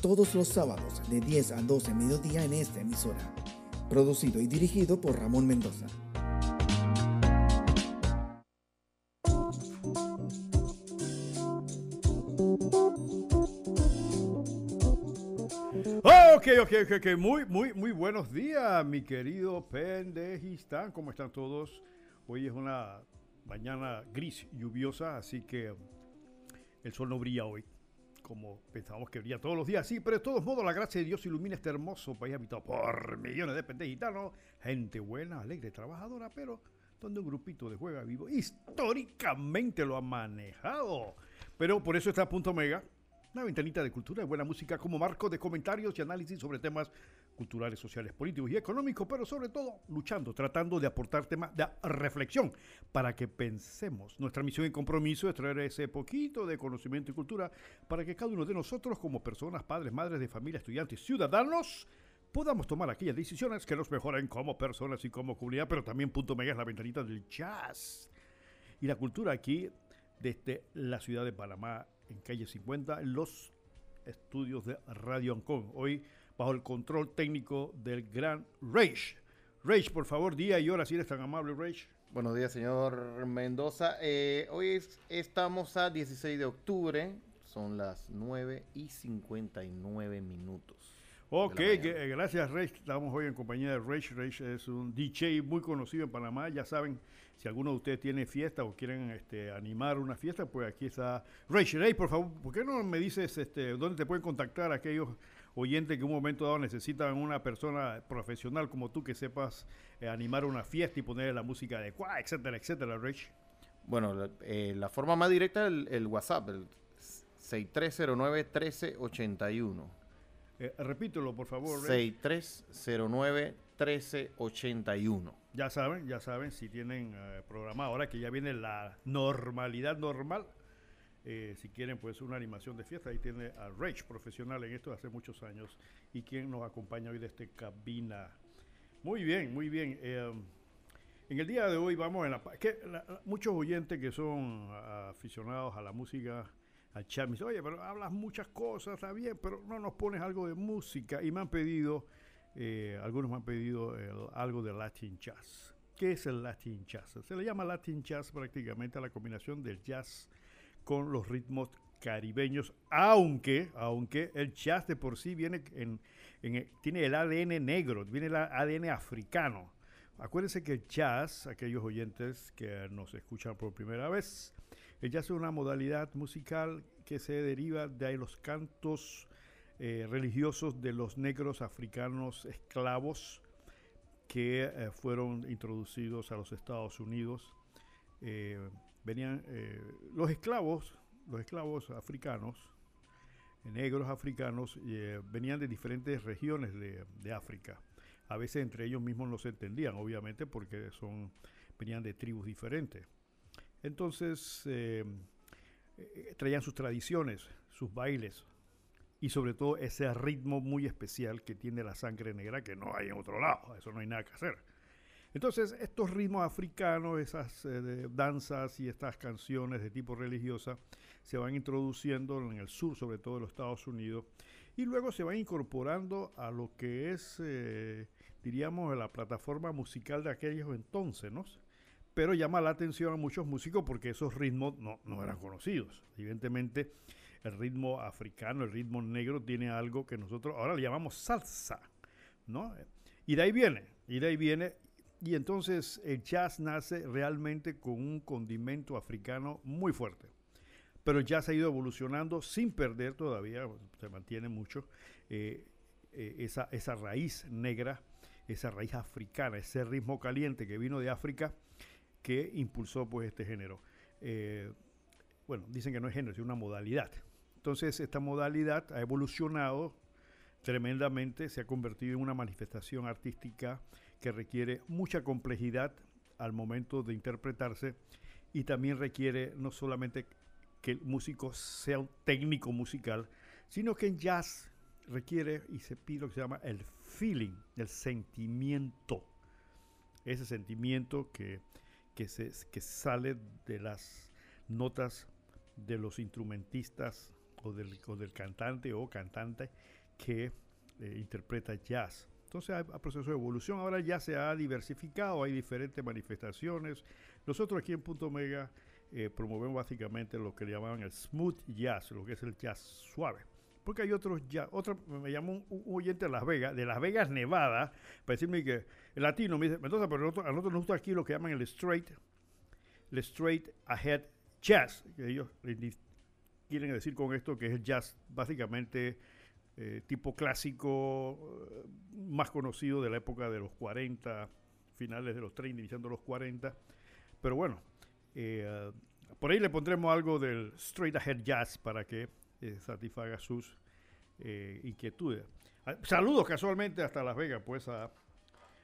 todos los sábados de 10 a 12 mediodía en esta emisora. Producido y dirigido por Ramón Mendoza. Ok, ok, ok, ok. Muy, muy, muy buenos días, mi querido Pendejistán. ¿Cómo están todos? Hoy es una mañana gris, lluviosa, así que el sol no brilla hoy como pensábamos que brilla todos los días. Sí, pero de todos modos, la gracia de Dios ilumina este hermoso país habitado por millones de pendejitanos, gente buena, alegre, trabajadora, pero donde un grupito de juega vivo históricamente lo ha manejado. Pero por eso está Punto Mega, una ventanita de cultura y buena música como marco de comentarios y análisis sobre temas culturales, sociales, políticos y económicos, pero sobre todo luchando, tratando de aportar temas de reflexión para que pensemos. Nuestra misión y compromiso es traer ese poquito de conocimiento y cultura para que cada uno de nosotros, como personas, padres, madres de familia, estudiantes, ciudadanos, podamos tomar aquellas decisiones que nos mejoren como personas y como comunidad, pero también punto mega es la ventanita del jazz y la cultura aquí desde la ciudad de Panamá en calle 50 en los estudios de Radio Ancon. Hoy bajo el control técnico del gran Rage. Rage, por favor, día y hora, si eres tan amable, Rage. Buenos días, señor Mendoza. Eh, hoy es- estamos a 16 de octubre, son las 9 y 59 minutos. Ok, eh, gracias Rage. Estamos hoy en compañía de Rage. Rage es un DJ muy conocido en Panamá. Ya saben, si alguno de ustedes tiene fiesta o quieren este, animar una fiesta, pues aquí está Rage. Rage, por favor, ¿por qué no me dices este, dónde te pueden contactar aquellos oyentes que en un momento dado necesitan una persona profesional como tú que sepas eh, animar una fiesta y poner la música adecuada, etcétera, etcétera, Rage? Bueno, la, eh, la forma más directa es el, el WhatsApp, el 6309-1381. Eh, repítelo, por favor, Rage. 6309-1381. Ya saben, ya saben, si tienen eh, programado, ahora que ya viene la normalidad normal, eh, si quieren pues una animación de fiesta, ahí tiene a Rage, profesional en esto de hace muchos años, y quien nos acompaña hoy de este cabina. Muy bien, muy bien. eh, en el día de hoy vamos en la... Que la- muchos oyentes que son aficionados a la música, al dicen, oye, pero hablas muchas cosas, está bien, pero no nos pones algo de música. Y me han pedido, eh, algunos me han pedido el- algo de Latin Jazz. ¿Qué es el Latin Jazz? Se le llama Latin Jazz prácticamente a la combinación del jazz con los ritmos caribeños, aunque, aunque el jazz de por sí viene en, en- tiene el ADN negro, viene el ADN africano. Acuérdense que el jazz, aquellos oyentes que nos escuchan por primera vez, el jazz es una modalidad musical que se deriva de los cantos eh, religiosos de los negros africanos esclavos que eh, fueron introducidos a los Estados Unidos. Eh, venían eh, los esclavos, los esclavos africanos, negros africanos, eh, venían de diferentes regiones de, de África. A veces entre ellos mismos no se entendían, obviamente, porque son venían de tribus diferentes. Entonces eh, eh, traían sus tradiciones, sus bailes y sobre todo ese ritmo muy especial que tiene la sangre negra que no hay en otro lado. Eso no hay nada que hacer. Entonces, estos ritmos africanos, esas eh, danzas y estas canciones de tipo religiosa se van introduciendo en el sur, sobre todo de los Estados Unidos, y luego se van incorporando a lo que es, eh, diríamos, la plataforma musical de aquellos entonces, ¿no? Pero llama la atención a muchos músicos porque esos ritmos no, no eran conocidos. Evidentemente, el ritmo africano, el ritmo negro, tiene algo que nosotros ahora le llamamos salsa, ¿no? Y de ahí viene, y de ahí viene, y entonces el jazz nace realmente con un condimento africano muy fuerte. Pero el jazz ha ido evolucionando sin perder todavía, se mantiene mucho, eh, eh, esa, esa raíz negra, esa raíz africana, ese ritmo caliente que vino de África que impulsó pues este género. Eh, bueno, dicen que no es género, es una modalidad. Entonces esta modalidad ha evolucionado tremendamente, se ha convertido en una manifestación artística que requiere mucha complejidad al momento de interpretarse y también requiere no solamente que el músico sea un técnico musical, sino que en jazz requiere y se pide lo que se llama el feeling, el sentimiento. Ese sentimiento que, que, se, que sale de las notas de los instrumentistas o del, del cantante o cantante que eh, interpreta jazz. Entonces hay, proceso de evolución, ahora ya se ha diversificado, hay diferentes manifestaciones. Nosotros aquí en Punto Mega eh, promovemos básicamente lo que le llamaban el smooth jazz, lo que es el jazz suave. Porque hay otros jazz, otro, me llamó un, oyente de Las Vegas, de Las Vegas, Nevada, para decirme que el latino me dice, entonces, pero nosotros, a nosotros nos gusta aquí lo que llaman el straight, el straight ahead jazz, que ellos quieren decir con esto que es el jazz básicamente eh, tipo clásico, eh, más conocido de la época de los 40, finales de los 30, iniciando los 40. Pero bueno, eh, por ahí le pondremos algo del straight ahead jazz para que satisfaga sus inquietudes. Ah, saludos casualmente hasta Las Vegas, pues a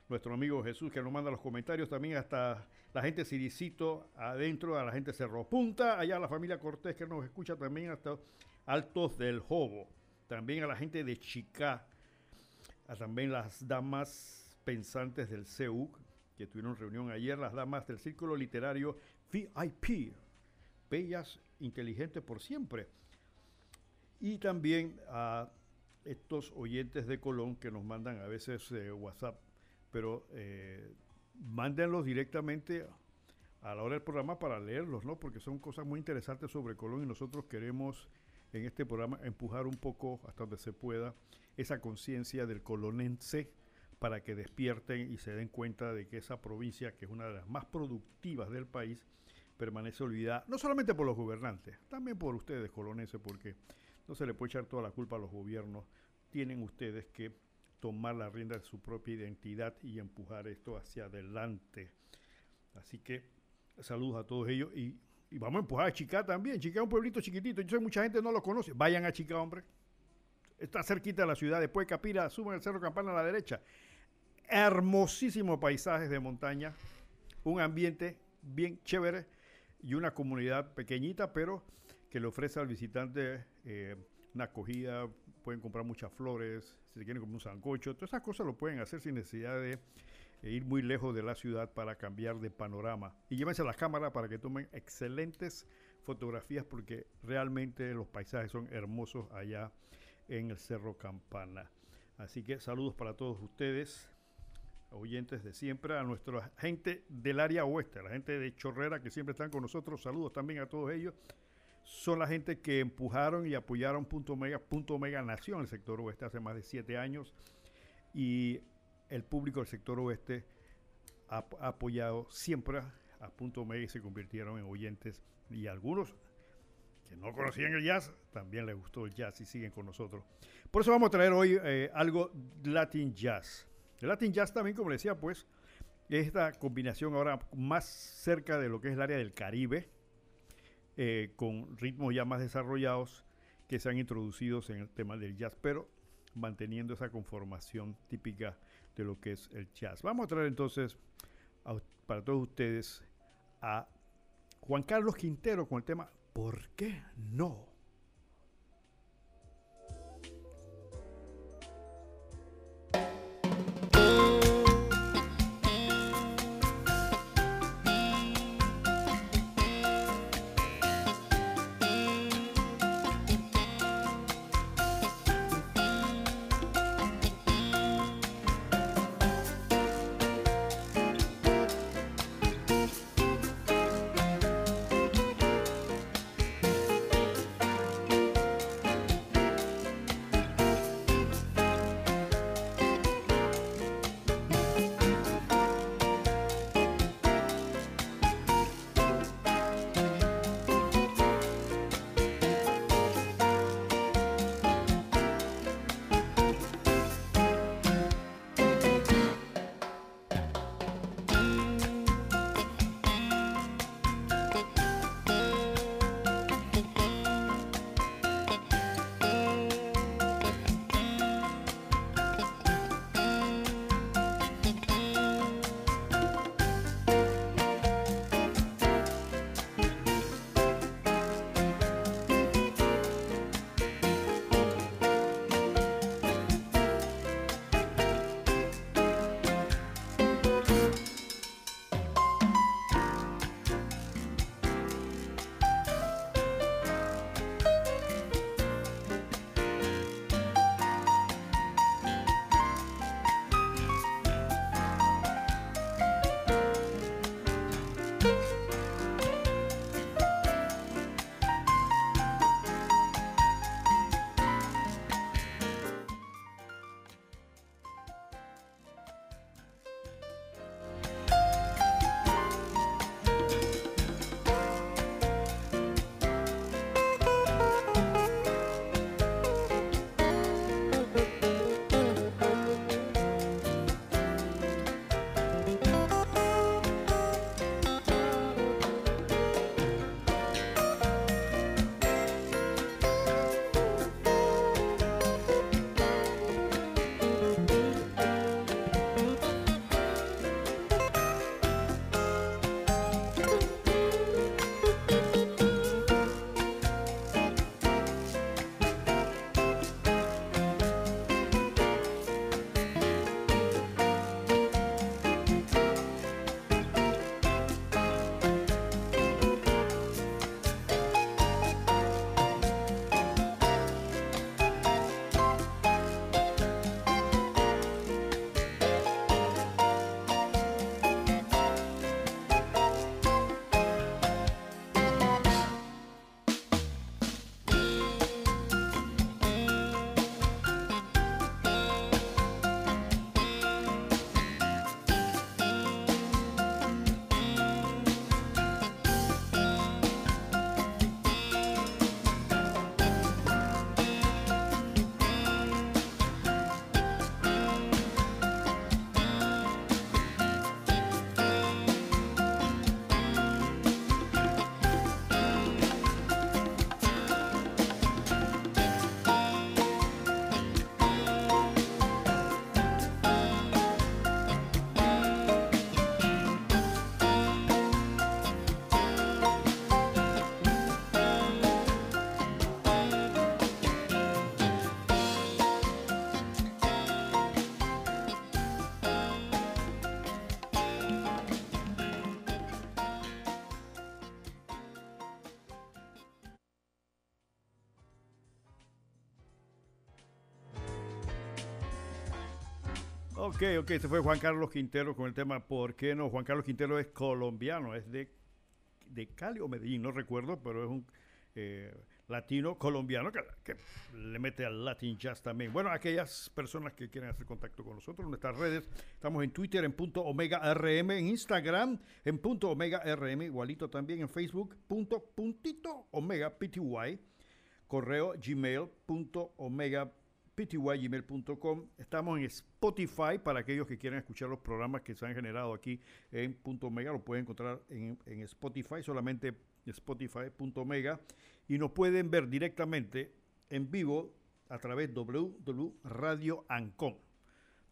nuestro amigo Jesús que nos manda los comentarios, también hasta la gente Ciricito adentro, a la gente Cerro Punta, allá la familia Cortés que nos escucha también hasta Altos del Jobo, también a la gente de Chicá, a también las damas pensantes del CEU que tuvieron reunión ayer, las damas del Círculo Literario VIP, bellas, inteligentes por siempre. Y también a estos oyentes de Colón que nos mandan a veces eh, WhatsApp pero eh, mándenlos directamente a la hora del programa para leerlos, ¿no? Porque son cosas muy interesantes sobre Colón y nosotros queremos en este programa empujar un poco hasta donde se pueda esa conciencia del colonense para que despierten y se den cuenta de que esa provincia, que es una de las más productivas del país, permanece olvidada, no solamente por los gobernantes, también por ustedes, colonenses, porque no se le puede echar toda la culpa a los gobiernos, tienen ustedes que tomar la rienda de su propia identidad y empujar esto hacia adelante. Así que saludos a todos ellos y, vamos a empujar a Chica también. Chica es un pueblito chiquitito, yo sé mucha gente no lo conoce. Vayan a Chica, hombre. Está cerquita de la ciudad, después de Capira, suben el Cerro Campana a la derecha. Hermosísimos paisajes de montaña, un ambiente bien chévere y una comunidad pequeñita, pero que le ofrece al visitante eh, una acogida, pueden comprar muchas flores, si quieren comer un sancocho, todas esas cosas lo pueden hacer sin necesidad de eh, ir muy lejos de la ciudad para cambiar de panorama. Y llévense las cámaras para que tomen excelentes fotografías porque realmente los paisajes son hermosos allá en el Cerro Campana. Así que saludos para todos ustedes, oyentes de siempre, a nuestra gente del área oeste, la gente de Chorrera que siempre están con nosotros. Saludos también a todos ellos son la gente que empujaron y apoyaron Punto Omega. Punto Omega nació en el sector oeste hace más de siete años y el público del sector oeste ha, apoyado siempre a Punto Omega y se convirtieron en oyentes y algunos que no conocían el jazz también les gustó el jazz y siguen con nosotros. Por eso vamos a traer hoy eh, algo Latin Jazz. El Latin Jazz también, como decía, pues, es esta combinación ahora más cerca de lo que es el área del Caribe, eh, con ritmos ya más desarrollados que se han introducido en el tema del jazz, pero manteniendo esa conformación típica de lo que es el jazz. Vamos a traer entonces para todos ustedes a Juan Carlos Quintero con el tema ¿Por qué no? Ok, ok, este fue Juan Carlos Quintero con el tema ¿Por qué no? Juan Carlos Quintero es colombiano, es de, de Cali o Medellín, no recuerdo, pero es un eh, latino colombiano que, le mete al Latin Jazz también. Bueno, aquellas personas que quieren hacer contacto con nosotros en nuestras redes, estamos en Twitter en punto Omega RM, en Instagram en punto Omega RM, igualito también en Facebook, punto puntito Omega PTY, correo gmail punto Omega ptygmail.com. Estamos en Spotify para aquellos que quieran escuchar los programas que se han generado aquí en Punto Omega. Lo pueden encontrar en, en Spotify, solamente Spotify.omega. Y nos pueden ver directamente en vivo a través de www.radioancom.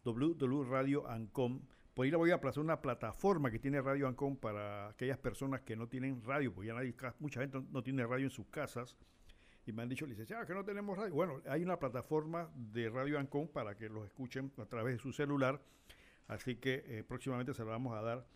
www.radioancom. Por ahí le voy a aplazar una plataforma que tiene Radio Ancom para aquellas personas que no tienen radio, porque ya nadie, mucha gente no tiene radio en sus casas y me han dicho, licenciado, que no tenemos radio. Bueno, hay una plataforma de Radio Ancon para que los escuchen a través de su celular, así que eh, próximamente se la vamos a dar.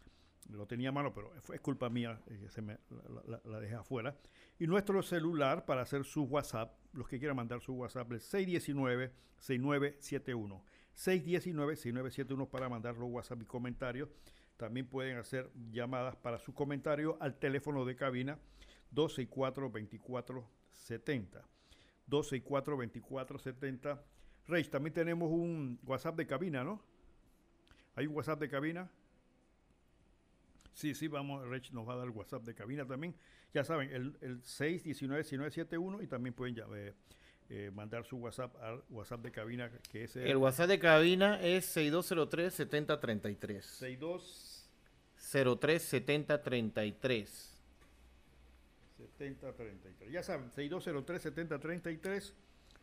Lo tenía a mano, pero fue, es culpa mía eh, se me la, la, dejé afuera. Y nuestro celular para hacer su WhatsApp, los que quieran mandar su WhatsApp, es 619-6971. 619-6971 para mandar los WhatsApp y comentarios. También pueden hacer llamadas para su comentario al teléfono de cabina 264 24 70. 264 2470. Reyes, también tenemos un WhatsApp de cabina, ¿no? ¿Hay un WhatsApp de cabina? Sí, sí, vamos, Rech nos va a dar el WhatsApp de cabina también. Ya saben, el, el 619-1971 y también pueden ya, eh, eh, mandar su WhatsApp al WhatsApp de cabina, que es el... el WhatsApp de cabina es 6203-7033. 6203-7033. 7033. Ya saben, 6203-7033,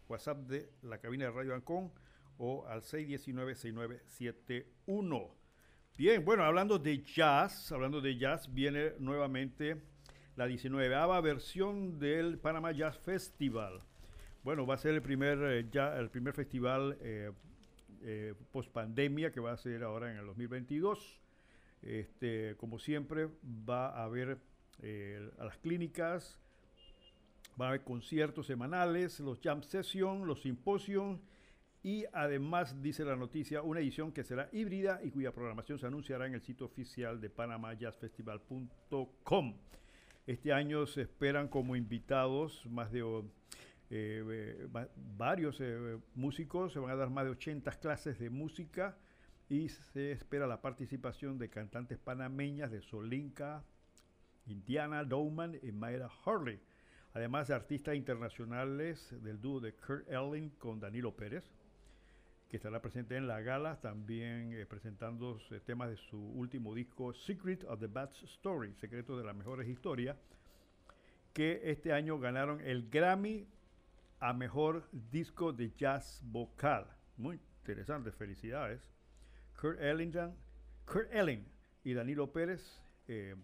WhatsApp de la cabina de Radio Ancon o al 619-6971. Bien, bueno, hablando de jazz, hablando de jazz, viene nuevamente la 19 versión del Panama Jazz Festival. Bueno, va a ser el primer, eh, ya, el primer festival eh, eh, post pandemia que va a ser ahora en el 2022. Este, como siempre, va a haber eh, a las clínicas, va a haber conciertos semanales, los jam sessions, los simposios y además, dice la noticia, una edición que será híbrida y cuya programación se anunciará en el sitio oficial de panamajazzfestival.com. Este año se esperan como invitados más de eh, varios eh, músicos, se van a dar más de 80 clases de música y se espera la participación de cantantes panameñas de Solinka, Indiana Dowman y Mayra Hurley, además de artistas internacionales del dúo de Kurt Elling con Danilo Pérez, que estará presente en la gala, también eh, presentando eh, temas de su último disco Secret of the Bad Story, Secreto de las Mejores Historias, que este año ganaron el Grammy a Mejor Disco de Jazz Vocal. Muy interesante, felicidades. Kurt Ellington, Kurt Elling y Danilo Pérez eh,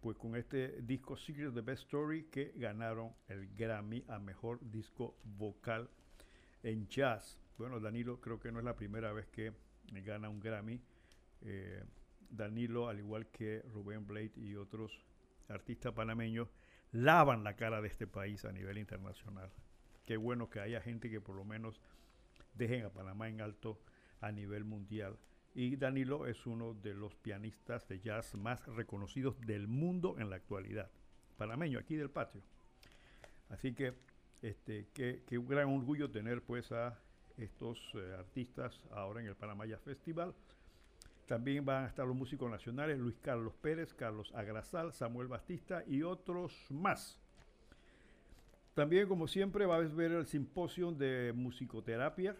pues con este disco Secret the Best Story que ganaron el Grammy a mejor disco vocal en jazz. Bueno, Danilo creo que no es la primera vez que gana un Grammy. Eh, Danilo, al igual que Rubén Blade y otros artistas panameños, lavan la cara de este país a nivel internacional. Qué bueno que haya gente que por lo menos dejen a Panamá en alto a nivel mundial y Danilo es uno de los pianistas de jazz más reconocidos del mundo en la actualidad. Panameño, aquí del patio. Así que este, qué gran orgullo tener pues a estos eh, artistas ahora en el Panamá Festival. También van a estar los músicos nacionales Luis Carlos Pérez, Carlos Agrasal, Samuel Bastista y otros más. También, como siempre, va a ver el simposio de musicoterapia,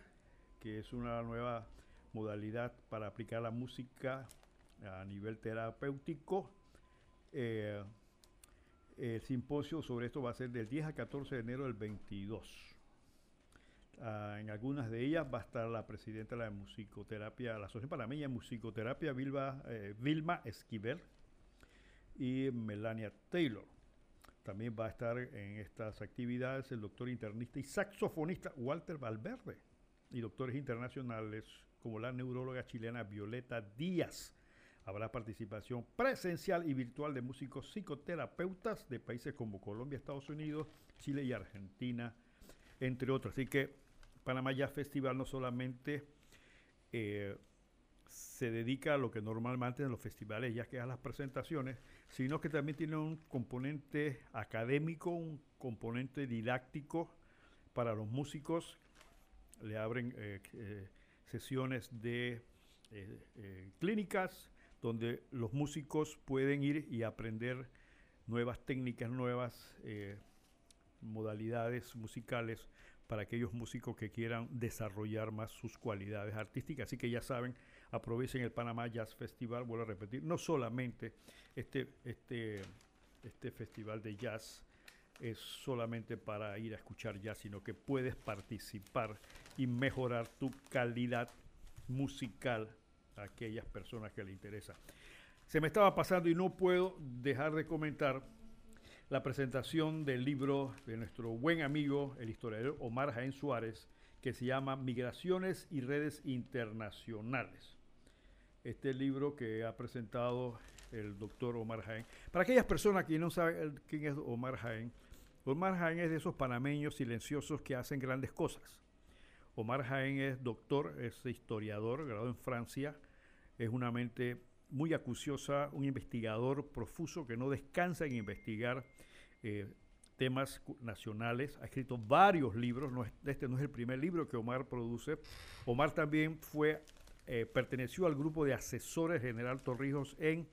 que es una nueva modalidad para aplicar la música a nivel terapéutico. Eh, el simposio sobre esto va a ser del 10 al 14 de enero del 22. Uh, en algunas de ellas va a estar la presidenta de la musicoterapia, la Asociación Panameña de Musicoterapia, Vilma, eh, Vilma Esquivel, y Melania Taylor. También va a estar en estas actividades el doctor internista y saxofonista Walter Valverde y doctores internacionales como la neuróloga chilena Violeta Díaz. Habrá participación presencial y virtual de músicos psicoterapeutas de países como Colombia, Estados Unidos, Chile y Argentina, entre otros. Así que Panamá Jazz Festival no solamente eh, se dedica a lo que normalmente en los festivales ya que a las presentaciones, sino que también tiene un componente académico, un componente didáctico para los músicos. Le abren eh, eh, sesiones de eh, clínicas donde los músicos pueden ir y aprender nuevas técnicas, nuevas modalidades musicales para aquellos músicos que quieran desarrollar más sus cualidades artísticas. Así que ya saben, aprovechen el Panamá Jazz Festival, vuelvo a repetir, no solamente este, este, este festival de jazz es solamente para ir a escuchar jazz, sino que puedes participar y mejorar tu calidad musical a aquellas personas que le interesa. Se me estaba pasando y no puedo dejar de comentar la presentación del libro de nuestro buen amigo, el historiador Omar Jaén Suárez, que se llama Migraciones y Redes Internacionales. Este libro que ha presentado el doctor Omar Jaén. Para aquellas personas que no saben quién es Omar Jaén, Omar Jaén es de esos panameños silenciosos que hacen grandes cosas. Omar Jaén es doctor, es historiador, graduado en Francia, es una mente muy acuciosa, un investigador profuso que no descansa en investigar eh, temas nacionales, ha escrito varios libros, este no es el primer libro que Omar produce. Omar también fue, eh, perteneció al grupo de asesores general Torrijos en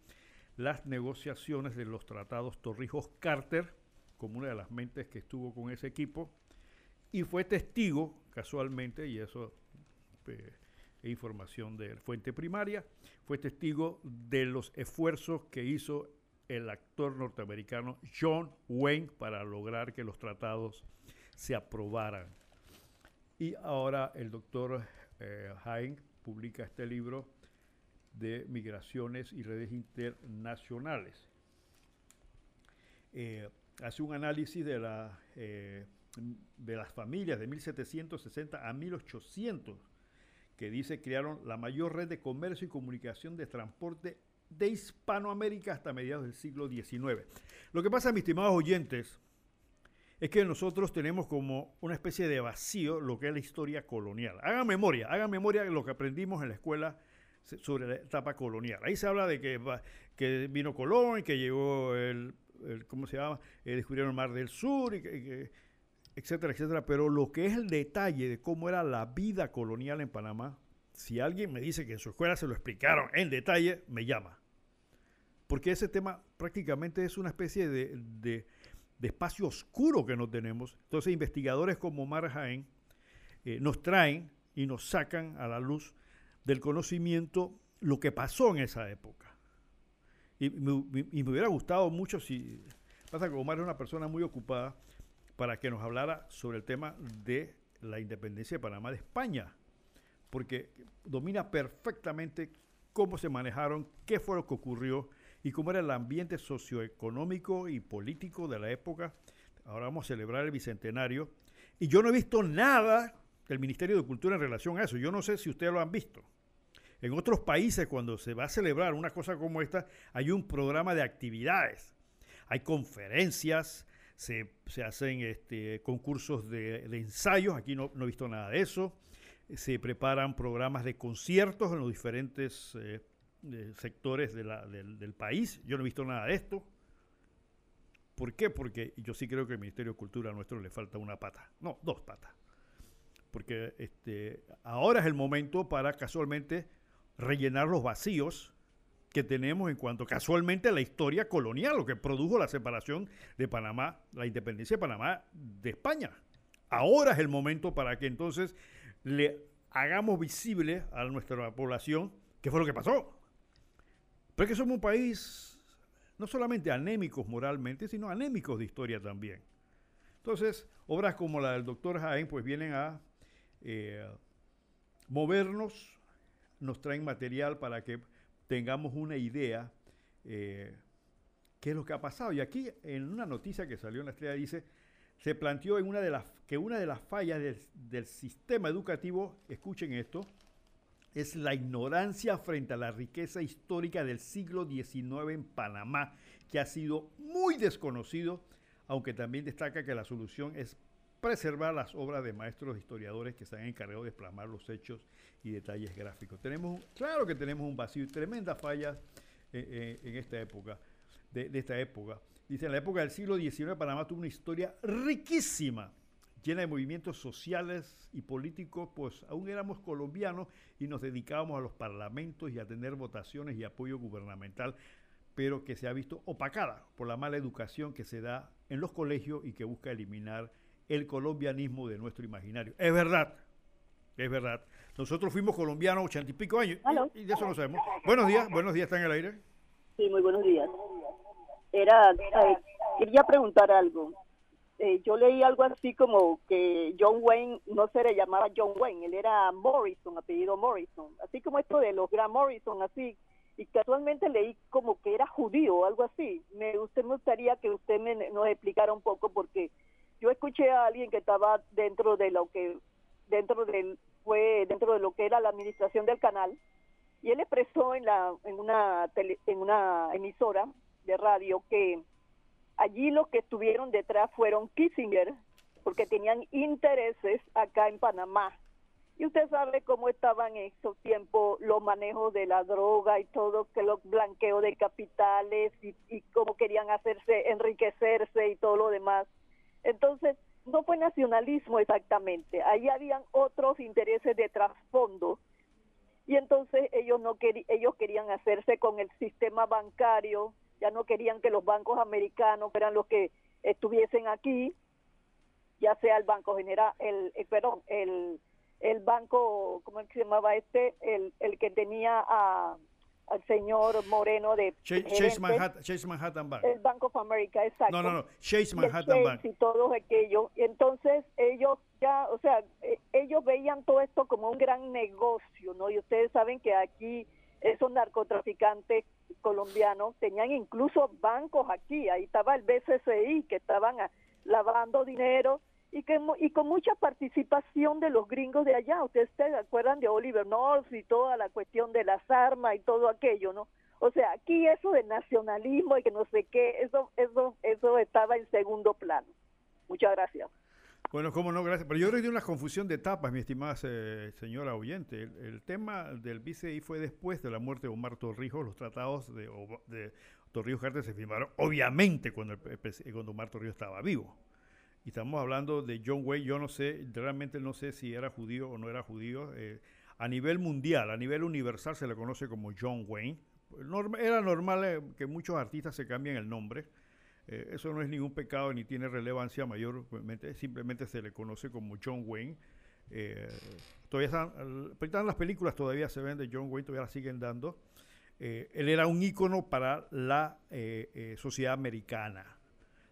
las negociaciones de los tratados Torrijos-Carter, como una de las mentes que estuvo con ese equipo, y fue testigo, casualmente, y eso eh, es información de fuente primaria, fue testigo de los esfuerzos que hizo el actor norteamericano John Wayne para lograr que los tratados se aprobaran. Y ahora el doctor eh, publica este libro de migraciones y redes internacionales. Eh, hace un análisis de, la, eh, de las familias de 1760 a 1800 que dice crearon la mayor red de comercio y comunicación de transporte de Hispanoamérica hasta mediados del siglo XIX. Lo que pasa, mis estimados oyentes, es que nosotros tenemos como una especie de vacío lo que es la historia colonial. Hagan memoria, hagan memoria de lo que aprendimos en la escuela sobre la etapa colonial. Ahí se habla de que, que vino Colón y que llegó el, ¿cómo se llama? Eh, descubrieron el Mar del Sur, y etcétera, etcétera. Pero lo que es el detalle de cómo era la vida colonial en Panamá, si alguien me dice que en su escuela se lo explicaron en detalle, me llama. Porque ese tema prácticamente es una especie de, espacio oscuro que no tenemos. Entonces investigadores como Omar Jaén eh, nos traen y nos sacan a la luz del conocimiento lo que pasó en esa época. Y me, hubiera gustado mucho si... Pasa que Omar es una persona muy ocupada para que nos hablara sobre el tema de la independencia de Panamá de España porque domina perfectamente cómo se manejaron, qué fue lo que ocurrió y cómo era el ambiente socioeconómico y político de la época. Ahora vamos a celebrar el bicentenario. Y yo no he visto nada del Ministerio de Cultura en relación a eso. Yo no sé si ustedes lo han visto. En otros países, cuando se va a celebrar una cosa como esta, hay un programa de actividades. Hay conferencias, se, hacen este, concursos de, ensayos. Aquí no, he visto nada de eso se preparan programas de conciertos en los diferentes eh, sectores del, país. Yo no he visto nada de esto. ¿Por qué? Porque yo sí creo que el Ministerio de Cultura nuestro le falta una pata. No, dos patas. Porque este, ahora es el momento para casualmente rellenar los vacíos que tenemos en cuanto casualmente a la historia colonial, lo que produjo la separación de Panamá, la independencia de Panamá de España. Ahora es el momento para que entonces le hagamos visible a nuestra población qué fue lo que pasó. Pero es que somos un país no solamente anémicos moralmente, sino anémicos de historia también. Entonces, obras como la del doctor Jaén, pues vienen a eh, movernos, nos traen material para que tengamos una idea eh, qué es lo que ha pasado. Y aquí, en una noticia que salió en la estrella, dice, se planteó en una de las, que una de las fallas del, sistema educativo, escuchen esto, es la ignorancia frente a la riqueza histórica del siglo XIX en Panamá, que ha sido muy desconocido, aunque también destaca que la solución es preservar las obras de maestros historiadores que se han encargado de plasmar los hechos y detalles gráficos. Tenemos, claro que tenemos un vacío y tremendas fallas eh, en esta época, de, esta época. Dice, en la época del siglo XIX Panamá tuvo una historia riquísima, llena de movimientos sociales y políticos, pues aún éramos colombianos y nos dedicábamos a los parlamentos y a tener votaciones y apoyo gubernamental, pero que se ha visto opacada por la mala educación que se da en los colegios y que busca eliminar el colombianismo de nuestro imaginario. Es verdad, es verdad. Nosotros fuimos colombianos ochenta y pico años y, de eso no sabemos. Buenos días, buenos días, ¿están en el aire? Sí, muy buenos días. Era, eh, quería preguntar algo. Eh, yo leí algo así como que John Wayne no se le llamaba John Wayne, él era Morrison, apellido Morrison, así como esto de los Grand Morrison, así, y casualmente leí como que era judío o algo así. Me, usted me gustaría que usted me, nos explicara un poco porque yo escuché a alguien que estaba dentro de lo que dentro del fue dentro de lo que era la administración del canal y él expresó en la en una en una emisora de radio que allí los que estuvieron detrás fueron Kissinger porque tenían intereses acá en Panamá y usted sabe cómo estaban en esos tiempos los manejos de la droga y todo, que los blanqueos de capitales y cómo querían hacerse, enriquecerse y todo lo demás. Entonces, no fue nacionalismo exactamente, ahí habían otros intereses de trasfondo. Y entonces ellos no ellos querían hacerse con el sistema bancario, ya no querían que los bancos americanos fueran los que estuviesen aquí, ya sea el Banco General, el, el perdón, el el banco, ¿cómo se llamaba este? El, el que tenía a al señor Moreno de Chase, Manhattan, Chase Manhattan Bank. El Bank of America, exacto. No, no, no, Chase Manhattan Bank. Y todos aquellos. Entonces ellos ya, o sea, eh, ellos veían todo esto como un gran negocio, ¿no? Y ustedes saben que aquí esos narcotraficantes colombianos tenían incluso bancos aquí. Ahí estaba el BCCI que estaban lavando dinero y, que, y con mucha participación de los gringos de allá. Ustedes se acuerdan de Oliver North y toda la cuestión de las armas y todo aquello, ¿no? O sea, aquí eso de nacionalismo y que no sé qué, eso, eso, eso estaba en segundo plano. Muchas gracias. Bueno, cómo no, gracias. Pero yo creo que hay una confusión de etapas, mi estimada señora oyente. El, tema del BCI fue después de la muerte de Omar Torrijos. Los tratados de, de Torrijos se firmaron, obviamente, cuando, cuando Omar Torrijos estaba vivo. Y estamos hablando de John Wayne, yo no sé, realmente no sé si era judío o no era judío. Eh, a nivel mundial, a nivel universal se le conoce como John Wayne. era normal eh, que muchos artistas se cambien el nombre. Eh, eso no es ningún pecado ni tiene relevancia mayormente, simplemente se le conoce como John Wayne. todavía están, las películas todavía se ven de John Wayne, todavía las siguen dando. él era un ícono para la sociedad americana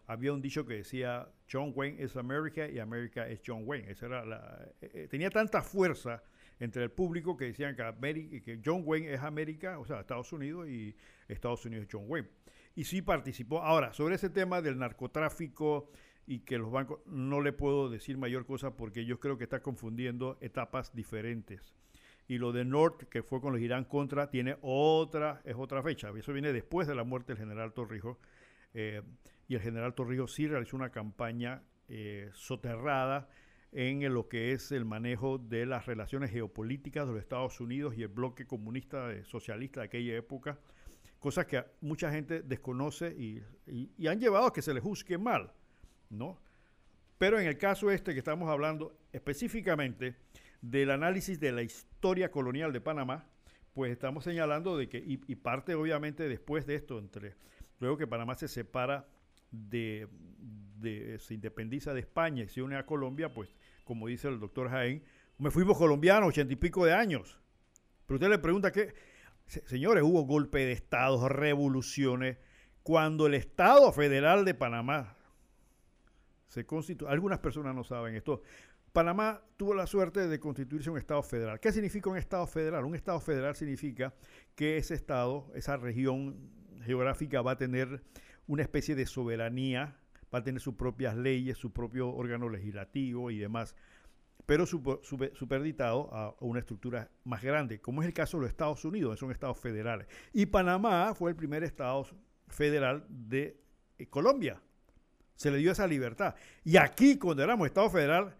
había un dicho que decía John Wayne es América y América es John Wayne. Esa era la, eh, eh, tenía tanta fuerza entre el público que decían que, que John Wayne es América, o sea, Estados Unidos y Estados Unidos es John Wayne. Y sí participó. Ahora, sobre ese tema del narcotráfico y que los bancos, no le puedo decir mayor cosa porque yo creo que está confundiendo etapas diferentes. Y lo de North, que fue con los Irán contra, tiene otra, es otra fecha. Eso viene después de la muerte del general Torrijos. Eh, y el general Torrijos sí realizó una campaña eh, soterrada en lo que es el manejo de las relaciones geopolíticas de los Estados Unidos y el bloque comunista socialista de aquella época, cosas que mucha gente desconoce y, han llevado a que se le juzgue mal, ¿no? Pero en el caso este que estamos hablando específicamente del análisis de la historia colonial de Panamá, pues estamos señalando de que, y parte obviamente después de esto, entre luego que Panamá se separa de, se independiza de España y se une a Colombia, pues como dice el doctor Jaén, me fuimos colombianos, ochenta y pico de años. Pero usted le pregunta qué, señores, hubo golpe de Estado, revoluciones, cuando el Estado Federal de Panamá se constituyó, algunas personas no saben esto, Panamá tuvo la suerte de constituirse un Estado federal. ¿Qué significa un Estado federal? Un Estado federal significa que ese Estado, esa región geográfica va a tener una especie de soberanía, va a tener sus propias leyes, su propio órgano legislativo y demás, pero superditado a una estructura más grande, como es el caso de los Estados Unidos, son estados federales. Y Panamá fue el primer estado federal de eh, Colombia. Se le dio esa libertad. Y aquí, cuando éramos Estado federal,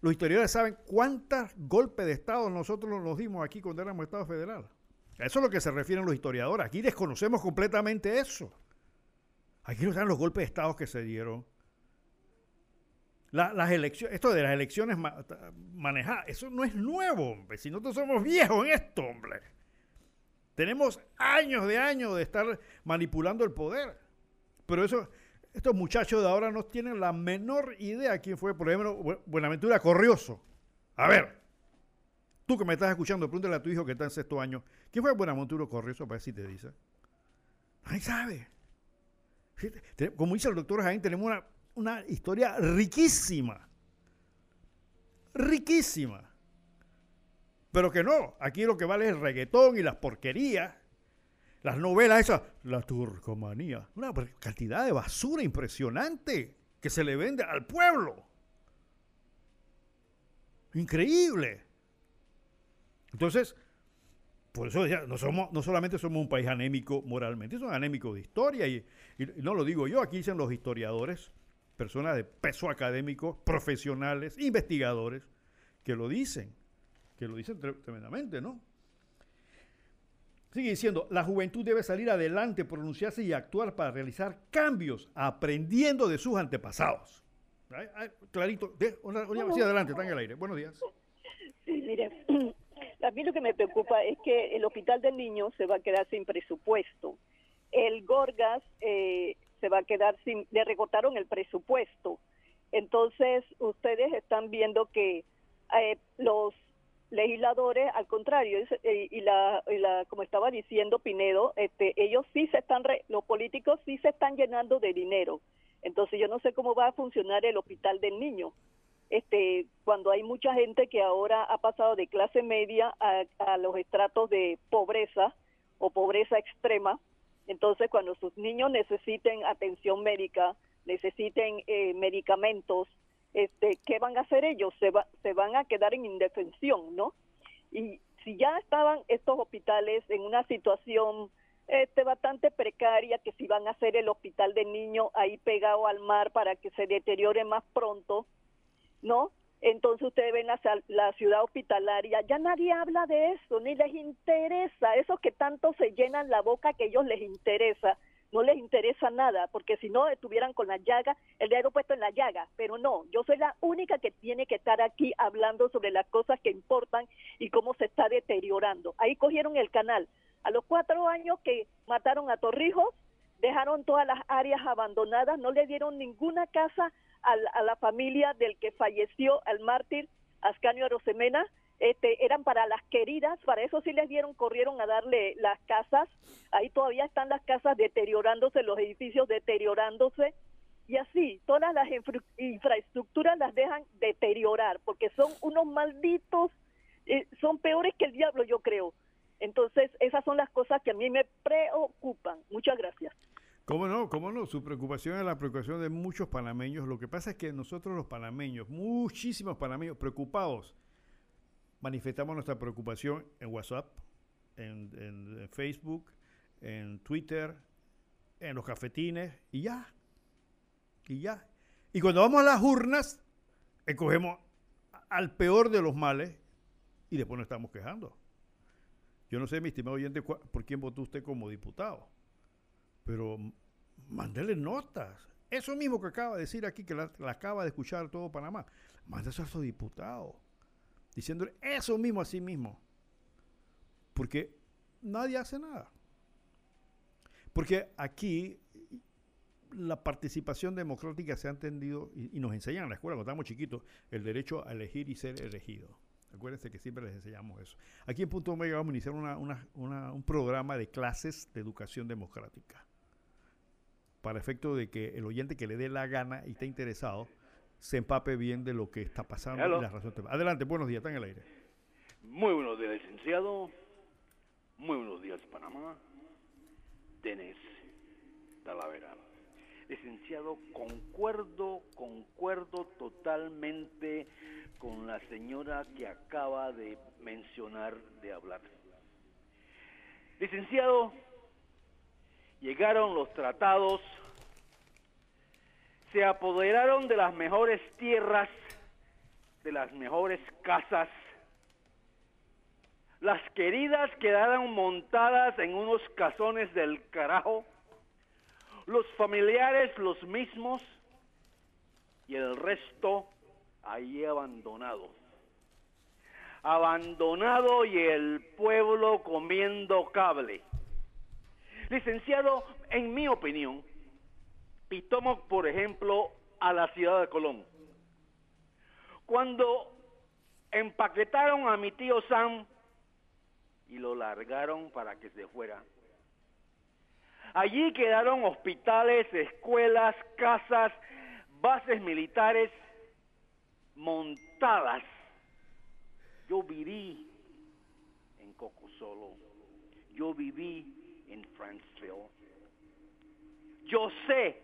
los historiadores saben cuántos golpes de Estado nosotros nos dimos aquí cuando éramos Estado federal. A eso es lo que se refieren los historiadores. Aquí desconocemos completamente eso. Aquí no están los golpes de Estado que se dieron. las elecciones, esto de las elecciones manejadas, eso no es nuevo, hombre. Si nosotros somos viejos en esto, hombre. Tenemos años de años de estar manipulando el poder. Pero eso, estos muchachos de ahora no tienen la menor idea quién fue, por ejemplo, Buenaventura Corrioso. A ver, tú que me estás escuchando, pregúntale a tu hijo que está en sexto año, ¿quién fue Buenaventura Corrioso? Para ver si te dice. Nadie sabe. Como dice el doctor Jaén, tenemos una, una historia riquísima. Riquísima. Pero que no, aquí lo que vale es el reggaetón y las porquerías, las novelas esas, la turcomanía, una cantidad de basura impresionante que se le vende al pueblo. Increíble. Entonces, por eso decía, no, somos, no solamente somos un país anémico moralmente, somos anémicos de historia, y, no lo digo yo, aquí dicen los historiadores, personas de peso académico, profesionales, investigadores, que lo dicen que lo dicen tremendamente, ¿no? Sigue diciendo, la juventud debe salir adelante, pronunciarse y actuar para realizar cambios, aprendiendo de sus antepasados. clarito, una, adelante, está en el aire. Buenos días. Sí, mire, a lo que me preocupa es que el Hospital del Niño se va a quedar sin presupuesto. El Gorgas eh, se va a quedar sin, le recortaron el presupuesto. Entonces, ustedes están viendo que eh, los legisladores, al contrario, y la, como estaba diciendo Pinedo, este, ellos sí se están, los políticos sí se están llenando de dinero. Entonces yo no sé cómo va a funcionar el hospital del niño. Este, cuando hay mucha gente que ahora ha pasado de clase media a, los estratos de pobreza o pobreza extrema, entonces cuando sus niños necesiten atención médica, necesiten eh, medicamentos, este, ¿qué van a hacer ellos? Se, se van a quedar en indefensión, ¿no? Y si ya estaban estos hospitales en una situación este, bastante precaria, que si van a hacer el hospital de niños ahí pegado al mar para que se deteriore más pronto, ¿no? Entonces ustedes ven la, la ciudad hospitalaria, ya nadie habla de eso, ni les interesa, esos que tanto se llenan la boca que ellos les interesa, no les interesa nada, porque si no estuvieran con la llaga, el dedo puesto en la llaga, pero no, yo soy la única que tiene que estar aquí hablando sobre las cosas que importan y cómo se está deteriorando. Ahí cogieron el canal. A los cuatro años que mataron a Torrijos, dejaron todas las áreas abandonadas, no le dieron ninguna casa a, a la familia del que falleció, al mártir Ascanio Arosemena, este, eran para las queridas, para eso sí les dieron, corrieron a darle las casas, ahí todavía están las casas deteriorándose, los edificios deteriorándose, y así, todas las infraestructuras las dejan deteriorar, porque son unos malditos, eh, son peores que el diablo, yo creo. Entonces, esas son las cosas que a mí me preocupan. Muchas gracias. ¿Cómo no? ¿Cómo no? Su preocupación es la preocupación de muchos panameños. Lo que pasa es que nosotros los panameños, muchísimos panameños preocupados, manifestamos nuestra preocupación en WhatsApp, en, Facebook, en Twitter, en los cafetines y ya. Y ya. Y cuando vamos a las urnas, escogemos al peor de los males y después nos estamos quejando. Yo no sé, mi estimado oyente, por quién votó usted como diputado, pero mándele notas. Eso mismo que acaba de decir aquí, que la, acaba de escuchar todo Panamá, mándese a su diputado diciéndole eso mismo a sí mismo. Porque nadie hace nada. Porque aquí la participación democrática se ha entendido y, nos enseñan en la escuela cuando estamos chiquitos el derecho a elegir y ser elegido. Acuérdense que siempre les enseñamos eso. Aquí en Punto Omega vamos a iniciar un programa de clases de educación democrática. Para efecto de que el oyente que le dé la gana y esté interesado se empape bien de lo que está pasando y la razón. Adelante, buenos días, está en el aire. Muy buenos días, licenciado. Muy buenos días, Panamá. Denis Talavera. Licenciado, concuerdo, concuerdo totalmente con la señora que acaba de mencionar, de hablar. Licenciado, llegaron los tratados se apoderaron de las mejores tierras, de las mejores casas. Las queridas quedaron montadas en unos cazones del carajo, los familiares los mismos y el resto ahí abandonado. Abandonado y el pueblo comiendo cable. Licenciado, en mi opinión, y tomo por ejemplo a la ciudad de Colón. Cuando empaquetaron a mi tío Sam y lo largaron para que se fuera. Allí quedaron hospitales, escuelas, casas, bases militares montadas. Yo viví en Cocosolo, yo viví en Franceville. Yo sé.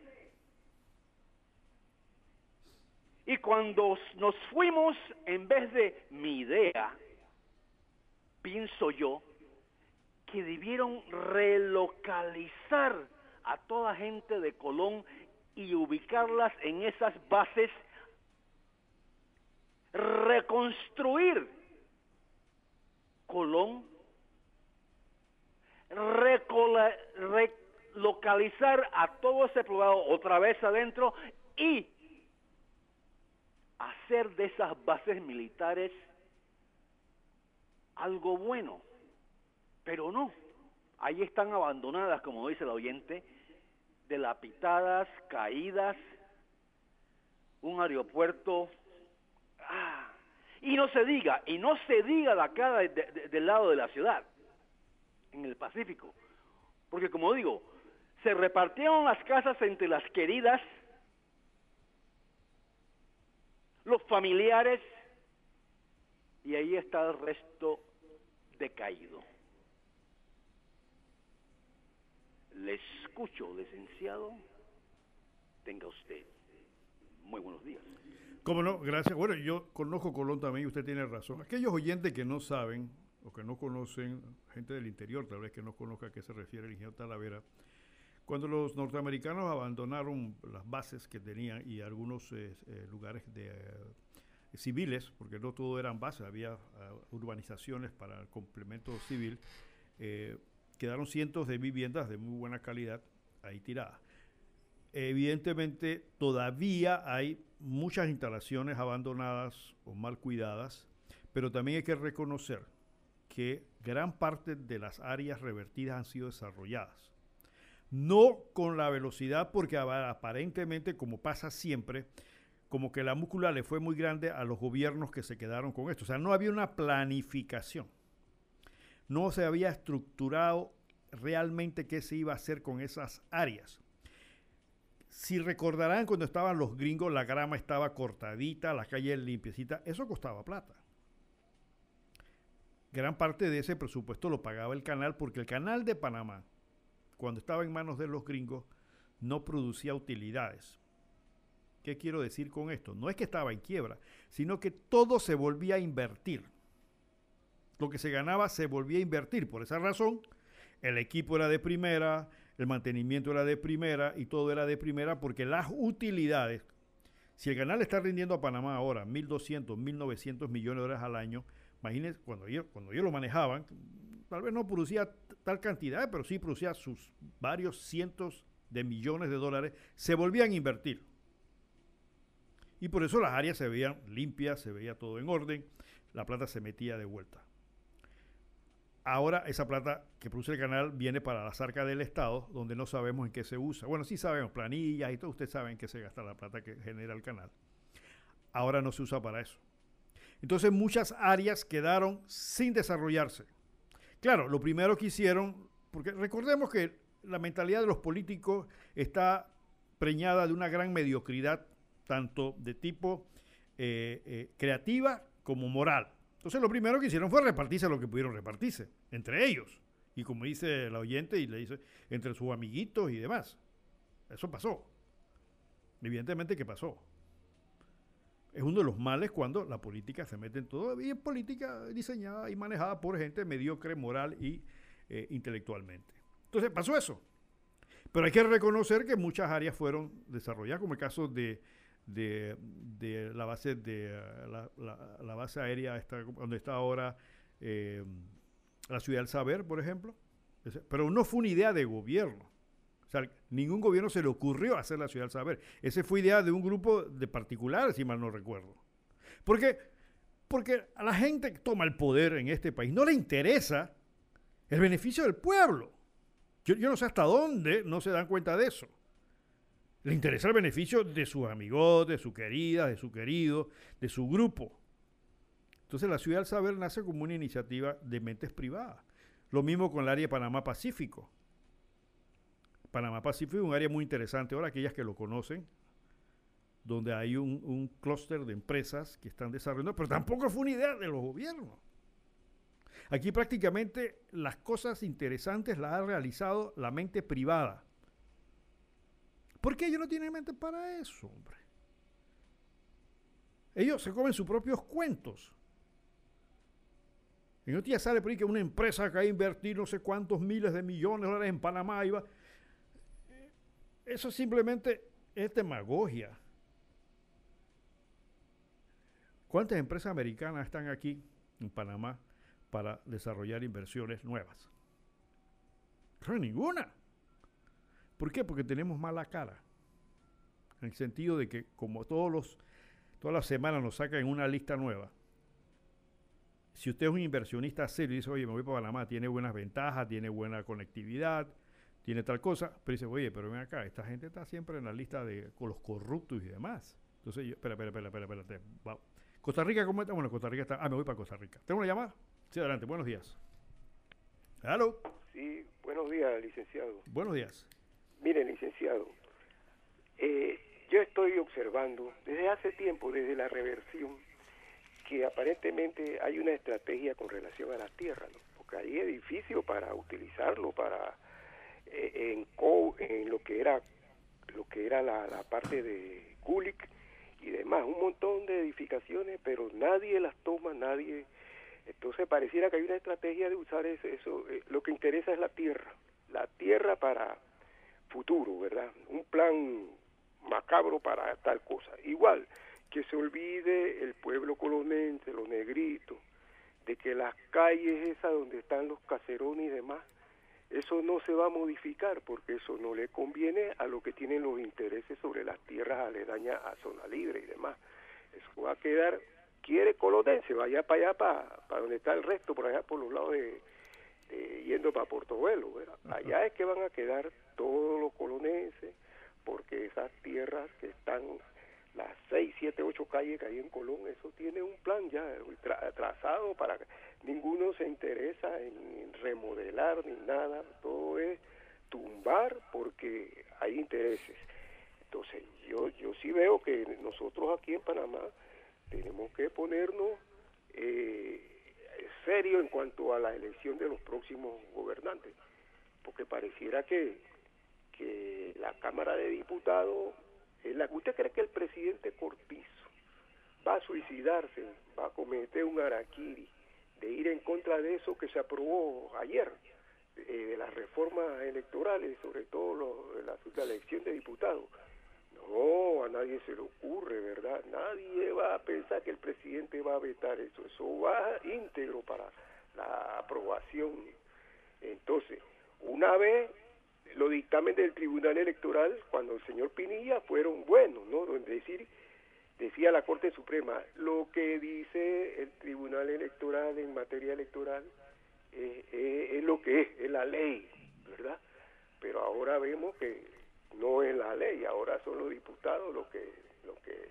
Y cuando nos fuimos, en vez de mi idea, pienso yo, que debieron relocalizar a toda gente de Colón y ubicarlas en esas bases, reconstruir Colón, relocalizar a todo ese poblado otra vez adentro y hacer de esas bases militares algo bueno. Pero no, ahí están abandonadas, como dice el oyente, delapitadas, caídas, un aeropuerto. Ah, y no se diga, y no se diga de acá del lado de la ciudad, en el Pacífico. Porque como digo, se repartieron las casas entre las queridas, los familiares, y ahí está el resto decaído. Le escucho, licenciado. Tenga usted muy buenos días. Cómo no, gracias. Bueno, yo conozco Colón también y usted tiene razón. Aquellos oyentes que no saben o que no conocen, gente del interior tal vez que no conozca a qué se refiere el ingeniero Talavera, cuando los norteamericanos abandonaron las bases que tenían y algunos eh, eh, lugares eh, civiles, porque no todo eran bases, había urbanizaciones para el complemento civil, quedaron cientos de viviendas de muy buena calidad ahí tiradas. Evidentemente todavía hay muchas instalaciones abandonadas o mal cuidadas, pero también hay que reconocer que gran parte de las áreas revertidas han sido desarrolladas. No con la velocidad, porque aparentemente, como pasa siempre, como que la múscula le fue muy grande a los gobiernos que se quedaron con esto. O sea, no había una planificación no se había estructurado realmente qué se iba a hacer con esas áreas. Si recordarán cuando estaban los gringos, la grama estaba cortadita, la calle limpiecita, eso costaba plata. Gran parte de ese presupuesto lo pagaba el canal porque el canal de Panamá, cuando estaba en manos de los gringos, no producía utilidades. ¿Qué quiero decir con esto? No es que estaba en quiebra, sino que todo se volvía a invertir lo que se ganaba se volvía a invertir. Por esa razón, el equipo era de primera, el mantenimiento era de primera y todo era de primera porque las utilidades, si el canal está rindiendo a Panamá ahora 1.200, 1.900 millones de dólares al año, imagínense, cuando ellos, cuando ellos lo manejaban, tal vez no producía tal cantidad, pero sí producía sus varios cientos de millones de dólares, se volvían a invertir. Y por eso las áreas se veían limpias, se veía todo en orden, la plata se metía de vuelta. Ahora esa plata que produce el canal viene para la arcas del Estado, donde no sabemos en qué se usa. Bueno, sí sabemos, planillas y todo, ustedes saben en qué se gasta la plata que genera el canal. Ahora no se usa para eso. Entonces muchas áreas quedaron sin desarrollarse. Claro, lo primero que hicieron, porque recordemos que la mentalidad de los políticos está preñada de una gran mediocridad, tanto de tipo eh, eh, creativa como moral. Entonces lo primero que hicieron fue repartirse lo que pudieron repartirse, entre ellos. Y como dice el oyente y le dice, entre sus amiguitos y demás. Eso pasó. Evidentemente que pasó. Es uno de los males cuando la política se mete en todo, y es política diseñada y manejada por gente mediocre, moral y eh, intelectualmente. Entonces pasó eso. Pero hay que reconocer que muchas áreas fueron desarrolladas, como el caso de, de, la base de la, base aérea está, donde está ahora eh, la ciudad del saber, por ejemplo. Pero no fue una idea de gobierno. O sea, ningún gobierno se le ocurrió hacer la ciudad del saber. Ese fue idea de un grupo de particulares, si mal no recuerdo. Porque, porque a la gente que toma el poder en este país no le interesa el beneficio del pueblo. Yo, yo no sé hasta dónde no se dan cuenta de eso. Le interesa el beneficio de sus amigos, de su querida, de su querido, de su grupo. Entonces la Ciudad del Saber nace como una iniciativa de mentes privadas. Lo mismo con el área de Panamá Pacífico. Panamá Pacífico es un área muy interesante. Ahora aquellas que lo conocen, donde hay un, clúster de empresas que están desarrollando, pero tampoco fue una idea de los gobiernos. Aquí prácticamente las cosas interesantes las ha realizado la mente privada. ¿Por qué ellos no tienen mente para eso, hombre? Ellos se comen sus propios cuentos. Y no día sale por ahí que una empresa que va invertir no sé cuántos miles de millones de dólares en Panamá iba. Eso simplemente es demagogia. ¿Cuántas empresas americanas están aquí en Panamá para desarrollar inversiones nuevas? Que ninguna. ¿Por qué? Porque tenemos mala cara. En el sentido de que como todos los, todas las semanas nos sacan una lista nueva. Si usted es un inversionista serio y dice, oye, me voy para Panamá, tiene buenas ventajas, tiene buena conectividad, tiene tal cosa, pero dice, oye, pero ven acá, esta gente está siempre en la lista de con los corruptos y demás. Entonces, yo, espera, espera, espera, espera, espérate, va. Costa Rica, ¿cómo está? Bueno, Costa Rica está, ah, me voy para Costa Rica. ¿Tengo una llamada? Sí, adelante, buenos días. Aló, Sí, buenos días, licenciado. buenos días. Mire, licenciado, eh, yo estoy observando desde hace tiempo, desde la reversión, que aparentemente hay una estrategia con relación a la tierra, ¿no? Porque hay edificios para utilizarlo para en, co- en lo que era lo que era la, la parte de Gulick y demás, un montón de edificaciones, pero nadie las toma, nadie entonces pareciera que hay una estrategia de usar eso, eso eh, lo que interesa es la tierra, la tierra para futuro, ¿verdad? Un plan macabro para tal cosa. Igual, que se olvide el pueblo colonense, los negritos, de que las calles esas donde están los caserones y demás, eso no se va a modificar porque eso no le conviene a lo que tienen los intereses sobre las tierras aledañas a zona libre y demás. Eso va a quedar, quiere colonense, vaya para allá, para, para donde está el resto, por allá por los lados de, de- yendo para Portobelo, ¿verdad? Allá es que van a quedar todos los colonenses, porque esas tierras que están, las seis, siete, ocho calles que hay en Colón, eso tiene un plan ya tra- trazado para que ninguno se interesa en remodelar ni nada, todo es tumbar porque hay intereses. Entonces, yo, yo sí veo que nosotros aquí en Panamá tenemos que ponernos eh, serio en cuanto a la elección de los próximos gobernantes, porque pareciera que, que la Cámara de Diputados, ¿usted cree que el presidente Cortizo va a suicidarse, va a cometer un araquiri de ir en contra de eso que se aprobó ayer, eh, de las reformas electorales, sobre todo lo- la, la elección de diputados? No, a nadie se le ocurre, ¿verdad? Nadie va a pensar que el presidente va a vetar eso. Eso va íntegro para la aprobación. Entonces, una vez los dictámenes del Tribunal Electoral, cuando el señor Pinilla, fueron buenos, ¿no? Donde decir, decía la Corte Suprema, lo que dice el Tribunal Electoral en materia electoral eh, eh, es lo que es, es la ley, ¿verdad? Pero ahora vemos que no es la ley, ahora son los diputados los que, los que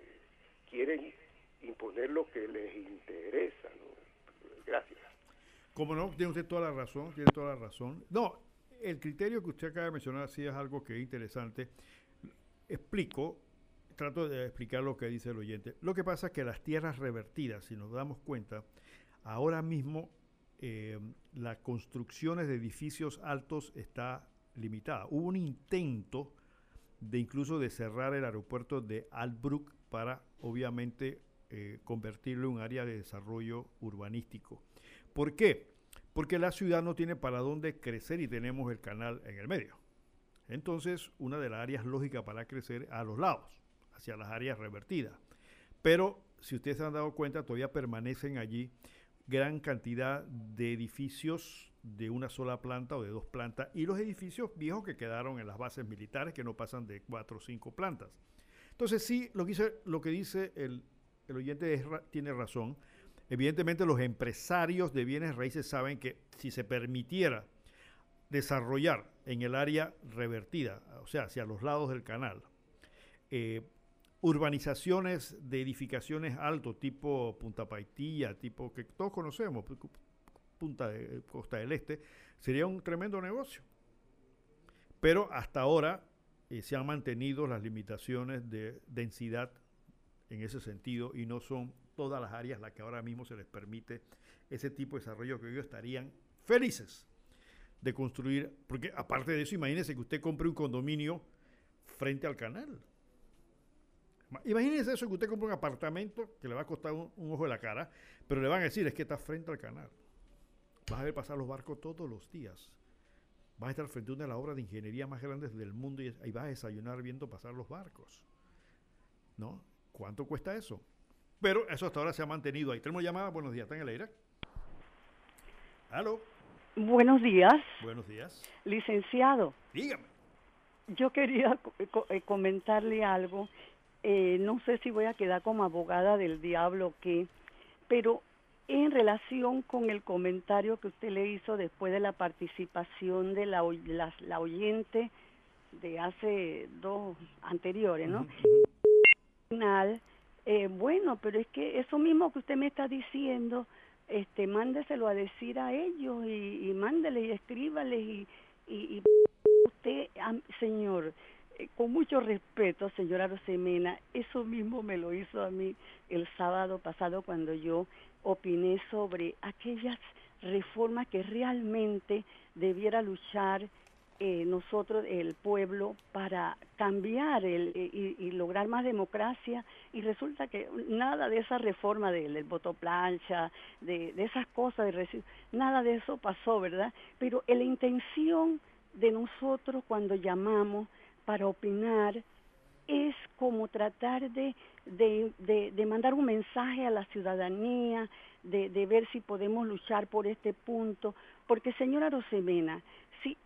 quieren imponer lo que les interesa, ¿no? Gracias. Como no, tiene usted toda la razón, tiene toda la razón. No, el criterio que usted acaba de mencionar sí es algo que es interesante. Explico, trato de explicar lo que dice el oyente. Lo que pasa es que las tierras revertidas, si nos damos cuenta, ahora mismo eh, las construcciones de edificios altos está limitada. Hubo un intento de incluso de cerrar el aeropuerto de Albrook para obviamente eh, convertirlo en un área de desarrollo urbanístico. ¿Por qué? Porque la ciudad no tiene para dónde crecer y tenemos el canal en el medio. Entonces, una de las áreas lógicas para crecer a los lados, hacia las áreas revertidas. Pero, si ustedes se han dado cuenta, todavía permanecen allí gran cantidad de edificios de una sola planta o de dos plantas y los edificios viejos que quedaron en las bases militares que no pasan de cuatro o cinco plantas. Entonces sí, lo que dice, lo que dice el, el oyente tiene razón. Evidentemente los empresarios de bienes raíces saben que si se permitiera desarrollar en el área revertida, o sea, hacia los lados del canal, eh, urbanizaciones de edificaciones alto, tipo Punta Paitilla, tipo que todos conocemos, Punta de Costa del Este, sería un tremendo negocio. Pero hasta ahora eh, se han mantenido las limitaciones de densidad en ese sentido y no son todas las áreas las que ahora mismo se les permite ese tipo de desarrollo que ellos estarían felices de construir, porque aparte de eso, imagínense que usted compre un condominio frente al canal. Imagínense eso, que usted compre un apartamento que le va a costar un, ojo de la cara, pero le van a decir es que está frente al canal. Vas a ver pasar los barcos todos los días. Vas a estar frente a una de las obras de ingeniería más grandes del mundo y ahí vas a desayunar viendo pasar los barcos. ¿No? ¿Cuánto cuesta eso? Pero eso hasta ahora se ha mantenido ahí. Tenemos llamada. Buenos días, ¿está en el aire? ¿Aló? Buenos días. Buenos días. Licenciado. Dígame. Yo quería eh, comentarle algo. Eh, no sé si voy a quedar como abogada del diablo o qué, pero en relación con el comentario que usted le hizo después de la participación de la, la, oyente de hace dos anteriores, ¿no? Final, eh, bueno, pero es que eso mismo que usted me está diciendo, este, mándeselo a decir a ellos y, y y escríbale y, y, usted, señor, eh, con mucho respeto, señora Rosemena, eso mismo me lo hizo a mí el sábado pasado cuando yo opiné sobre aquellas reformas que realmente debiera luchar eh, nosotros, el pueblo, para cambiar el, y, lograr más democracia. Y resulta que nada de esa reforma del, voto plancha, de, esas cosas, de nada de eso pasó, ¿verdad? Pero la intención de nosotros cuando llamamos para opinar es como tratar de, de, de, mandar un mensaje a la ciudadanía, de, de, ver si podemos luchar por este punto, porque señora Rosemena, si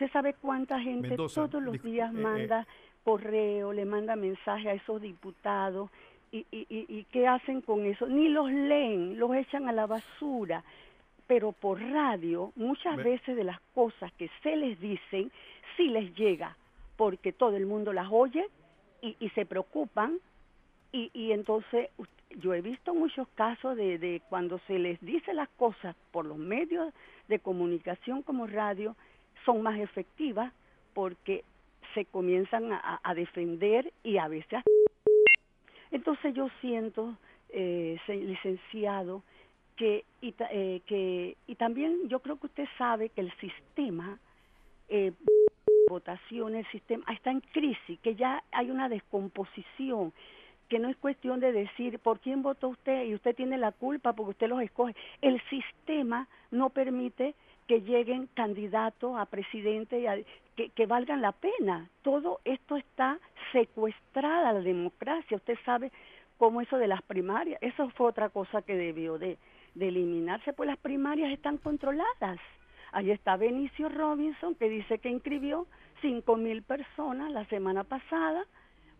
¿Usted sabe cuánta gente todos los días eh, eh. manda correo, le manda mensaje a esos diputados y, y, y, qué hacen con eso? Ni los leen, los echan a la basura. Pero por radio, muchas veces de las cosas que se les dicen, sí les llega, porque todo el mundo las oye y, y se preocupan. Y, y entonces yo he visto muchos casos de, de cuando se les dice las cosas por los medios de comunicación como radio, son más efectivas porque se comienzan a, defender y a veces... Entonces yo siento, eh, licenciado, que y, eh, que y también yo creo que usted sabe que el sistema eh, votación el sistema está en crisis que ya hay una descomposición que no es cuestión de decir por quién votó usted y usted tiene la culpa porque usted los escoge. El sistema no permite que lleguen candidatos a presidente y que, valgan la pena. Todo esto está secuestrada la democracia. Usted sabe cómo eso de las primarias, eso fue otra cosa que debió de, de eliminarse, pues las primarias están controladas. Ahí está Benicio Robinson que dice que inscribió cinco mil personas la semana pasada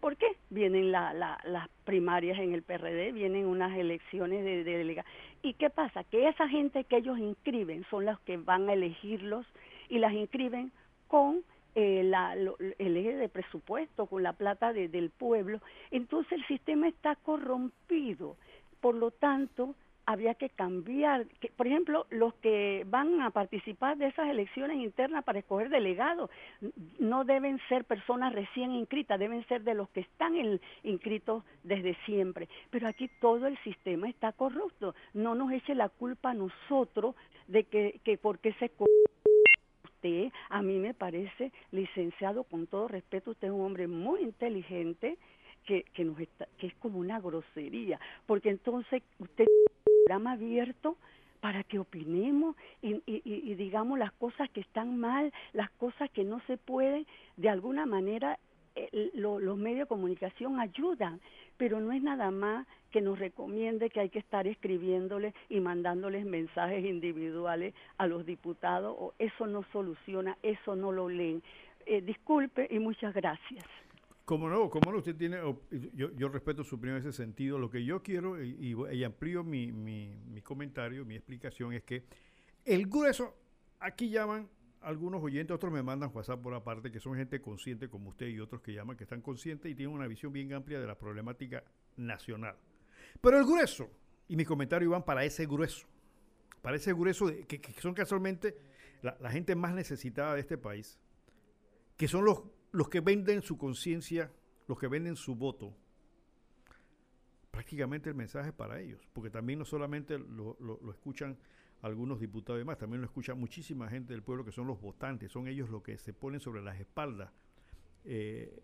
¿Por qué? Vienen las primarias en el PRD, vienen unas elecciones de, de ¿Y qué pasa? Que esa gente que ellos inscriben son los que van a elegirlos y las inscriben con eh, la, el eje de presupuesto, con la plata del pueblo. Entonces el sistema está corrompido. Por lo tanto, había que cambiar, que, por ejemplo, los que van a participar de esas elecciones internas para escoger delegados no deben ser personas recién inscritas, deben ser de los que están inscritos desde siempre. Pero aquí todo el sistema está corrupto. No nos eche la culpa a nosotros de que, que porque se usted, a mí me parece, licenciado, con todo respeto, usted es un hombre muy inteligente, que, que, nos está, que es como una grosería, porque entonces usted programa abierto para que opinemos y, y, digamos las cosas que están mal, las cosas que no se pueden, de alguna manera eh, los medios de comunicación ayudan, pero no es nada más que nos recomiende que hay que estar escribiéndoles y mandándoles mensajes individuales a los diputados, o eso no soluciona, eso no lo leen. Eh, disculpe y muchas gracias. Como no, como no, usted tiene, yo, yo respeto su opinión ese sentido. Lo que yo quiero, y, amplío mi, mi, mi, comentario, mi explicación, es que el grueso, aquí llaman algunos oyentes, otros me mandan WhatsApp por aparte, que son gente consciente como usted y otros que llaman, que están conscientes y tienen una visión bien amplia de la problemática nacional. Pero el grueso, y mis comentarios van para ese grueso, para ese grueso de, que, son casualmente la gente más necesitada de este país, que son los los que venden su conciencia, los que venden su voto, prácticamente el mensaje es para ellos, porque también no solamente lo, escuchan algunos diputados y demás, también lo escucha muchísima gente del pueblo que son los votantes, son ellos los que se ponen sobre las espaldas eh,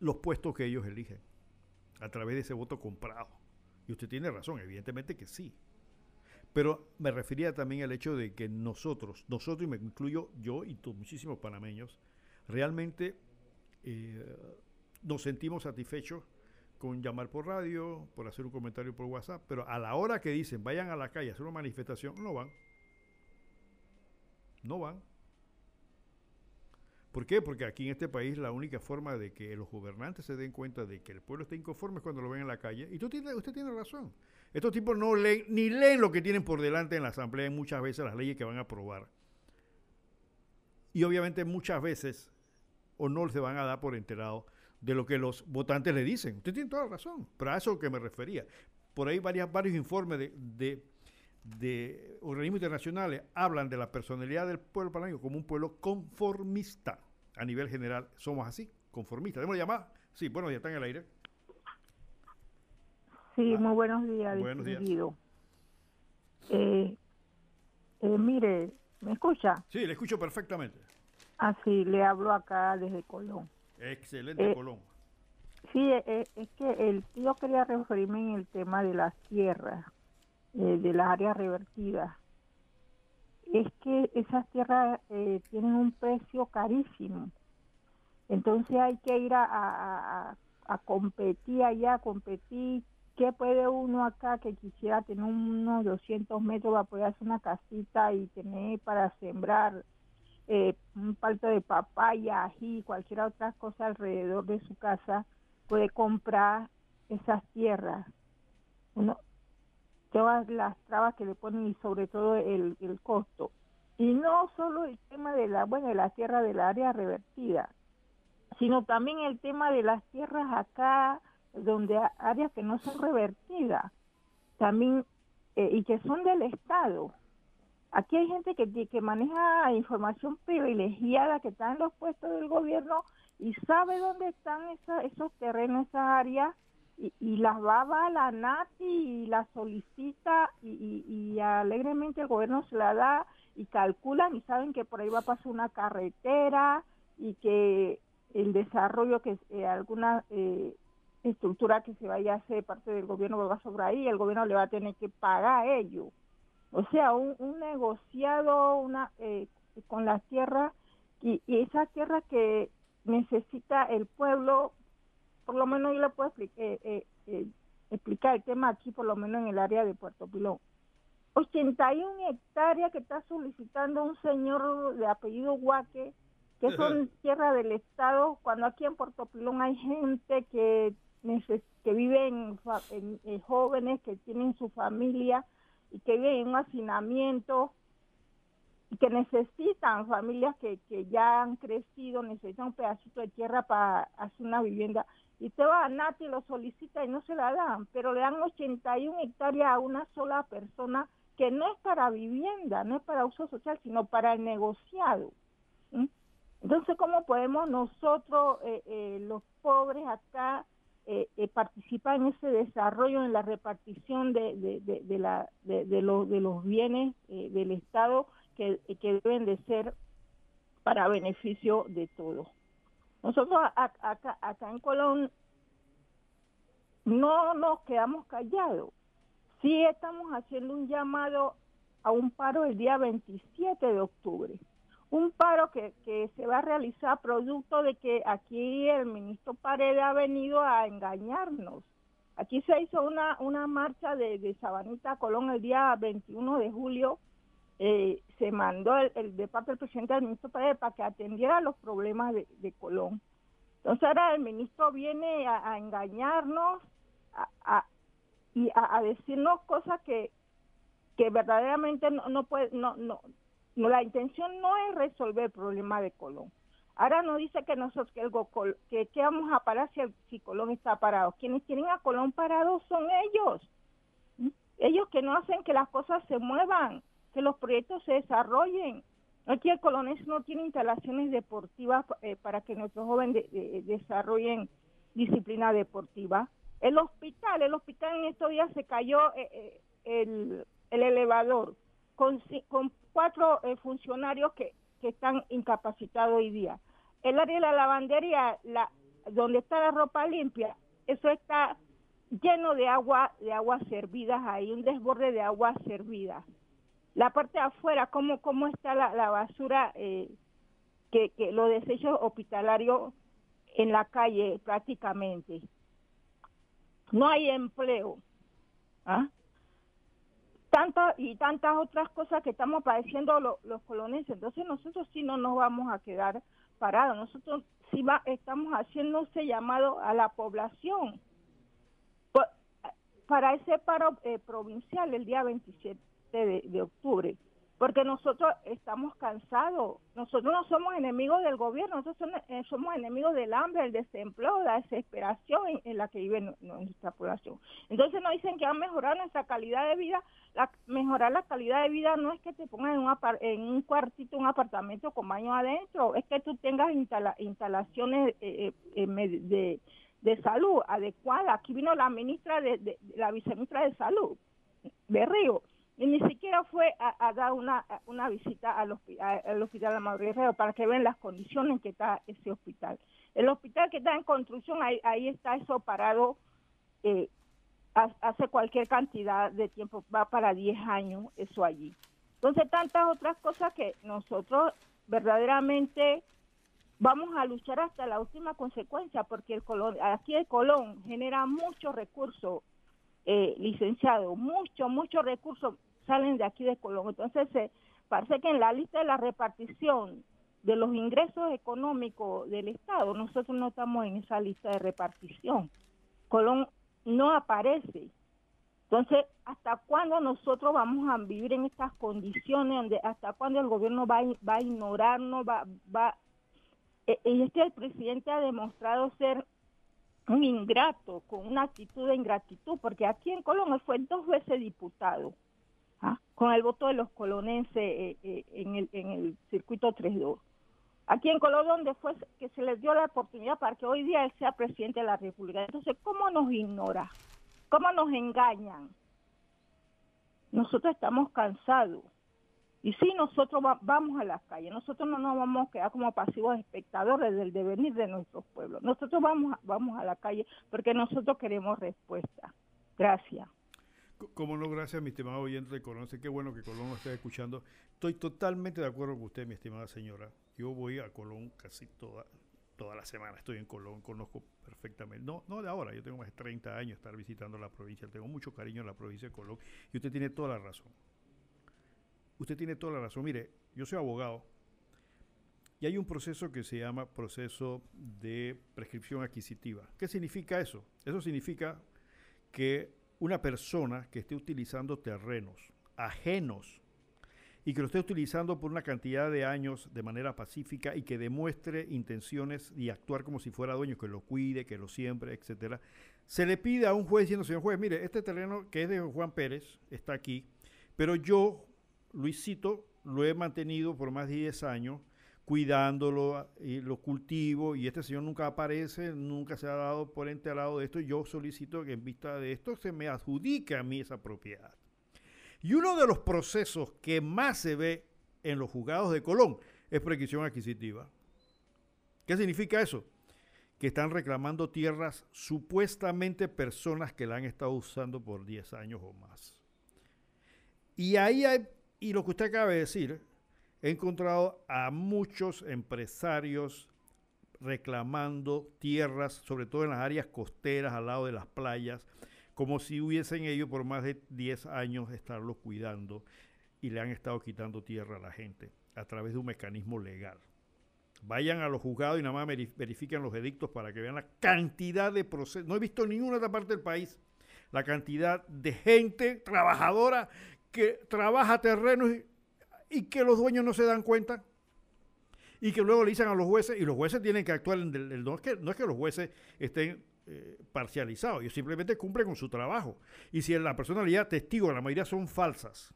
los puestos que ellos eligen a través de ese voto comprado. Y usted tiene razón, evidentemente que sí. Pero me refería también al hecho de que nosotros, nosotros y me incluyo yo y muchísimos panameños, realmente eh, nos sentimos satisfechos con llamar por radio, por hacer un comentario por WhatsApp, pero a la hora que dicen vayan a la calle a hacer una manifestación, no van. No van. ¿Por qué? Porque aquí en este país la única forma de que los gobernantes se den cuenta de que el pueblo está inconforme es cuando lo ven en la calle. Y tú tiene, usted tiene razón. Estos tipos no leen, ni leen lo que tienen por delante en la asamblea, muchas veces las leyes que van a aprobar. Y obviamente muchas veces o no se van a dar por enterado de lo que los votantes le dicen. Usted tiene toda la razón, pero a eso que me refería. Por ahí varias, varios informes de, de, organismos internacionales hablan de la personalidad del pueblo panameño como un pueblo conformista. A nivel general somos así, conformistas. ¿Debemos llamar? Sí, bueno, ya está en el aire. Sí, muy buenos días, buenos días. Eh, eh, mire, ¿me escucha? Sí, le escucho perfectamente. Así, le hablo acá desde Colón. Excelente, eh, Colón. Sí, eh, eh, es que el, yo quería referirme en el tema de las tierras, de las áreas revertidas. Es que esas tierras tienen un precio carísimo. Entonces hay que ir a, a, competir allá, a competir. ¿Qué puede uno acá que quisiera tener unos 200 metros para poder hacer una casita y tener para sembrar? Eh, un palto de papaya, ají, cualquier otra cosa alrededor de su casa, puede comprar esas tierras. Uno, todas las trabas que le ponen y sobre todo el, el costo. Y no solo el tema de la, bueno, de la tierra del área revertida, sino también el tema de las tierras acá, donde áreas que no son revertidas, también, eh, y que son del Estado Aquí hay gente que, que maneja información privilegiada, que está en los puestos del gobierno y sabe dónde están esos terrenos, esas áreas, y, las va, a la NATI y las solicita y, alegremente el gobierno se la da y calculan y saben que por ahí va a pasar una carretera y que el desarrollo que eh, alguna eh, estructura que se vaya a hacer parte del gobierno va sobre ahí, el gobierno le va a tener que pagar a ellos o sea, un, negociado una, eh, con las tierras y, esa tierra que necesita el pueblo, por lo menos yo le puedo eh, eh, explicar el tema aquí, por lo menos en el área de Puerto Pilón. 81 hectáreas que está solicitando un señor de apellido Guaque, que son tierra del Estado, cuando aquí en Puerto Pilón hay gente que, que vive en, jóvenes, que tienen su familia, y que viven en un hacinamiento y que necesitan familias que, que ya han crecido, necesitan un pedacito de tierra para hacer una vivienda. Y te va a Nati lo solicita y no se la dan, pero le dan 81 hectáreas a una sola persona que no es para vivienda, no es para uso social, sino para el negociado. Entonces, ¿cómo podemos nosotros, eh, eh, los pobres acá, eh, eh, participa en ese desarrollo, en la repartición de, de, la, de, los, de los bienes eh, del Estado que, que, deben de ser para beneficio de todos. Nosotros acá, acá en Colón no nos quedamos callados. Sí estamos haciendo un llamado a un paro el día 27 de octubre. Un paro que, que se va a realizar producto de que aquí el ministro Paredes ha venido a engañarnos. Aquí se hizo una, una marcha de, de Sabanita a Colón el día 21 de julio. Eh, se mandó el, de parte del presidente del ministro Paredes para que atendiera los problemas de, de Colón. Entonces ahora el ministro viene a, a engañarnos a, a, y a, decirnos cosas que, que verdaderamente no, no puede, no, no, no, la intención no es resolver el problema de Colón. Ahora nos dice que nosotros que, el que, que vamos a parar si, si Colón está parado. Quienes tienen a Colón parado son ellos. ¿Mm? Ellos que no hacen que las cosas se muevan, que los proyectos se desarrollen. Aquí el Colonés no tiene instalaciones deportivas eh, para que nuestros jóvenes desarrollen disciplina deportiva. El hospital, el hospital en estos días se cayó eh, eh, el, el, elevador con, con cuatro funcionarios que, que están incapacitados hoy día. El área de la lavandería, la, donde está la ropa limpia, eso está lleno de agua, de aguas servidas ahí, un desborde de aguas servidas. La parte de afuera, cómo, cómo está la, la basura, eh, que, que los desechos hospitalarios en la calle prácticamente. No hay empleo. ¿ah? Tantas y tantas otras cosas que estamos padeciendo los colonenses. Entonces nosotros sí no nos vamos a quedar parados. Nosotros sí va, estamos haciendo ese llamado a la población para ese paro eh, provincial el día 27 de octubre porque nosotros estamos cansados. Nosotros no somos enemigos del gobierno, nosotros somos, eh, enemigos del hambre, el desempleo, la desesperación en, la que vive nuestra población. Entonces nos dicen que va a mejorar nuestra calidad de vida. La, mejorar la calidad de vida no es que te pongas en un, en un cuartito, un apartamento con baño adentro, es que tú tengas instalaciones eh, eh, de, salud adecuadas. Aquí vino la ministra, de, la viceministra de Salud, de Río y ni siquiera fue a, dar una, una visita al, al hospital de Madrid para que vean las condiciones en que está ese hospital. El hospital que está en construcción, ahí, ahí está eso parado eh, hace cualquier cantidad de tiempo, va para 10 años eso allí. Entonces, tantas otras cosas que nosotros verdaderamente vamos a luchar hasta la última consecuencia, porque el Colón, aquí el Colón genera muchos recursos eh, licenciados, muchos, muchos recursos salen de aquí de Colón. Entonces, se parece que en la lista de la repartición de los ingresos económicos del Estado, nosotros no estamos en esa lista de repartición. Colón no aparece. Entonces, ¿hasta cuándo nosotros vamos a vivir en estas condiciones? Donde, ¿Hasta cuándo el gobierno va, va a ignorarnos? Va, va, eh, y es que el presidente ha demostrado ser un ingrato, con una actitud de ingratitud, porque aquí en Colón fue dos veces diputado, ¿ah? con el voto de los colonenses eh, eh, en, el, en el circuito 3-2. Aquí en Colón, donde fue que se les dio la oportunidad para que hoy día él sea presidente de la República. Entonces, ¿cómo nos ignora? ¿Cómo nos engañan? Nosotros estamos cansados y sí, nosotros vamos a las calles, nosotros no nos vamos a quedar como pasivos espectadores del devenir de nuestros pueblos. Nosotros vamos, vamos a la calle porque nosotros queremos respuesta. Gracias. Como no, gracias, mi estimado oyente. Sé qué bueno que Colón lo esté escuchando. Estoy totalmente de acuerdo con usted, mi estimada señora. Yo voy a Colón casi toda, toda la semana. Estoy en Colón, conozco perfectamente. No, no de ahora, yo tengo más de 30 años estar visitando la provincia. Tengo mucho cariño en la provincia de Colón. Y usted tiene toda la razón usted tiene toda la razón. Mire, yo soy abogado y hay un proceso que se llama proceso de prescripción adquisitiva. ¿Qué significa eso? Eso significa que una persona que esté utilizando terrenos ajenos y que lo esté utilizando por una cantidad de años de manera pacífica y que demuestre intenciones y actuar como si fuera dueño, que lo cuide, que lo siembre, etcétera, se le pide a un juez diciendo, señor juez, mire, este terreno que es de Juan Pérez está aquí, pero yo Luisito lo he mantenido por más de 10 años, cuidándolo y lo cultivo, y este señor nunca aparece, nunca se ha dado por enterado de esto. Yo solicito que en vista de esto se me adjudique a mí esa propiedad. Y uno de los procesos que más se ve en los juzgados de Colón es prescripción adquisitiva. ¿Qué significa eso? Que están reclamando tierras supuestamente personas que la han estado usando por 10 años o más. Y ahí hay Y lo que usted acaba de decir, he encontrado a muchos empresarios reclamando tierras, sobre todo en las áreas costeras, al lado de las playas, como si hubiesen ellos por más de 10 años estarlo cuidando y le han estado quitando tierra a la gente a través de un mecanismo legal. Vayan a los juzgados y nada más verifiquen los edictos para que vean la cantidad de procesos. No he visto en ninguna otra parte del país la cantidad de gente trabajadora que trabaja terrenos y, que los dueños no se dan cuenta y que luego le dicen a los jueces y los jueces tienen que actuar en el, no, es que, no es que los jueces estén eh, parcializados, ellos simplemente cumplen con su trabajo. Y si la personalidad testigo, la mayoría son falsas,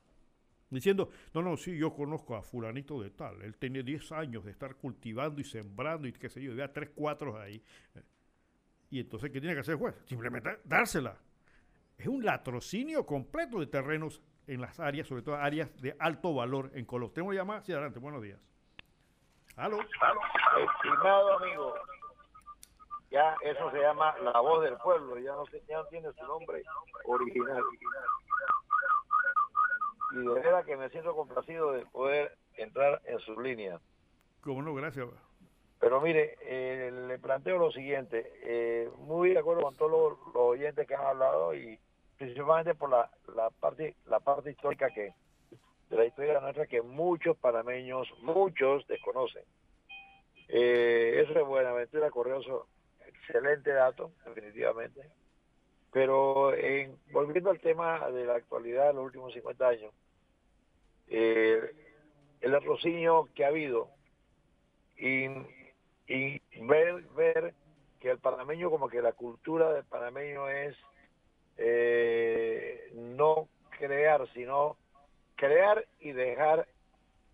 diciendo, no, no, sí, yo conozco a fulanito de tal, él tiene 10 años de estar cultivando y sembrando y qué sé yo, vea 3, 4 ahí. Y entonces, ¿qué tiene que hacer el juez? Simplemente dársela. Es un latrocinio completo de terrenos en las áreas, sobre todo áreas de alto valor en Colón. Tengo llamada, sí, adelante, buenos días. ¿Aló? Estimado amigo, ya eso se llama la voz del pueblo, ya no, ya no tiene su nombre original y de verdad que me siento complacido de poder entrar en sus líneas. Cómo no, gracias. Pero mire, eh, le planteo lo siguiente, eh, muy de acuerdo con todos los, oyentes que han hablado y principalmente por la, la parte la parte histórica que de la historia nuestra que muchos panameños, muchos desconocen. Eh, eso es Buenaventura Correoso, excelente dato, definitivamente. Pero en, volviendo al tema de la actualidad de los últimos 50 años, eh, el arrocinio que ha habido y, ver, ver que el panameño, como que la cultura del panameño es eh, no crear, sino crear y dejar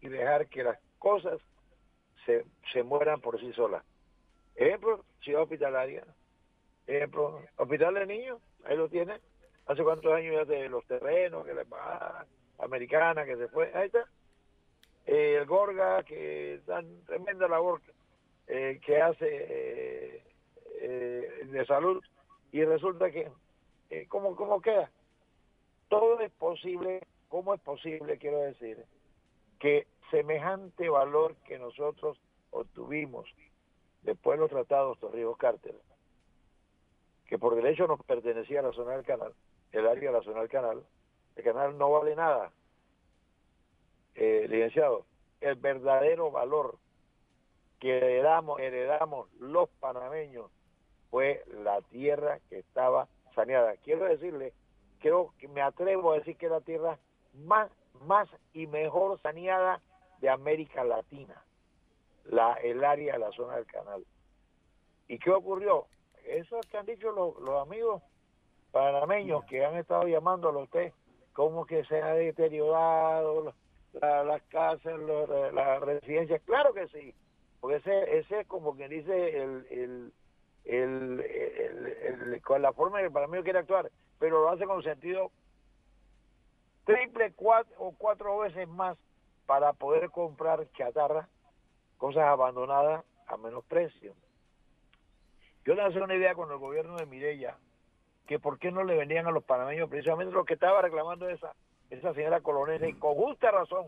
y dejar que las cosas se, se mueran por sí solas. Ejemplo, ciudad hospitalaria. Ejemplo, hospital de niños, ahí lo tiene. Hace cuántos años ya de los terrenos que le pagan americana que se fue, ahí está. Eh, el Gorga, que tan tremenda labor eh, que hace eh, de salud, y resulta que, ¿cómo, ¿cómo queda? Todo es posible, ¿cómo es posible, quiero decir, que semejante valor que nosotros obtuvimos después de los tratados Torrijos Cártel, que por derecho nos pertenecía a la zona del canal, el área de la zona del canal, el canal no vale nada. Eh, licenciado, el verdadero valor que heredamos, heredamos los panameños fue la tierra que estaba saneada. Quiero decirle, creo que me atrevo a decir que es la tierra más, más y mejor saneada de América Latina, la, el área la zona del canal. ¿Y qué ocurrió? Eso que han dicho los, los amigos panameños que han estado llamándolo a usted cómo que se ha deteriorado las casas, las residencias. Claro que sí, porque ese, ese es como quien dice el, el, con la forma que para mí quiere actuar, pero lo hace con sentido triple cuatro o cuatro veces más para poder comprar chatarra, cosas abandonadas a menos precio. Yo le hace una idea con el gobierno de Mireya, que por qué no le vendían a los panameños precisamente lo que estaba reclamando esa, esa señora colonesa y con justa razón.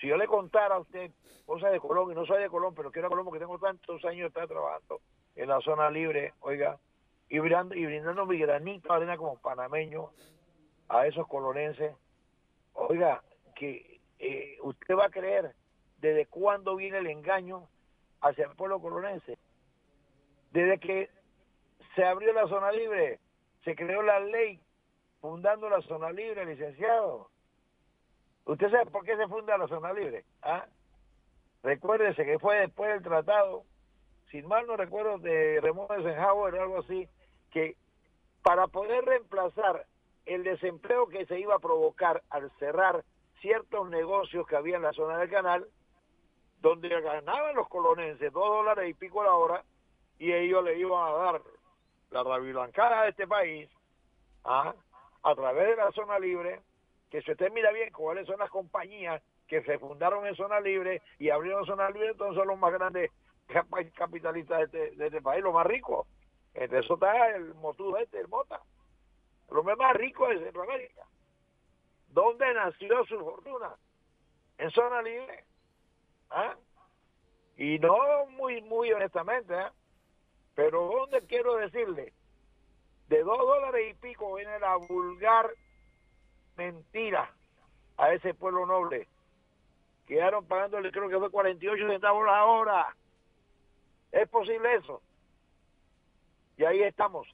Si yo le contara a usted cosas de Colón, y no soy de Colón, pero quiero a Colón porque tengo tantos años de estar trabajando en la zona libre, oiga, y brindando, y brindando mi granito de arena como panameño a esos colonenses, oiga, que eh, usted va a creer desde cuándo viene el engaño hacia el pueblo colonense. Desde que se abrió la zona libre, se creó la ley fundando la zona libre, licenciado. ¿Usted sabe por qué se funda la zona libre? ¿Ah? Recuérdese que fue después del tratado, sin mal no recuerdo, de Ramón Eisenhower o algo así, que para poder reemplazar el desempleo que se iba a provocar al cerrar ciertos negocios que había en la zona del canal, donde ganaban los colonenses dos dólares y pico la hora, y ellos le iban a dar la rabiblancada de este país, ¿ah? a través de la zona libre, que si usted mira bien cuáles son las compañías que se fundaron en zona libre y abrieron zona libre, entonces son los más grandes capitalistas de este, de este país, los más ricos. Entre eso está el motudo este, el Mota. Los más ricos de Centroamérica. ¿Dónde nació su fortuna? En zona libre. ¿Ah? Y no muy, muy honestamente, ¿eh? pero ¿dónde quiero decirle? De dos dólares y pico viene la vulgar mentira a ese pueblo noble. Quedaron pagándole, creo que fue 48 centavos la hora. ¿Es posible eso? Y ahí estamos.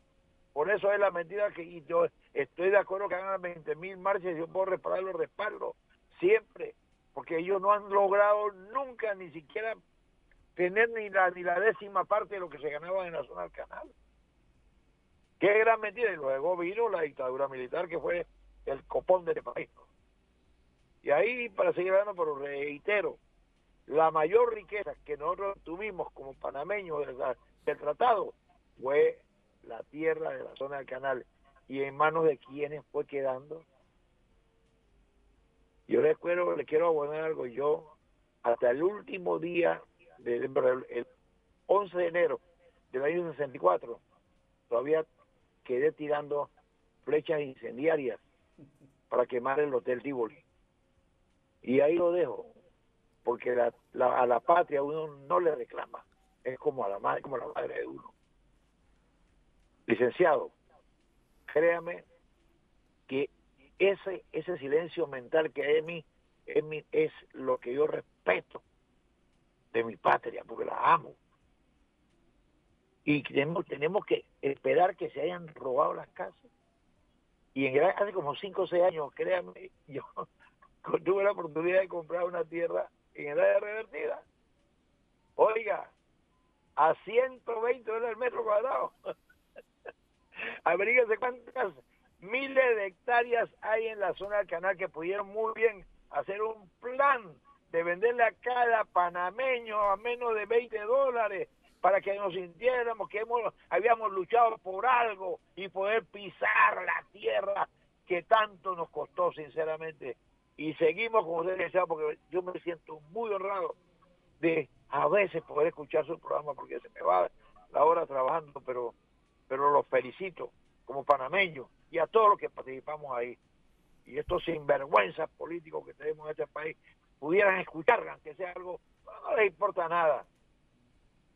Por eso es la mentira que yo estoy de acuerdo que hagan 20 mil marchas y yo puedo reparar los respaldos siempre, porque ellos no han logrado nunca ni siquiera tener ni la, ni la décima parte de lo que se ganaba en la zona del canal. Qué gran mentira. Y luego vino la dictadura militar que fue el copón de este país. Y ahí, para seguir hablando, pero reitero, la mayor riqueza que nosotros tuvimos como panameños del, del tratado fue la tierra de la zona del canal. ¿Y en manos de quienes fue quedando? Yo les quiero, les quiero abonar algo. Yo, hasta el último día, de, el 11 de enero del año 64, todavía quedé tirando flechas incendiarias para quemar el Hotel Tivoli. Y ahí lo dejo, porque la, a la patria uno no le reclama, es como a la madre, como la madre de uno. Licenciado, créame que ese, ese silencio mental que hay en mí es lo que yo respeto de mi patria, porque la amo. Y tenemos, tenemos que esperar que se hayan robado las casas. Y en, hace como 5 o 6 años, créanme, yo tuve la oportunidad de comprar una tierra en el área revertida. Oiga, a 120 dólares el metro cuadrado. Averíguese cuántas miles de hectáreas hay en la zona del canal que pudieron muy bien hacer un plan de venderle a cada panameño a menos de 20 dólares para que nos sintiéramos que hemos, habíamos luchado por algo y poder pisar la tierra que tanto nos costó sinceramente. Y seguimos como usted decía, porque yo me siento muy honrado de a veces poder escuchar su programa porque se me va la hora trabajando, pero, pero los felicito como panameño y a todos los que participamos ahí. Y estos sinvergüenzas políticos que tenemos en este país pudieran escuchar, aunque sea algo, no, les importa nada.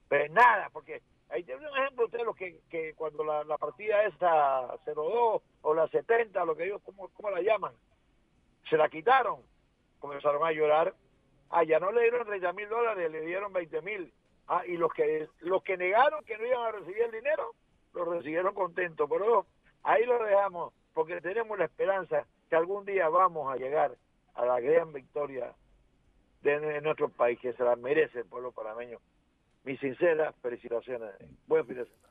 Pero nada, porque ahí tiene un ejemplo usted lo que, que cuando la, la partida esa 02 o la 70, lo que ellos, ¿cómo, ¿cómo la llaman? Se la quitaron, comenzaron a llorar. Ah, ya no le dieron 30 mil dólares, le dieron 20 mil. Ah, y los que, los que negaron que no iban a recibir el dinero, lo recibieron contentos. Pero ahí lo dejamos, porque tenemos la esperanza que algún día vamos a llegar a la gran victoria de nuestro país, que se la merece el pueblo panameño. Mis sinceras felicitaciones. Buen fin de semana.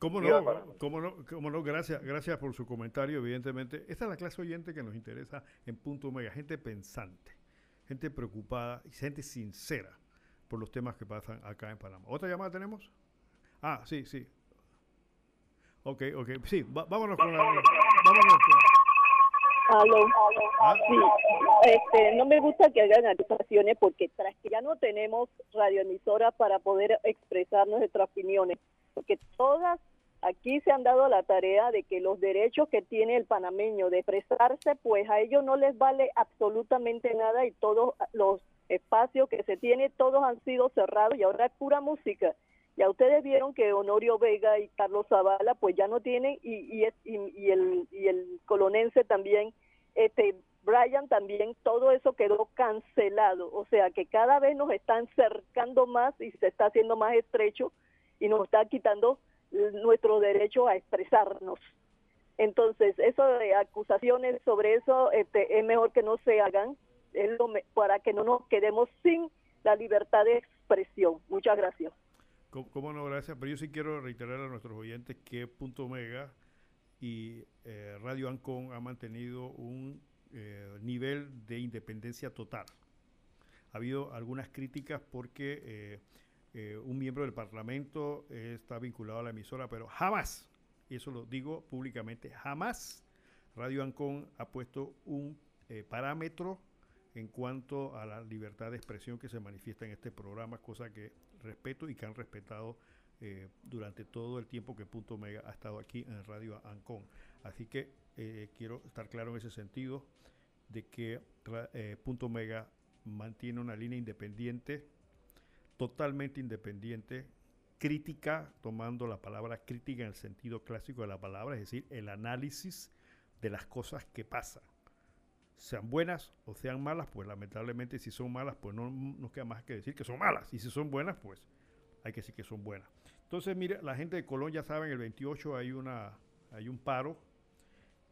¿Cómo no? ¿Cómo no? ¿Cómo no? Gracias, gracias por su comentario, evidentemente. Esta es la clase oyente que nos interesa en Punto Omega. Gente pensante, gente preocupada y gente sincera por los temas que pasan acá en Panamá. ¿Otra llamada tenemos? Ah, sí, sí. Ok, ok. Sí, vámonos con la... Vámonos con... Aló. Sí. Este, no me gusta que hagan acusaciones porque tras que ya no tenemos radioemisora para poder expresar nuestras opiniones, porque todas aquí se han dado la tarea de que los derechos que tiene el panameño de expresarse, pues a ellos no les vale absolutamente nada y todos los espacios que se tiene, todos han sido cerrados y ahora es pura música. Ya ustedes vieron que Honorio Vega y Carlos Zavala pues ya no tienen y, y, y, el, y el colonense también, este Brian también, todo eso quedó cancelado. O sea que cada vez nos están cercando más y se está haciendo más estrecho y nos está quitando nuestro derecho a expresarnos. Entonces, eso de acusaciones sobre eso este, es mejor que no se hagan es lo para que no nos quedemos sin la libertad de expresión. Muchas gracias. ¿Cómo, no? Gracias. Pero yo sí quiero reiterar a nuestros oyentes que Punto Omega y eh, Radio Ancon ha mantenido un eh, nivel de independencia total. Ha habido algunas críticas porque eh, un miembro del Parlamento está vinculado a la emisora, pero jamás, y eso lo digo públicamente, jamás Radio Ancon ha puesto un parámetro en cuanto a la libertad de expresión que se manifiesta en este programa, cosa que respeto y que han respetado eh, durante todo el tiempo que Punto Mega ha estado aquí en Radio Ancon. Así que eh, quiero estar claro en ese sentido de que eh, Punto Omega mantiene una línea independiente, totalmente independiente, crítica, tomando la palabra crítica en el sentido clásico de la palabra, es decir, el análisis de las cosas que pasan. Sean buenas o sean malas, pues lamentablemente si son malas, pues no nos queda más que decir que son malas. Y si son buenas, pues hay que decir que son buenas. Entonces, mire, la gente de Colón ya saben, el 28 hay, una, hay un paro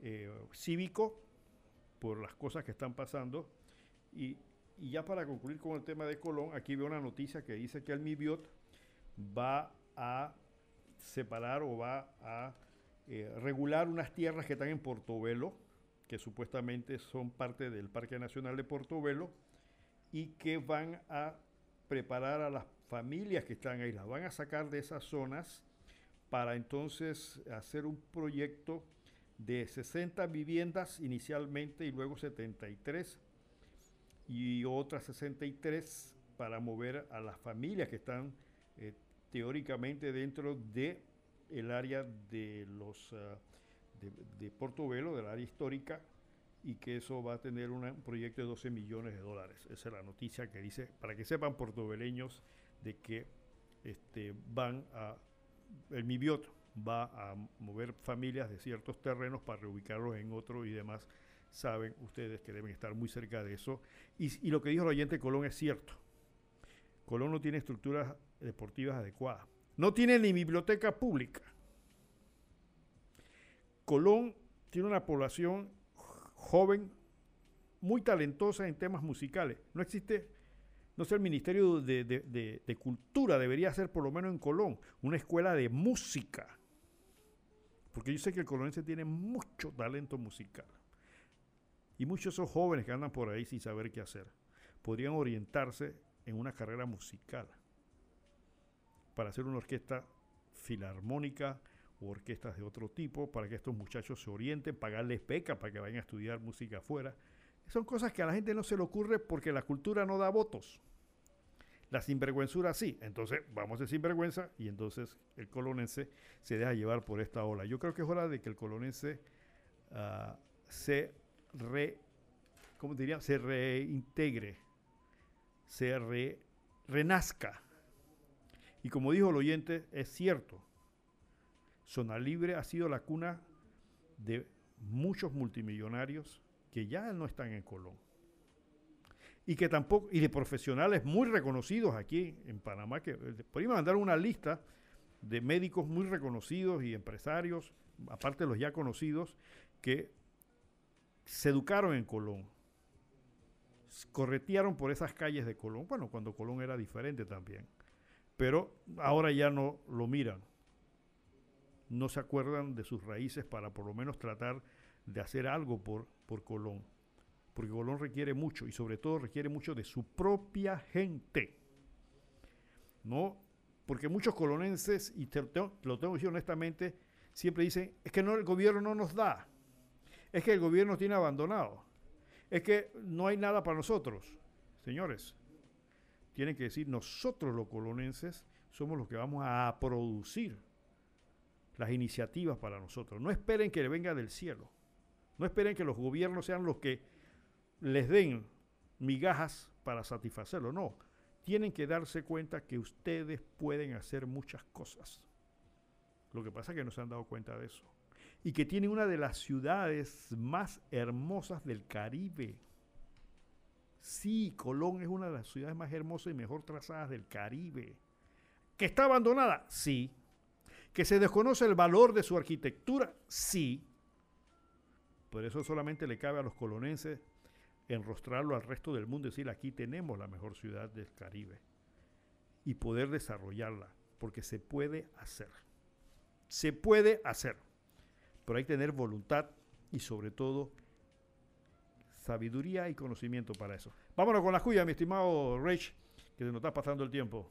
eh, cívico por las cosas que están pasando. Y, ya para concluir con el tema de Colón, aquí veo una noticia que dice que el MIBIOT va a separar o va a eh, regular unas tierras que están en Portobelo, que supuestamente son parte del Parque Nacional de Portobelo, y que van a preparar a las familias que están ahí, las van a sacar de esas zonas para entonces hacer un proyecto de 60 viviendas inicialmente y luego 73 y otras 63 para mover a las familias que están eh, teóricamente dentro de el área de los uh, de, de, Portobelo, del área histórica, y que eso va a tener un proyecto de 12 millones de dólares. Esa es la noticia que dice, para que sepan portobeleños de que este, van a, el MIBIOT va a mover familias de ciertos terrenos para reubicarlos en otro y demás. Saben ustedes que deben estar muy cerca de eso. Y, lo que dijo el oyente Colón es cierto. Colón no tiene estructuras deportivas adecuadas. No tiene ni biblioteca pública. Colón tiene una población joven, muy talentosa en temas musicales. No existe, no sé, el Ministerio de, Cultura debería ser, por lo menos en Colón, una escuela de música. Porque yo sé que el colonense tiene mucho talento musical. Y muchos esos jóvenes que andan por ahí sin saber qué hacer, podrían orientarse en una carrera musical para hacer una orquesta filarmónica o orquestas de otro tipo, para que estos muchachos se orienten, pagarles beca para que vayan a estudiar música afuera. Son cosas que a la gente no se le ocurre porque la cultura no da votos. La sinvergüenzura sí. Entonces vamos de sinvergüenza y entonces el colonense se deja llevar por esta ola. Yo creo que es hora de que el colonense uh, se re, ¿cómo diría? se reintegre, se re, renazca y como dijo el oyente, es cierto, Zona Libre ha sido la cuna de muchos multimillonarios que ya no están en Colón. Y que tampoco, y de profesionales muy reconocidos aquí en Panamá, que eh, podríamos mandar una lista de médicos muy reconocidos y empresarios, aparte de los ya conocidos, que se educaron en Colón, corretearon por esas calles de Colón, bueno, cuando Colón era diferente también pero ahora ya no lo miran. No se acuerdan de sus raíces para por lo menos tratar de hacer algo por, por Colón. Porque Colón requiere mucho y sobre todo requiere mucho de su propia gente. ¿No? Porque muchos colonenses, y te, lo tengo que decir honestamente, siempre dicen, es que no, el gobierno no nos da. Es que el gobierno tiene abandonado. Es que no hay nada para nosotros. Señores, tienen que decir nosotros los colonenses somos los que vamos a producir las iniciativas para nosotros. No esperen que le venga del cielo. No esperen que los gobiernos sean los que les den migajas para satisfacerlo. No. Tienen que darse cuenta que ustedes pueden hacer muchas cosas. Lo que pasa es que no se han dado cuenta de eso. Y que tienen una de las ciudades más hermosas del Caribe. Sí, Colón es una de las ciudades más hermosas y mejor trazadas del Caribe. ¿Que está abandonada? Sí. ¿Que se desconoce el valor de su arquitectura? Sí. Por eso solamente le cabe a los colonenses enrostrarlo al resto del mundo y decir, aquí tenemos la mejor ciudad del Caribe. Y poder desarrollarla, porque se puede hacer. Se puede hacer. Pero hay que tener voluntad y sobre todo sabiduría y conocimiento para eso. Vámonos con la cuya, mi estimado Rich, que se nos está pasando el tiempo.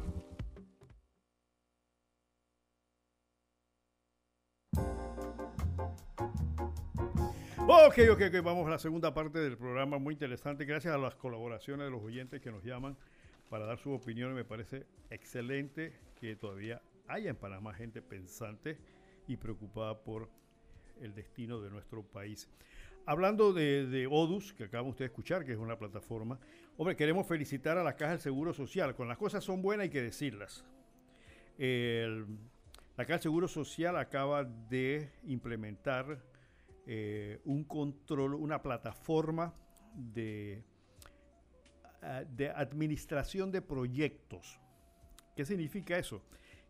Ok, ok, ok, vamos a la segunda parte del programa, muy interesante. Gracias a las colaboraciones de los oyentes que nos llaman para dar su opinión. Me parece excelente que todavía haya en Panamá gente pensante y preocupada por el destino de nuestro país. Hablando de, Odus, que acaban ustedes de escuchar, que es una plataforma, hombre, queremos felicitar a la Caja del Seguro Social. Con las cosas son buenas, hay que decirlas. La Caja del Seguro Social acaba de implementar eh, un control, una plataforma de, ah, de administración de proyectos. ¿Qué significa eso?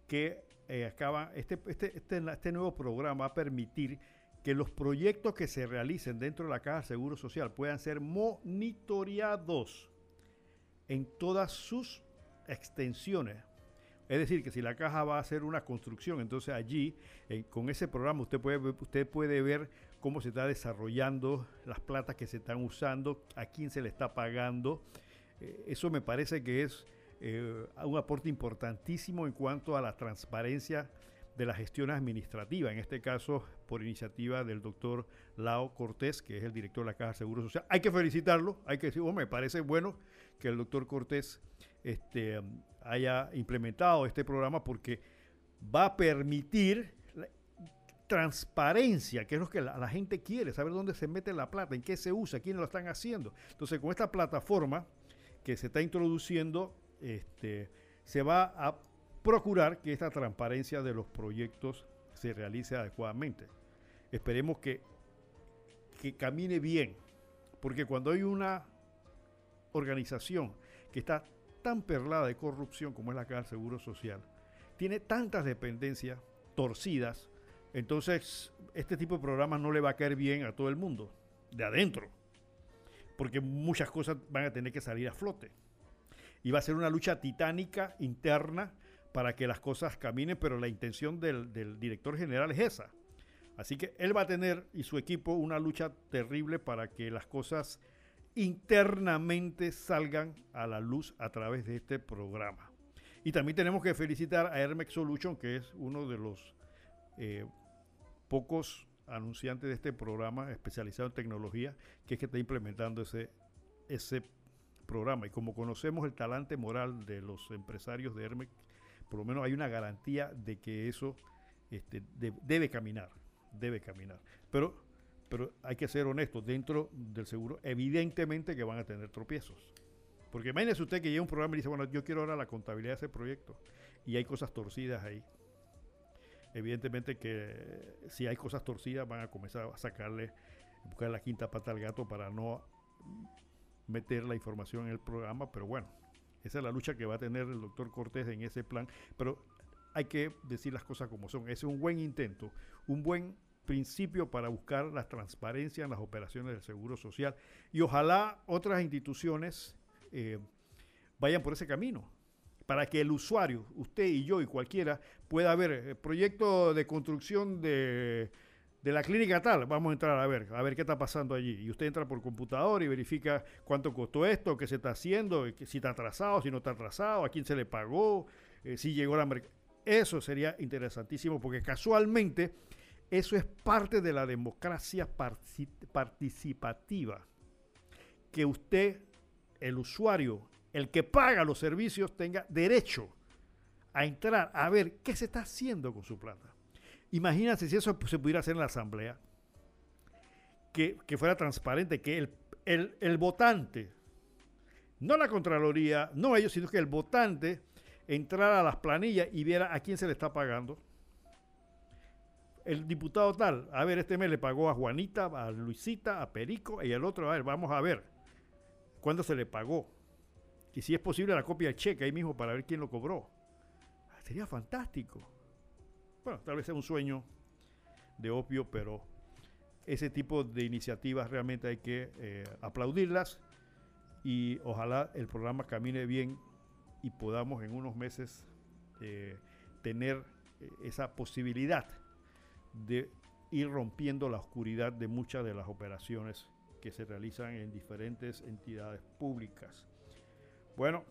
Que eh, acaba, este, este, este, este nuevo programa va a permitir que los proyectos que se realicen dentro de la Caja de Seguro Social puedan ser monitoreados en todas sus extensiones. Es decir, que si la caja va a hacer una construcción, entonces allí, eh, con ese programa, usted puede, usted puede ver cómo se está desarrollando, las platas que se están usando, a quién se le está pagando. Eh, eso me parece que es eh, un aporte importantísimo en cuanto a la transparencia de la gestión administrativa, en este caso por iniciativa del doctor Lao Cortés, que es el director de la Caja de Seguro Social. Hay que felicitarlo, hay que decir, oh, me parece bueno que el doctor Cortés este, haya implementado este programa porque va a permitir transparencia, que es lo que la, gente quiere, saber dónde se mete la plata, en qué se usa, quiénes lo están haciendo. Entonces, con esta plataforma que se está introduciendo, este, se va a procurar que esta transparencia de los proyectos se realice adecuadamente. Esperemos que, que camine bien, porque cuando hay una organización que está tan perlada de corrupción como es la Caja del Seguro Social, tiene tantas dependencias torcidas, entonces este tipo de programas no le va a caer bien a todo el mundo, de adentro, porque muchas cosas van a tener que salir a flote. Y va a ser una lucha titánica interna para que las cosas caminen, pero la intención del, director general es esa. Así que él va a tener y su equipo una lucha terrible para que las cosas internamente salgan a la luz a través de este programa. Y también tenemos que felicitar a Hermex Solution, que es uno de los eh, pocos anunciantes de este programa especializado en tecnología, que es que está implementando ese, ese programa. Y como conocemos el talante moral de los empresarios de Hermex, por lo menos hay una garantía de que eso este, de- debe caminar, debe caminar. Pero, pero hay que ser honestos, dentro del seguro, evidentemente que van a tener tropiezos. Porque imagínese usted que llega un programa y dice, bueno, yo quiero ahora la contabilidad de ese proyecto. Y hay cosas torcidas ahí. Evidentemente que si hay cosas torcidas van a comenzar a sacarle, buscar la quinta pata al gato para no meter la información en el programa, pero bueno, esa es la lucha que va a tener el doctor Cortés en ese plan, pero hay que decir las cosas como son. Ese es un buen intento, un buen principio para buscar la transparencia en las operaciones del Seguro Social y ojalá otras instituciones eh, vayan por ese camino para que el usuario, usted y yo y cualquiera, pueda ver el proyecto de construcción de, de la clínica tal, vamos a entrar a ver, a ver qué está pasando allí. Y usted entra por computador y verifica cuánto costó esto, qué se está haciendo, que- si está atrasado, si no está atrasado, a quién se le pagó, eh, si llegó la Eso sería interesantísimo porque casualmente eso es parte de la democracia participativa. Que usted, el usuario, el que paga los servicios, tenga derecho a entrar a ver qué se está haciendo con su plata. Imagínense si eso se pudiera hacer en la asamblea, que, fuera transparente, que el, el- el votante, no la Contraloría, no ellos, sino que el votante entrara a las planillas y viera a quién se le está pagando. El diputado tal, a ver, este mes le pagó a Juanita, a Luisita, a Perico y el otro, a ver, vamos a ver cuándo se le pagó. Y si es posible la copia del cheque ahí mismo para ver quién lo cobró. Sería fantástico. Bueno, tal vez sea un sueño de opio, pero ese tipo de iniciativas realmente hay que eh, aplaudirlas y ojalá el programa camine bien y podamos en unos meses eh, tener eh, esa posibilidad de ir rompiendo la oscuridad de muchas de las operaciones que se realizan en diferentes entidades públicas. Bueno,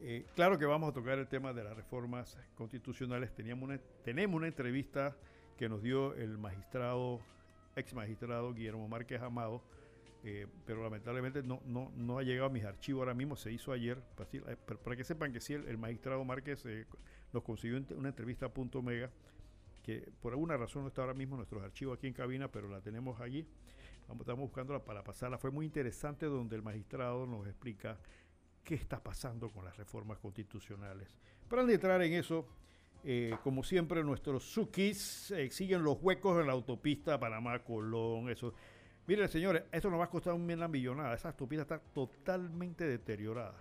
eh, claro que vamos a tocar el tema de las reformas constitucionales. Teníamos una, tenemos una entrevista que nos dio el magistrado, ex magistrado Guillermo Márquez Amado, eh, pero lamentablemente no, no, no, ha llegado a mis archivos ahora mismo, se hizo ayer, para, para que sepan que sí, el, magistrado Márquez eh, nos consiguió una entrevista a punto mega, que por alguna razón no está ahora mismo en nuestros archivos aquí en cabina, pero la tenemos allí, estamos buscándola para pasarla, fue muy interesante donde el magistrado nos explica qué está pasando con las reformas constitucionales. Para entrar en eso, eh, como siempre, nuestros sukis siguen los huecos en la autopista Panamá-Colón, eso Miren, señores, esto nos va a costar una millonada. Esa autopista está totalmente deteriorada.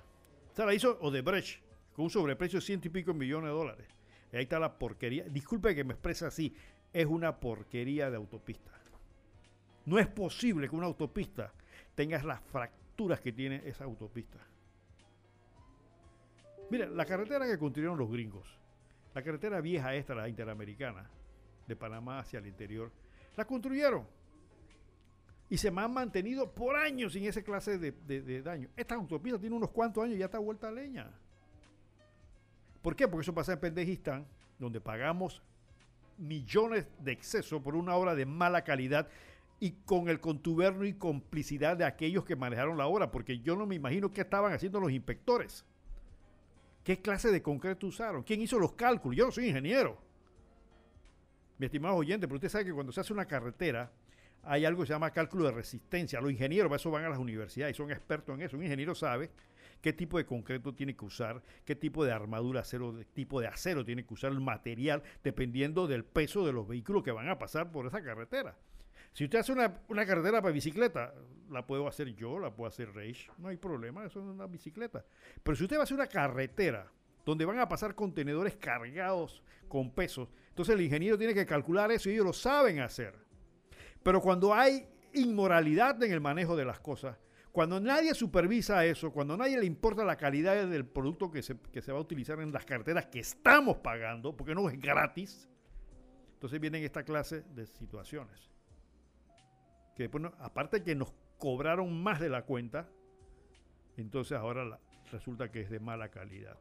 O sea, la hizo Odebrecht con un sobreprecio de ciento y pico millones de dólares. Y ahí está la porquería. Disculpe que me exprese así. Es una porquería de autopista. No es posible que una autopista tenga las fracturas que tiene esa autopista. Miren, la carretera que construyeron los gringos, la carretera vieja esta, la interamericana, de Panamá hacia el interior, la construyeron y se me han mantenido por años sin esa clase de, daño. Esta autopista tiene unos cuantos años y ya está vuelta a leña. ¿Por qué? Porque eso pasa en Pendejistán, donde pagamos millones de exceso por una obra de mala calidad y con el contubernio y complicidad de aquellos que manejaron la obra, porque yo no me imagino qué estaban haciendo los inspectores. ¿Qué clase de concreto usaron? ¿Quién hizo los cálculos? Yo no soy ingeniero. Mi estimado oyente, pero usted sabe que cuando se hace una carretera, hay algo que se llama cálculo de resistencia. Los ingenieros, para eso van a las universidades y son expertos en eso. Un ingeniero sabe qué tipo de concreto tiene que usar, qué tipo de armadura acero, qué tipo de acero tiene que usar, el material, dependiendo del peso de los vehículos que van a pasar por esa carretera. Si usted hace una, carretera para bicicleta, la puedo hacer yo, la puedo hacer Rage, no hay problema, eso es una bicicleta. Pero si usted va a hacer una carretera donde van a pasar contenedores cargados con pesos, entonces el ingeniero tiene que calcular eso y ellos lo saben hacer. Pero cuando hay inmoralidad en el manejo de las cosas, cuando nadie supervisa eso, cuando nadie le importa la calidad del producto que se, va a utilizar en las carteras que estamos pagando, porque no es gratis, entonces vienen esta clase de situaciones. Que después, aparte que nos cobraron más de la cuenta, entonces ahora resulta que es de mala calidad.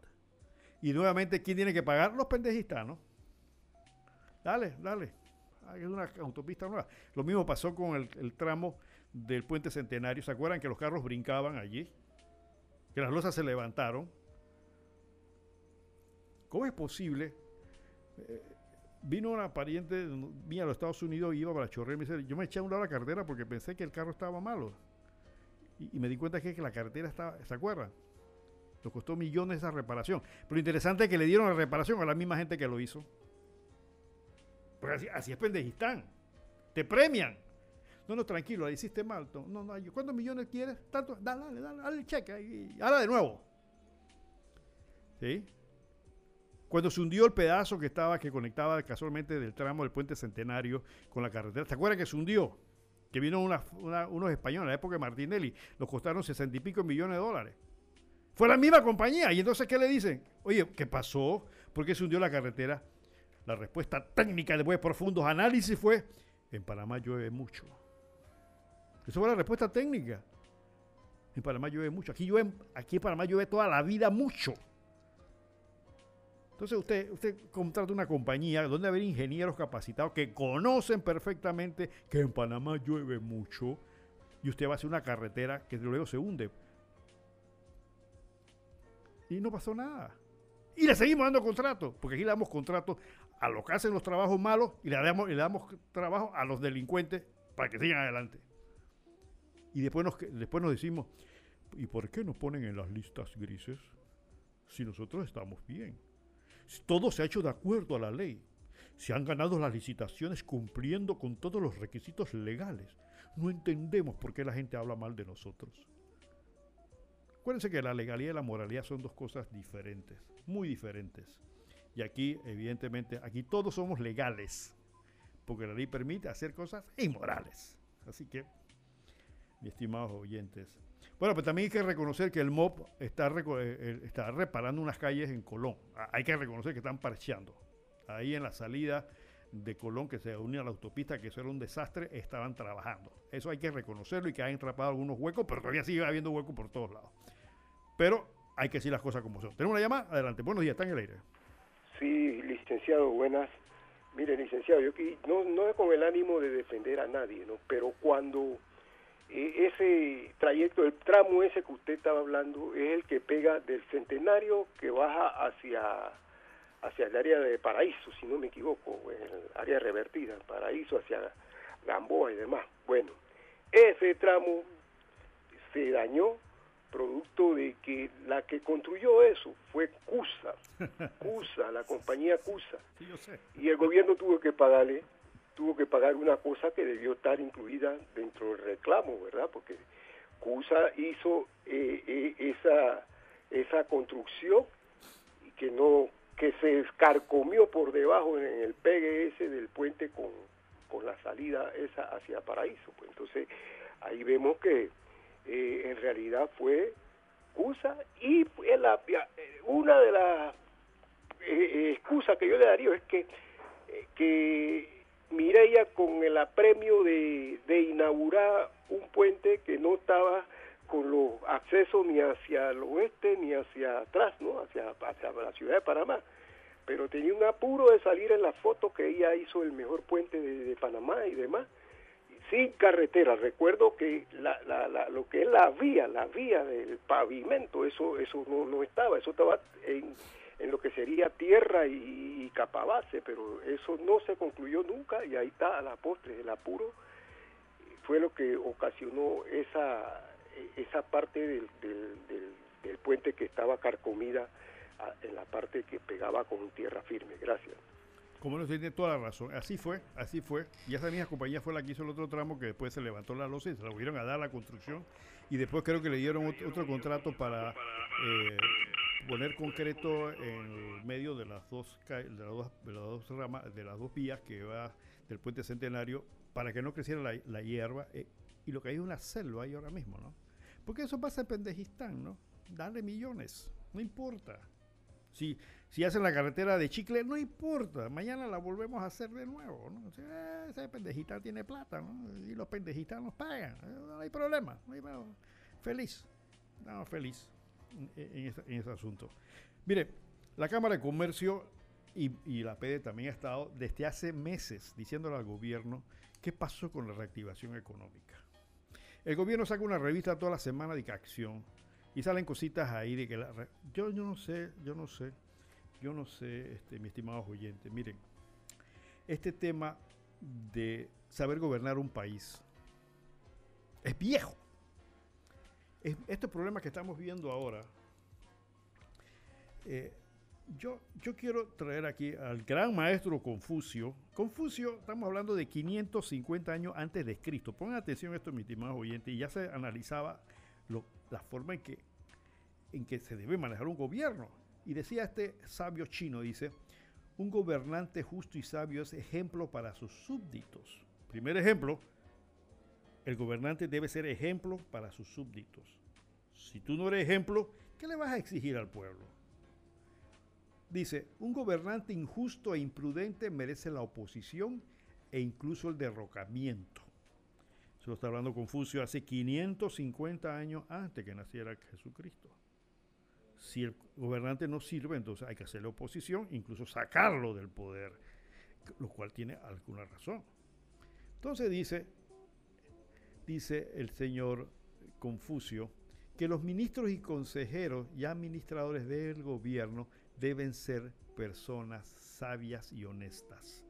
Y nuevamente, ¿quién tiene que pagar? Los pendejistanos. Dale, dale es una autopista nueva. Lo mismo pasó con el, tramo del puente centenario. ¿Se acuerdan que los carros brincaban allí? Que las losas se levantaron. ¿Cómo es posible? Eh, vino una pariente mía a los Estados Unidos iba para Chorrera y me dice, yo me eché a un lado la carretera porque pensé que el carro estaba malo. Y, me di cuenta que, que la carretera estaba, ¿se acuerdan? Nos costó millones esa reparación. Pero lo interesante es que le dieron la reparación a la misma gente que lo hizo. Porque así, es pendejistán. Te premian. No, no, tranquilo, la hiciste mal. No, no, ¿cuántos millones quieres? Tanto, dale, dale, dale, dale el cheque y ahora de nuevo. ¿Sí? Cuando se hundió el pedazo que estaba, que conectaba casualmente del tramo del puente Centenario con la carretera, ¿te acuerdas que se hundió? Que vino unos españoles en la época de Martinelli, los costaron sesenta y pico millones de dólares. Fue la misma compañía. Y entonces, ¿qué le dicen? Oye, ¿qué pasó? ¿Por qué se hundió la carretera? La respuesta técnica después de profundos análisis fue, en Panamá llueve mucho. Eso fue la respuesta técnica. En Panamá llueve mucho. Aquí, llueve, aquí en Panamá llueve toda la vida mucho. Entonces usted, usted contrata una compañía donde haber ingenieros capacitados que conocen perfectamente que en Panamá llueve mucho y usted va a hacer una carretera que luego se hunde. Y no pasó nada. Y le seguimos dando contratos, porque aquí le damos contratos a los que hacen los trabajos malos y le damos, le damos trabajo a los delincuentes para que sigan adelante. Y después nos, después nos decimos, ¿y por qué nos ponen en las listas grises si nosotros estamos bien? Todo se ha hecho de acuerdo a la ley. Se han ganado las licitaciones cumpliendo con todos los requisitos legales. No entendemos por qué la gente habla mal de nosotros. Acuérdense que la legalidad y la moralidad son dos cosas diferentes, muy diferentes. Y aquí, evidentemente, aquí todos somos legales, porque la ley permite hacer cosas inmorales. Así que, mis estimados oyentes. Bueno, pero también hay que reconocer que el MOP está, eh, está reparando unas calles en Colón. Hay que reconocer que están parcheando. Ahí en la salida de Colón que se unía a la autopista, que eso era un desastre, estaban trabajando. Eso hay que reconocerlo y que han atrapado algunos huecos, pero todavía sigue habiendo huecos por todos lados. Pero hay que decir las cosas como son. Tenemos una llamada, adelante. Buenos días, está en el aire. Sí, licenciado, buenas. Mire, licenciado, yo no, no es con el ánimo de defender a nadie, ¿no? Pero cuando eh, ese trayecto, el tramo ese que usted estaba hablando, es el que pega del centenario que baja hacia hacia el área de Paraíso, si no me equivoco, el área revertida, Paraíso hacia Gamboa y demás. Bueno, ese tramo se dañó producto de que la que construyó eso fue CUSA, CUSA, la compañía CUSA. Y el gobierno tuvo que pagarle, tuvo que pagar una cosa que debió estar incluida dentro del reclamo, ¿verdad? Porque CUSA hizo eh, eh, esa, esa construcción que no que se escarcomió por debajo en el PGS del puente con, la salida esa hacia Paraíso. Pues entonces ahí vemos que eh, en realidad fue excusa y una de las excusas que yo le daría es que, que Mireya con el apremio de, de inaugurar un puente que no estaba con los accesos ni hacia el oeste ni hacia atrás, ¿no? Hacia, hacia la ciudad de Panamá. Pero tenía un apuro de salir en la foto que ella hizo el mejor puente de, Panamá y demás, sin carretera. Recuerdo que la, la, la, lo que es la vía, la vía del pavimento, eso eso no, no estaba, eso estaba en, en lo que sería tierra y, y capabase, pero eso no se concluyó nunca y ahí está a la postre, el apuro fue lo que ocasionó esa esa parte del, del, puente que estaba carcomida en la parte que pegaba con tierra firme. Gracias. Como no tiene toda la razón. Así fue, así fue. Y esa misma compañía fue la que hizo el otro tramo que después se levantó la losa y se la volvieron a dar la construcción. Y después creo que le dieron otro, contrato para eh, poner concreto en medio de las dos de las dos, de las dos ramas, de las dos vías que va del puente centenario para que no creciera la, hierba. Eh, y lo que hay es una selva ahí ahora mismo, ¿no? Porque eso pasa en Pendejistán, ¿no? Darle millones, no importa. Si, si hacen la carretera de chicle, no importa, mañana la volvemos a hacer de nuevo. ¿no? Ese pendejita tiene plata ¿no? y los pendejitas nos pagan. Eh, no hay problema. Feliz. No, feliz en, ese, asunto. Mire, la Cámara de Comercio y, la PD también ha estado desde hace meses diciéndole al gobierno qué pasó con la reactivación económica. El gobierno saca una revista toda la semana de acción y salen cositas ahí de que la, yo no sé, yo no sé, yo no sé, este, mi estimados oyentes, miren, este tema de saber gobernar un país es viejo. estos problemas que estamos viendo ahora, eh, yo, yo quiero traer aquí al gran maestro Confucio. Confucio, estamos hablando de 550 años antes de Cristo. Pongan atención a esto, mis estimados oyentes, y ya se analizaba la forma en que, en que se debe manejar un gobierno. Y decía este sabio chino, dice, un gobernante justo y sabio es ejemplo para sus súbditos. Primer ejemplo, el gobernante debe ser ejemplo para sus súbditos. Si tú no eres ejemplo, ¿qué le vas a exigir al pueblo? Dice, un gobernante injusto e imprudente merece la oposición e incluso el derrocamiento. Se lo está hablando Confucio hace 550 años antes que naciera Jesucristo. Si el gobernante no sirve, entonces hay que hacerle oposición, incluso sacarlo del poder, lo cual tiene alguna razón. Entonces dice, dice el señor Confucio, que los ministros y consejeros y administradores del gobierno deben ser personas sabias y honestas.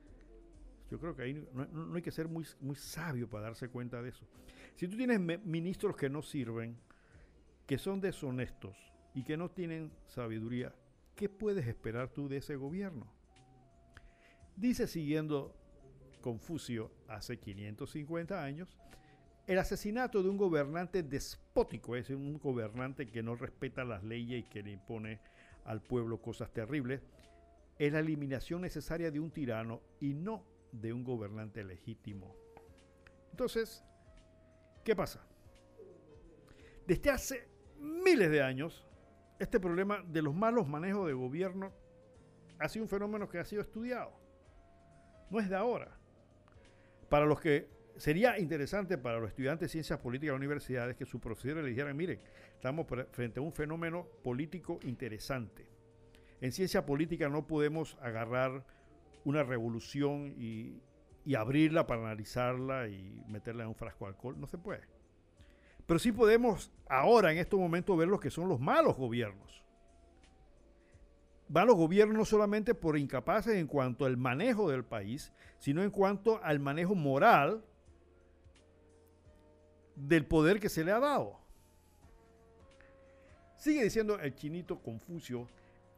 Yo creo que ahí no, hay que ser muy, muy sabio para darse cuenta de eso. Si tú tienes ministros que no sirven, que son deshonestos y que no tienen sabiduría, ¿qué puedes esperar tú de ese gobierno? Dice siguiendo Confucio hace 550 años, el asesinato de un gobernante despótico, es un gobernante que no respeta las leyes y que le impone al pueblo cosas terribles, es la eliminación necesaria de un tirano y no de un gobernante legítimo. Entonces, ¿qué pasa? Desde hace miles de años, este problema de los malos manejos de gobierno ha sido un fenómeno que ha sido estudiado. No es de ahora. Para los que sería interesante para los estudiantes de ciencias políticas de las universidades que sus profesores le dijeran, miren, estamos frente a un fenómeno político interesante. En ciencia política no podemos agarrar una revolución y, y abrirla para analizarla y meterla en un frasco de alcohol. No se puede. Pero sí podemos ahora, en estos momentos, ver lo que son los malos gobiernos. Malos gobiernos no solamente por incapaces en cuanto al manejo del país, sino en cuanto al manejo moral del poder que se le ha dado. Sigue diciendo el chinito Confucio,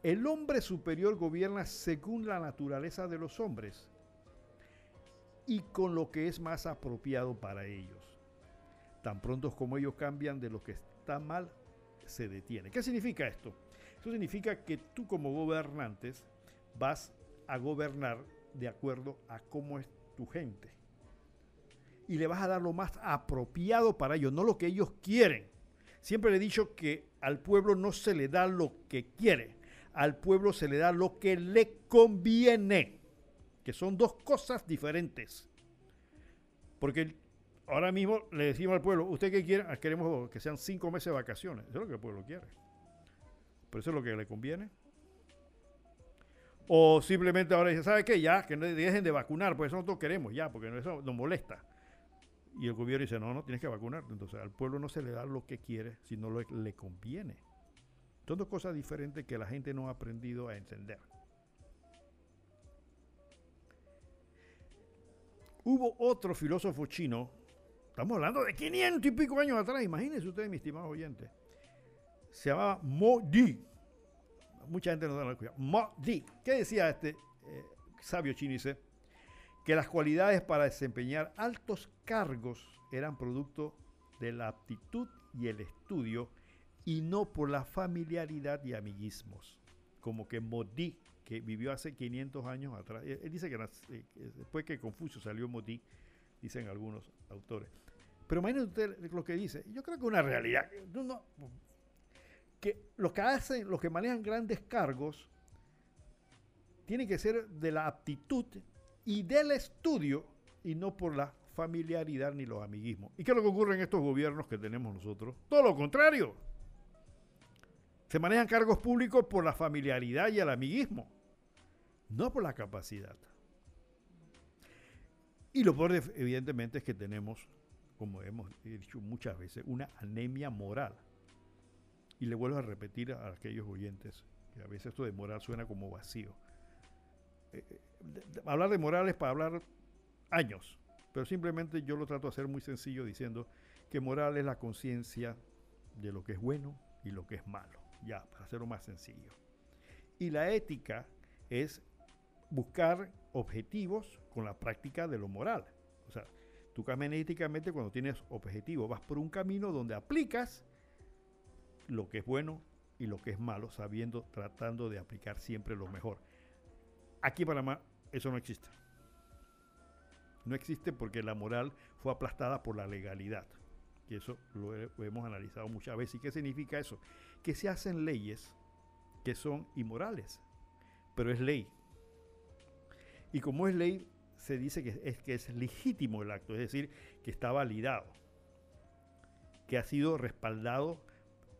el hombre superior gobierna según la naturaleza de los hombres y con lo que es más apropiado para ellos. Tan pronto como ellos cambian de lo que está mal, se detiene. ¿Qué significa esto? Esto significa que tú como gobernantes vas a gobernar de acuerdo a cómo es tu gente. Y le vas a dar lo más apropiado para ellos, no lo que ellos quieren. Siempre le he dicho que al pueblo no se le da lo que quiere, al pueblo se le da lo que le conviene, que son dos cosas diferentes. Porque ahora mismo le decimos al pueblo, ¿usted qué quiere? Ah, queremos que sean cinco meses de vacaciones. Eso es lo que el pueblo quiere. Pero eso es lo que le conviene. O simplemente ahora dice, ¿sabe qué? Ya, que no dejen de vacunar, pues eso nosotros queremos, ya, porque eso nos molesta. Y el gobierno dice, no, no, tienes que vacunar. Entonces al pueblo no se le da lo que quiere, sino lo que le conviene. Son dos cosas diferentes que la gente no ha aprendido a entender. Hubo otro filósofo chino Estamos hablando de 500 y pico años atrás. Imagínense ustedes, mis estimados oyentes. Se llamaba Mo Di. Mucha gente no da la cuenta. Mo Di. ¿Qué decía este eh, sabio chinice? Que las cualidades para desempeñar altos cargos eran producto de la aptitud y el estudio y no por la familiaridad y amiguismos. Como que Modi, que vivió hace 500 años atrás, él dice que eh, después que Confucio salió Modi, dicen algunos autores. Pero imagínense usted lo que dice. Yo creo que una realidad. que los que hacen, los que manejan grandes cargos, tienen que ser de la aptitud y del estudio y no por la familiaridad ni los amiguismos. ¿Y qué es lo que ocurre en estos gobiernos que tenemos nosotros? Todo lo contrario. Se manejan cargos públicos por la familiaridad y el amiguismo, no por la capacidad. Y lo peor, evidentemente, es que tenemos, como hemos dicho muchas veces, una anemia moral. Y le vuelvo a repetir a aquellos oyentes, que a veces esto de moral suena como vacío. Eh, eh, hablar de moral es para hablar años, pero simplemente yo lo trato de hacer muy sencillo diciendo que moral es la conciencia de lo que es bueno y lo que es malo, ya, para hacerlo más sencillo. Y la ética es buscar objetivos con la práctica de lo moral. O sea, tú caminas éticamente cuando tienes objetivos, vas por un camino donde aplicas lo que es bueno y lo que es malo, sabiendo, tratando de aplicar siempre lo mejor. Aquí en Panamá eso no existe. No existe porque la moral fue aplastada por la legalidad. Y eso lo, lo hemos analizado muchas veces. ¿Y qué significa eso? Que se hacen leyes que son inmorales, pero es ley. Y como es ley, se dice que es, que es legítimo el acto, es decir, que está validado, que ha sido respaldado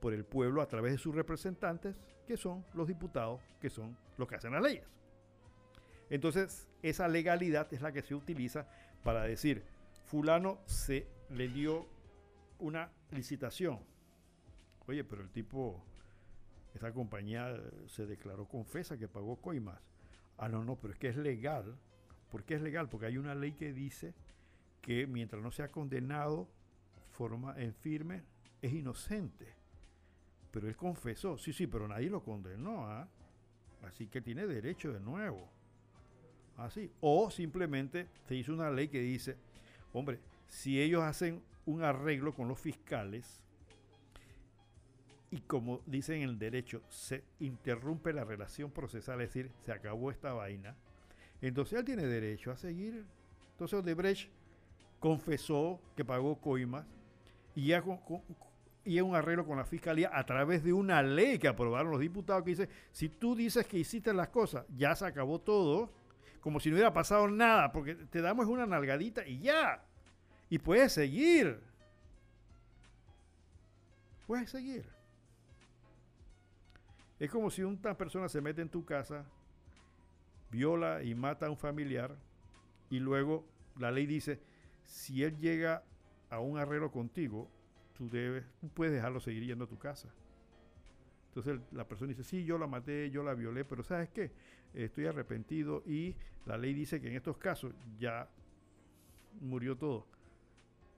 por el pueblo a través de sus representantes, que son los diputados, que son los que hacen las leyes. Entonces, esa legalidad es la que se utiliza para decir, fulano se le dio una licitación. Oye, pero el tipo, esa compañía se declaró confesa que pagó coimas. Ah, no, no, pero es que es legal. ¿Por qué es legal? Porque hay una ley que dice que mientras no sea condenado forma en firme, es inocente. Pero él confesó, sí, sí, pero nadie lo condenó, ¿ah? Así que tiene derecho de nuevo. Así. O simplemente se hizo una ley que dice, hombre, si ellos hacen un arreglo con los fiscales y como dicen en el derecho, se interrumpe la relación procesal, es decir, se acabó esta vaina, entonces él tiene derecho a seguir. Entonces Odebrecht confesó que pagó coimas y ya un arreglo con la fiscalía a través de una ley que aprobaron los diputados que dice, si tú dices que hiciste las cosas, ya se acabó todo, como si no hubiera pasado nada, porque te damos una nalgadita y ya. Y puedes seguir. Puedes seguir. Es como si una persona se mete en tu casa, viola y mata a un familiar, y luego la ley dice, si él llega a un arreglo contigo, tú debes, puedes dejarlo seguir yendo a tu casa. Entonces la persona dice, sí, yo la maté, yo la violé, pero ¿sabes qué? Estoy arrepentido y la ley dice que en estos casos ya murió todo.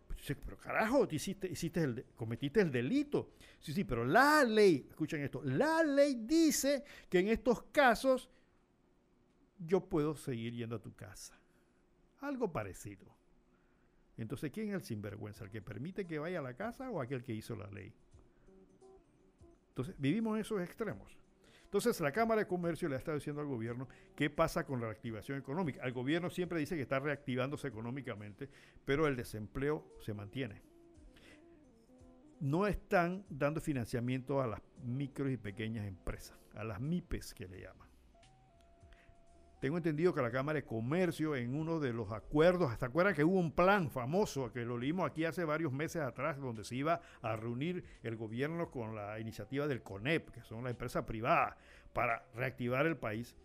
Pues pero carajo, hiciste, hiciste el, cometiste el delito. Sí, sí, pero la ley, escuchen esto, la ley dice que en estos casos yo puedo seguir yendo a tu casa. Algo parecido. Entonces, ¿quién es el sinvergüenza? ¿El que permite que vaya a la casa o aquel que hizo la ley? Entonces, vivimos en esos extremos. Entonces, la Cámara de Comercio le ha estado diciendo al gobierno qué pasa con la reactivación económica. El gobierno siempre dice que está reactivándose económicamente, pero el desempleo se mantiene. No están dando financiamiento a las micros y pequeñas empresas, a las MIPES que le llaman. Tengo entendido que la Cámara de Comercio en uno de los acuerdos, ¿se acuerdan que hubo un plan famoso que lo leímos aquí hace varios meses atrás donde se iba a reunir el gobierno con la iniciativa del CONEP, que son las empresas privadas, para reactivar el país?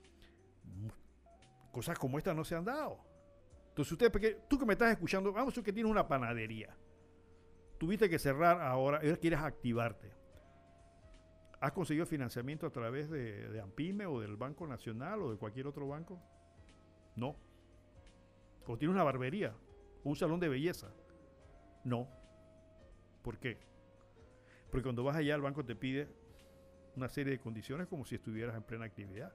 Cosas como esta no se han dado. Entonces usted, tú que me estás escuchando, vamos a que tienes una panadería. Tuviste que cerrar ahora, y quieres activarte. ¿Has conseguido financiamiento a través de, AMPIME o del Banco Nacional o de cualquier otro banco? No. ¿O tienes una barbería? ¿O un salón de belleza? No. ¿Por qué? Porque cuando vas allá el banco te pide una serie de condiciones como si estuvieras en plena actividad.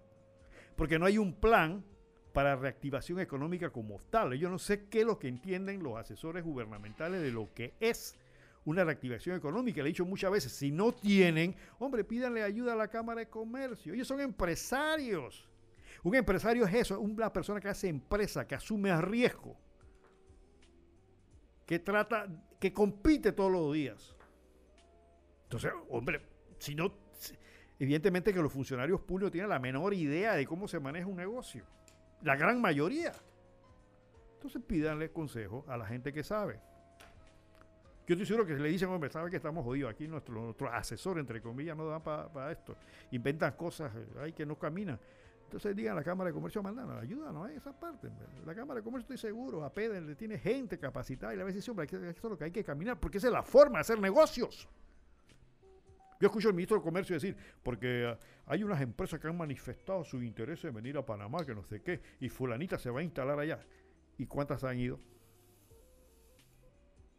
Porque no hay un plan para reactivación económica como tal. Yo no sé qué es lo que entienden los asesores gubernamentales de lo que es una reactivación económica. Le he dicho muchas veces, si no tienen, hombre, pídanle ayuda a la Cámara de Comercio. Ellos son empresarios. Un empresario es eso, una persona que hace empresa, que asume riesgo, que trata, que compite todos los días. Entonces, hombre, si no, evidentemente que los funcionarios públicos tienen la menor idea de cómo se maneja un negocio. La gran mayoría. Entonces pídanle consejo a la gente que sabe. Yo estoy seguro que le dicen, hombre, sabe que estamos jodidos. Aquí nuestro, nuestro asesor, entre comillas, no da para esto. Inventan cosas ahí que no caminan. Entonces digan a la Cámara de Comercio, mandan, ayúdanos a esa parte. La Cámara de Comercio, estoy seguro, a le tiene gente capacitada y la vez dice, hombre, esto es lo que hay que caminar, porque esa es la forma de hacer negocios. Yo escucho al ministro de Comercio decir, porque ah, hay unas empresas que han manifestado su interés en venir a Panamá, que no sé qué, y fulanita se va a instalar allá. ¿Y cuántas han ido?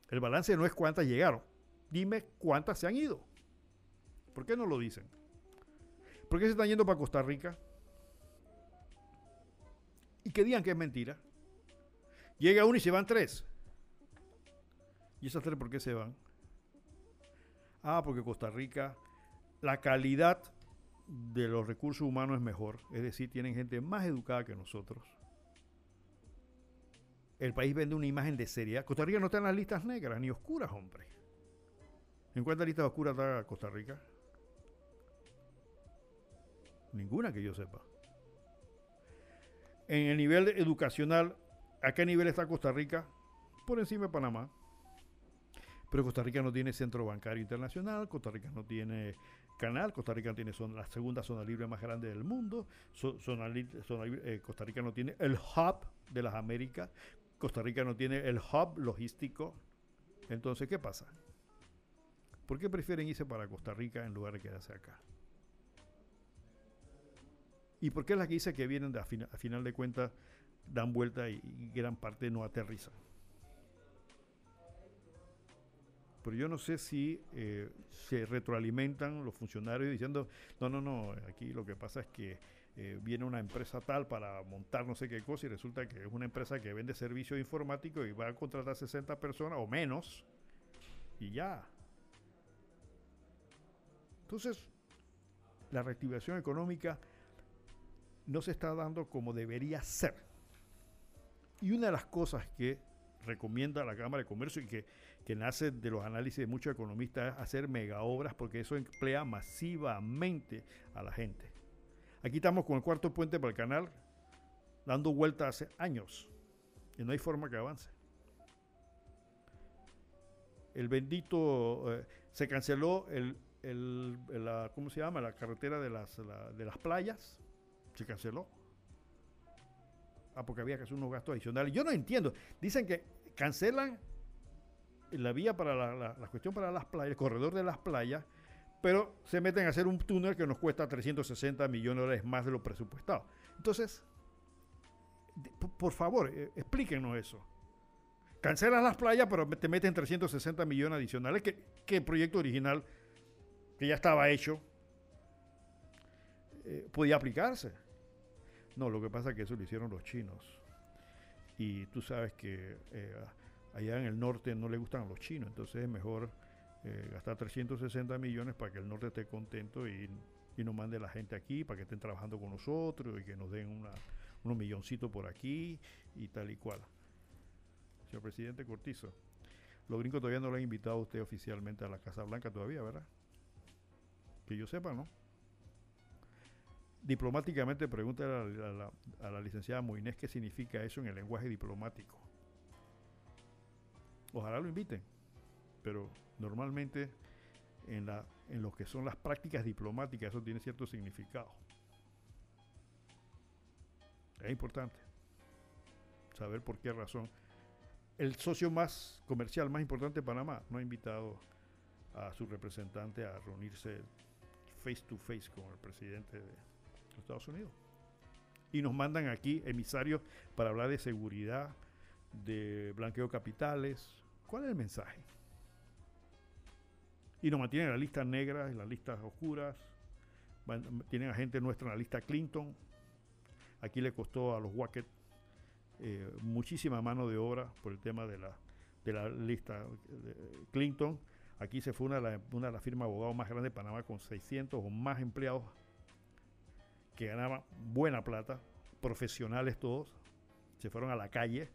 El balance no es cuántas llegaron. Dime cuántas se han ido. ¿Por qué no lo dicen? ¿Por qué se están yendo para Costa Rica? Y que digan que es mentira. Llega uno y se van tres. ¿Y esas tres por qué se van? Ah, porque Costa Rica, la calidad de los recursos humanos es mejor. Es decir, tienen gente más educada que nosotros el país vende una imagen de seriedad. Costa Rica no está en las listas negras ni oscuras, hombre. ¿En cuántas listas oscuras está Costa Rica? Ninguna que yo sepa. En el nivel educacional, ¿a qué nivel está Costa Rica? Por encima de Panamá. Pero Costa Rica no tiene centro bancario internacional, Costa Rica no tiene canal, Costa Rica tiene la segunda zona libre más grande del mundo, eh, Costa Rica no tiene el hub de las Américas, Costa Rica no tiene el hub logístico. Entonces, ¿qué pasa? ¿Por qué prefieren irse para Costa Rica en lugar de quedarse acá? ¿Y por qué es la que vienen de, a, final de cuentas dan vuelta y, gran parte no aterrizan? Pero yo no sé si eh, se retroalimentan los funcionarios diciendo, no, no, no, aquí lo que pasa es que eh, viene una empresa tal para montar no sé qué cosa y resulta que es una empresa que vende servicios informáticos y va a contratar 60 personas o menos y ya. Entonces, la reactivación económica no se está dando como debería ser. Y una de las cosas que recomienda la Cámara de Comercio y que, que nace de los análisis de muchos economistas es hacer mega obras porque eso emplea masivamente a la gente. Aquí estamos con el cuarto puente para el canal, dando vuelta hace años y no hay forma que avance. El bendito, eh, se canceló el, el, la, ¿cómo se llama? La carretera de las, de las playas, se canceló. Ah, porque había que hacer unos gastos adicionales. Yo no entiendo. Dicen que cancelan la vía para la, la, cuestión para las playas, el corredor de las playas, pero se meten a hacer un túnel que nos cuesta 360 millones de dólares más de lo presupuestado. Entonces, por favor, eh, explíquenos eso. Cancelan las playas, pero te meten 360 millones adicionales, que, que el proyecto original, que ya estaba hecho, eh, podía aplicarse. No, lo que pasa es que eso lo hicieron los chinos. Y tú sabes que eh, allá en el norte no le gustan a los chinos, entonces es mejor gastar 360 millones para que el norte esté contento y, y nos mande la gente aquí, para que estén trabajando con nosotros y que nos den una, unos milloncitos por aquí y tal y cual. Señor presidente Cortizo, los gringos todavía no lo han invitado a usted oficialmente a la Casa Blanca todavía, ¿verdad? Que yo sepa, ¿no? Diplomáticamente, pregunta a la, a la licenciada Moinés qué significa eso en el lenguaje diplomático. Ojalá lo inviten, pero normalmente en, la, lo que son las prácticas diplomáticas eso tiene cierto significado. Es importante saber por qué razón el socio más comercial más importante de Panamá no ha invitado a su representante a reunirse face to face con el presidente de Estados Unidos. Y nos mandan aquí emisarios para hablar de seguridad, de blanqueo capitales. ¿Cuál es el mensaje? Y nos mantienen en las listas negras, en las listas oscuras. tienen a gente nuestra en la lista Clinton. Aquí le costó a los Wackett eh, muchísima mano de obra por el tema de la, de la lista Clinton. Aquí se fue una de, una las firmas de abogados más grandes de Panamá con 600 o más empleados que ganaban buena plata, profesionales todos. Se fueron a la calle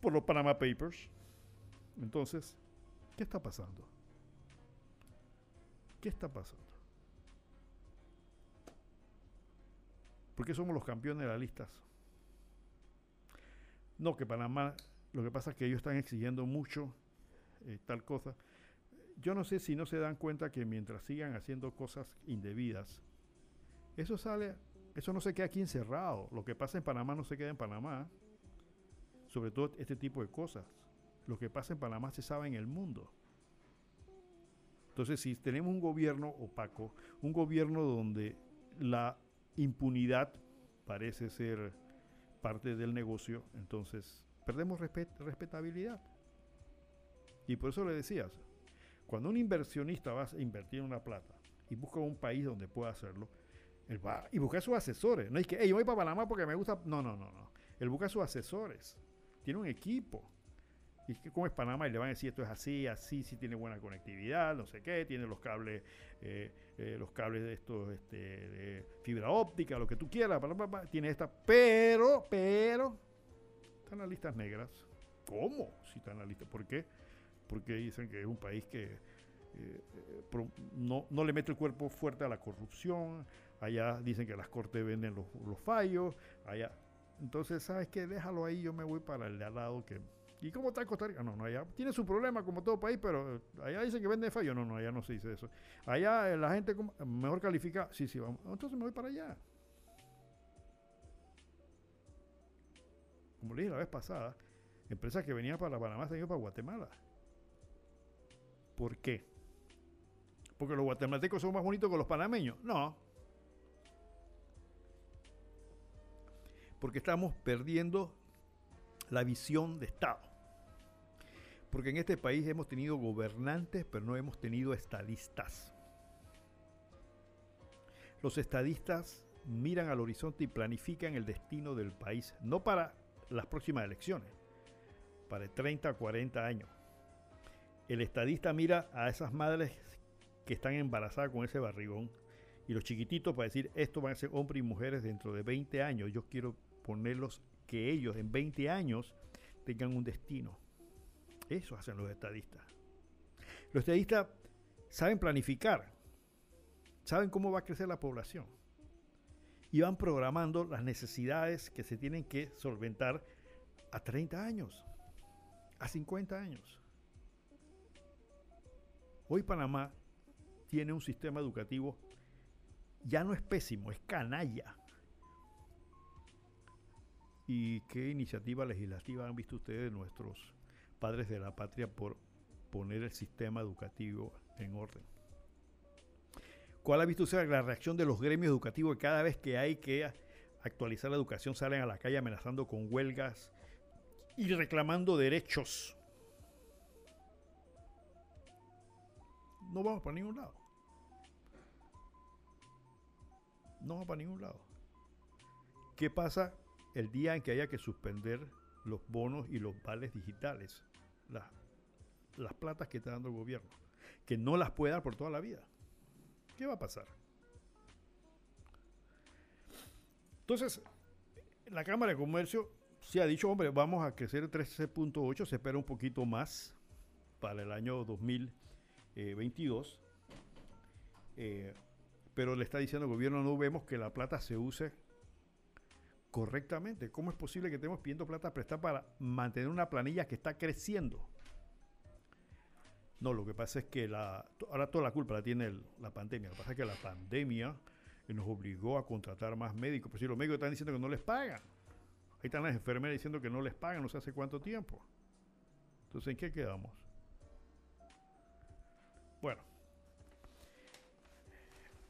por los Panama Papers. Entonces, ¿qué está pasando? ¿Qué está pasando? ¿Por qué somos los campeones de las listas? No, que Panamá, lo que pasa es que ellos están exigiendo mucho eh, tal cosa. Yo no sé si no se dan cuenta que mientras sigan haciendo cosas indebidas, eso sale, eso no se queda aquí encerrado. Lo que pasa en Panamá no se queda en Panamá. Sobre todo este tipo de cosas. Lo que pasa en Panamá se sabe en el mundo. Entonces, si tenemos un gobierno opaco, un gobierno donde la impunidad parece ser parte del negocio, entonces perdemos respetabilidad. Y por eso le decías, cuando un inversionista va a invertir una plata y busca un país donde pueda hacerlo, él va y busca sus asesores. No es que, yo voy para Panamá porque me gusta. No, no, no, no. Él busca sus asesores. Tiene un equipo. Y es que como es Panamá y le van a decir esto es así, así, sí tiene buena conectividad, no sé qué, tiene los cables, eh, eh, los cables de estos, este, fibra óptica, lo que tú quieras, tiene esta, pero, pero, están las listas negras. ¿Cómo? Si están las listas, ¿por qué? Porque dicen que es un país que eh, no, no, le mete el cuerpo fuerte a la corrupción, allá dicen que las cortes venden los, los fallos, allá. Entonces, ¿sabes qué? Déjalo ahí, yo me voy para el de al lado que ¿Y cómo está Costa Rica? No, no, allá tiene su problema como todo país, pero eh, allá dicen que vende fallo. No, no, allá no se dice eso. Allá eh, la gente mejor califica. Sí, sí, vamos. Entonces me voy para allá. Como le dije la vez pasada, empresas que venían para Panamá se han para Guatemala. ¿Por qué? Porque los guatemaltecos son más bonitos que los panameños. No. Porque estamos perdiendo la visión de Estado. Porque en este país hemos tenido gobernantes, pero no hemos tenido estadistas. Los estadistas miran al horizonte y planifican el destino del país, no para las próximas elecciones, para 30 o 40 años. el estadista mira a esas madres que están embarazadas con ese barrigón y los chiquititos para decir, esto van a ser hombres y mujeres dentro de 20 años. Yo quiero ponerlos que ellos en 20 años tengan un destino. Eso hacen los estadistas. Los estadistas saben planificar, saben cómo va a crecer la población y van programando las necesidades que se tienen que solventar a 30 años, a 50 años. Hoy Panamá tiene un sistema educativo ya no es pésimo, es canalla. ¿Y qué iniciativa legislativa han visto ustedes, nuestros padres de la patria, por poner el sistema educativo en orden? ¿Cuál ha visto usted la reacción de los gremios educativos que cada vez que hay que actualizar la educación salen a la calle amenazando con huelgas y reclamando derechos? No vamos para ningún lado. No va para ningún lado. ¿Qué pasa el día en que haya que suspender los bonos y los vales digitales? Las, las platas que está dando el gobierno. Que no las puede dar por toda la vida. ¿Qué va a pasar? Entonces, la Cámara de Comercio se ha dicho, hombre, vamos a crecer 13.8, se espera un poquito más para el año 2022. Eh, pero le está diciendo al gobierno, no vemos que la plata se use correctamente. ¿Cómo es posible que estemos pidiendo plata prestada para mantener una planilla que está creciendo? No, lo que pasa es que la, ahora toda la culpa la tiene la pandemia. Lo que pasa es que la pandemia nos obligó a contratar más médicos. Pero si los médicos están diciendo que no les pagan. Ahí están las enfermeras diciendo que no les pagan no sé hace cuánto tiempo. Entonces, ¿en qué quedamos? Bueno,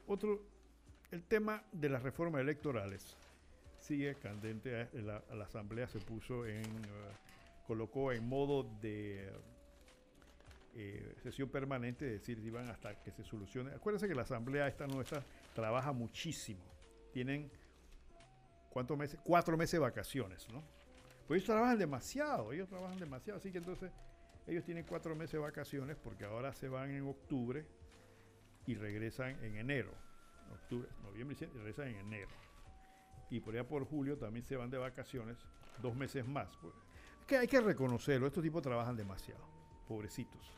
otro, el tema de las reformas electorales sigue candente. La, la Asamblea se puso en, uh, colocó en modo de eh, sesión permanente, es decir, iban hasta que se solucione. Acuérdense que la Asamblea esta nuestra trabaja muchísimo. Tienen, ¿cuántos meses? Cuatro meses de vacaciones, ¿no? Pues ellos trabajan demasiado, ellos trabajan demasiado, así que entonces ellos tienen cuatro meses de vacaciones porque ahora se van en octubre y regresan en enero. Octubre, noviembre y regresan en enero. Y por allá por julio también se van de vacaciones, dos meses más. Pues, que hay que reconocerlo, estos tipos trabajan demasiado, pobrecitos.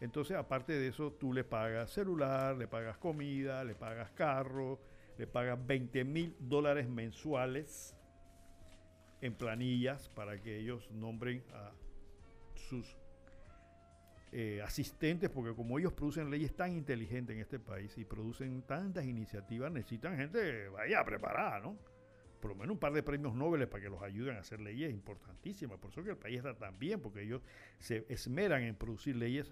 Entonces, aparte de eso, tú le pagas celular, le pagas comida, le pagas carro, le pagas 20 mil dólares mensuales en planillas para que ellos nombren a sus eh, asistentes, porque como ellos producen leyes tan inteligentes en este país y producen tantas iniciativas, necesitan gente vaya preparada, ¿no? Por lo menos un par de premios Nobel para que los ayuden a hacer leyes importantísimas. Por eso que el país está tan bien, porque ellos se esmeran en producir leyes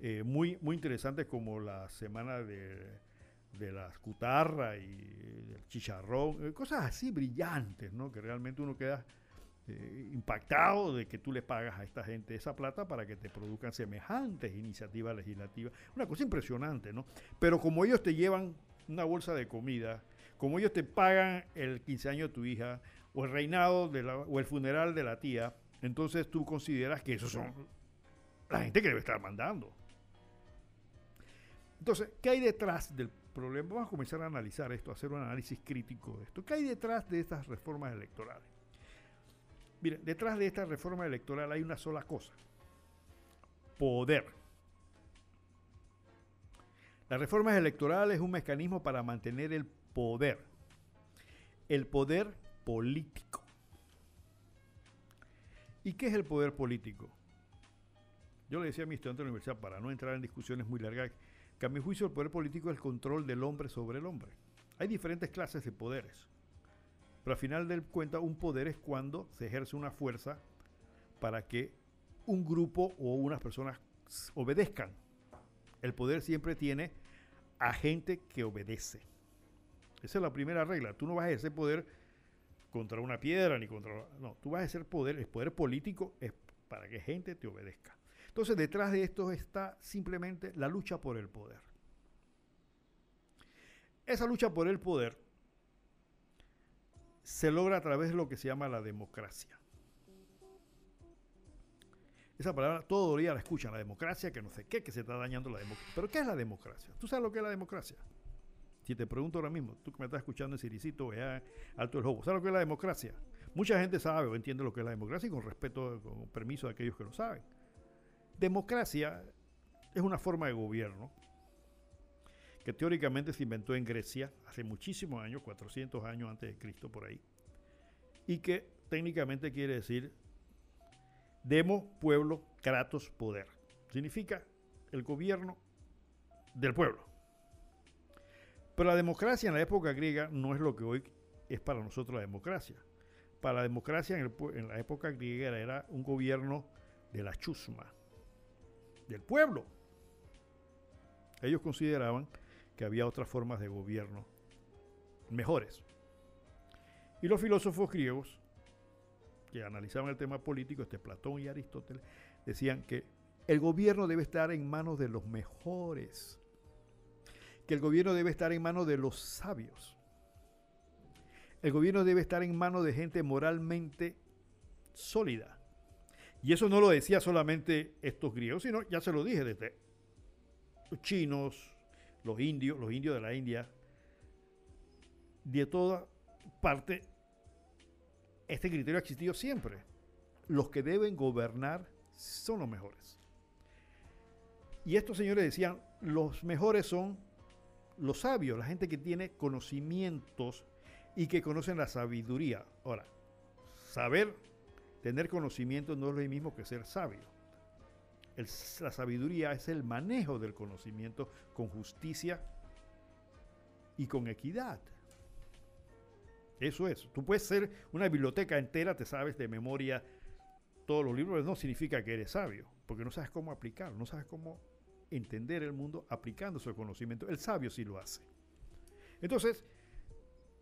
eh, muy, muy interesantes como la semana de, de la cutarra y el chicharrón, eh, cosas así brillantes, ¿no? Que realmente uno queda eh, impactado de que tú le pagas a esta gente esa plata para que te produzcan semejantes iniciativas legislativas. Una cosa impresionante, ¿no? Pero como ellos te llevan una bolsa de comida, como ellos te pagan el 15 años de tu hija, o el reinado de la, o el funeral de la tía, entonces tú consideras que esos son la gente que debe estar mandando. Entonces, ¿qué hay detrás del problema? Vamos a comenzar a analizar esto, a hacer un análisis crítico de esto. ¿Qué hay detrás de estas reformas electorales? Mire, detrás de esta reforma electoral hay una sola cosa. Poder. La reforma electoral es un mecanismo para mantener el poder. El poder político. ¿Y qué es el poder político? Yo le decía a mi estudiante de la universidad, para no entrar en discusiones muy largas, que a mi juicio el poder político es el control del hombre sobre el hombre. Hay diferentes clases de poderes. Pero al final del cuenta, un poder es cuando se ejerce una fuerza para que un grupo o unas personas obedezcan. El poder siempre tiene a gente que obedece. Esa es la primera regla. Tú no vas a ejercer poder contra una piedra ni contra... No, tú vas a ejercer poder. El poder político es para que gente te obedezca. Entonces detrás de esto está simplemente la lucha por el poder. Esa lucha por el poder se logra a través de lo que se llama la democracia. Esa palabra todo día la escuchan, la democracia, que no sé qué, que se está dañando la democracia. Pero ¿qué es la democracia? ¿Tú sabes lo que es la democracia? Si te pregunto ahora mismo, tú que me estás escuchando en Siricito, vea Alto el Jobo, ¿sabes lo que es la democracia? Mucha gente sabe o entiende lo que es la democracia y con respeto, con permiso de aquellos que lo saben. Democracia es una forma de gobierno que teóricamente se inventó en Grecia hace muchísimos años, 400 años antes de Cristo por ahí, y que técnicamente quiere decir demo, pueblo, kratos, poder. Significa el gobierno del pueblo. Pero la democracia en la época griega no es lo que hoy es para nosotros la democracia. Para la democracia en, en la época griega era un gobierno de la chusma, del pueblo. Ellos consideraban que había otras formas de gobierno mejores. Y los filósofos griegos que analizaban el tema político, este Platón y Aristóteles, decían que el gobierno debe estar en manos de los mejores, que el gobierno debe estar en manos de los sabios, el gobierno debe estar en manos de gente moralmente sólida. Y eso no lo decía solamente estos griegos, sino, ya se lo dije, desde los chinos, los indios, los indios de la India, de toda parte este criterio ha existido siempre. Los que deben gobernar son los mejores. Y estos señores decían, los mejores son los sabios, la gente que tiene conocimientos y que conocen la sabiduría. Ahora, saber, tener conocimiento no es lo mismo que ser sabio. La sabiduría es el manejo del conocimiento con justicia y con equidad. Eso es. Tú puedes ser una biblioteca entera, te sabes de memoria todos los libros, no significa que eres sabio, porque no sabes cómo aplicarlo, no sabes cómo entender el mundo aplicando su conocimiento. El sabio sí lo hace. Entonces,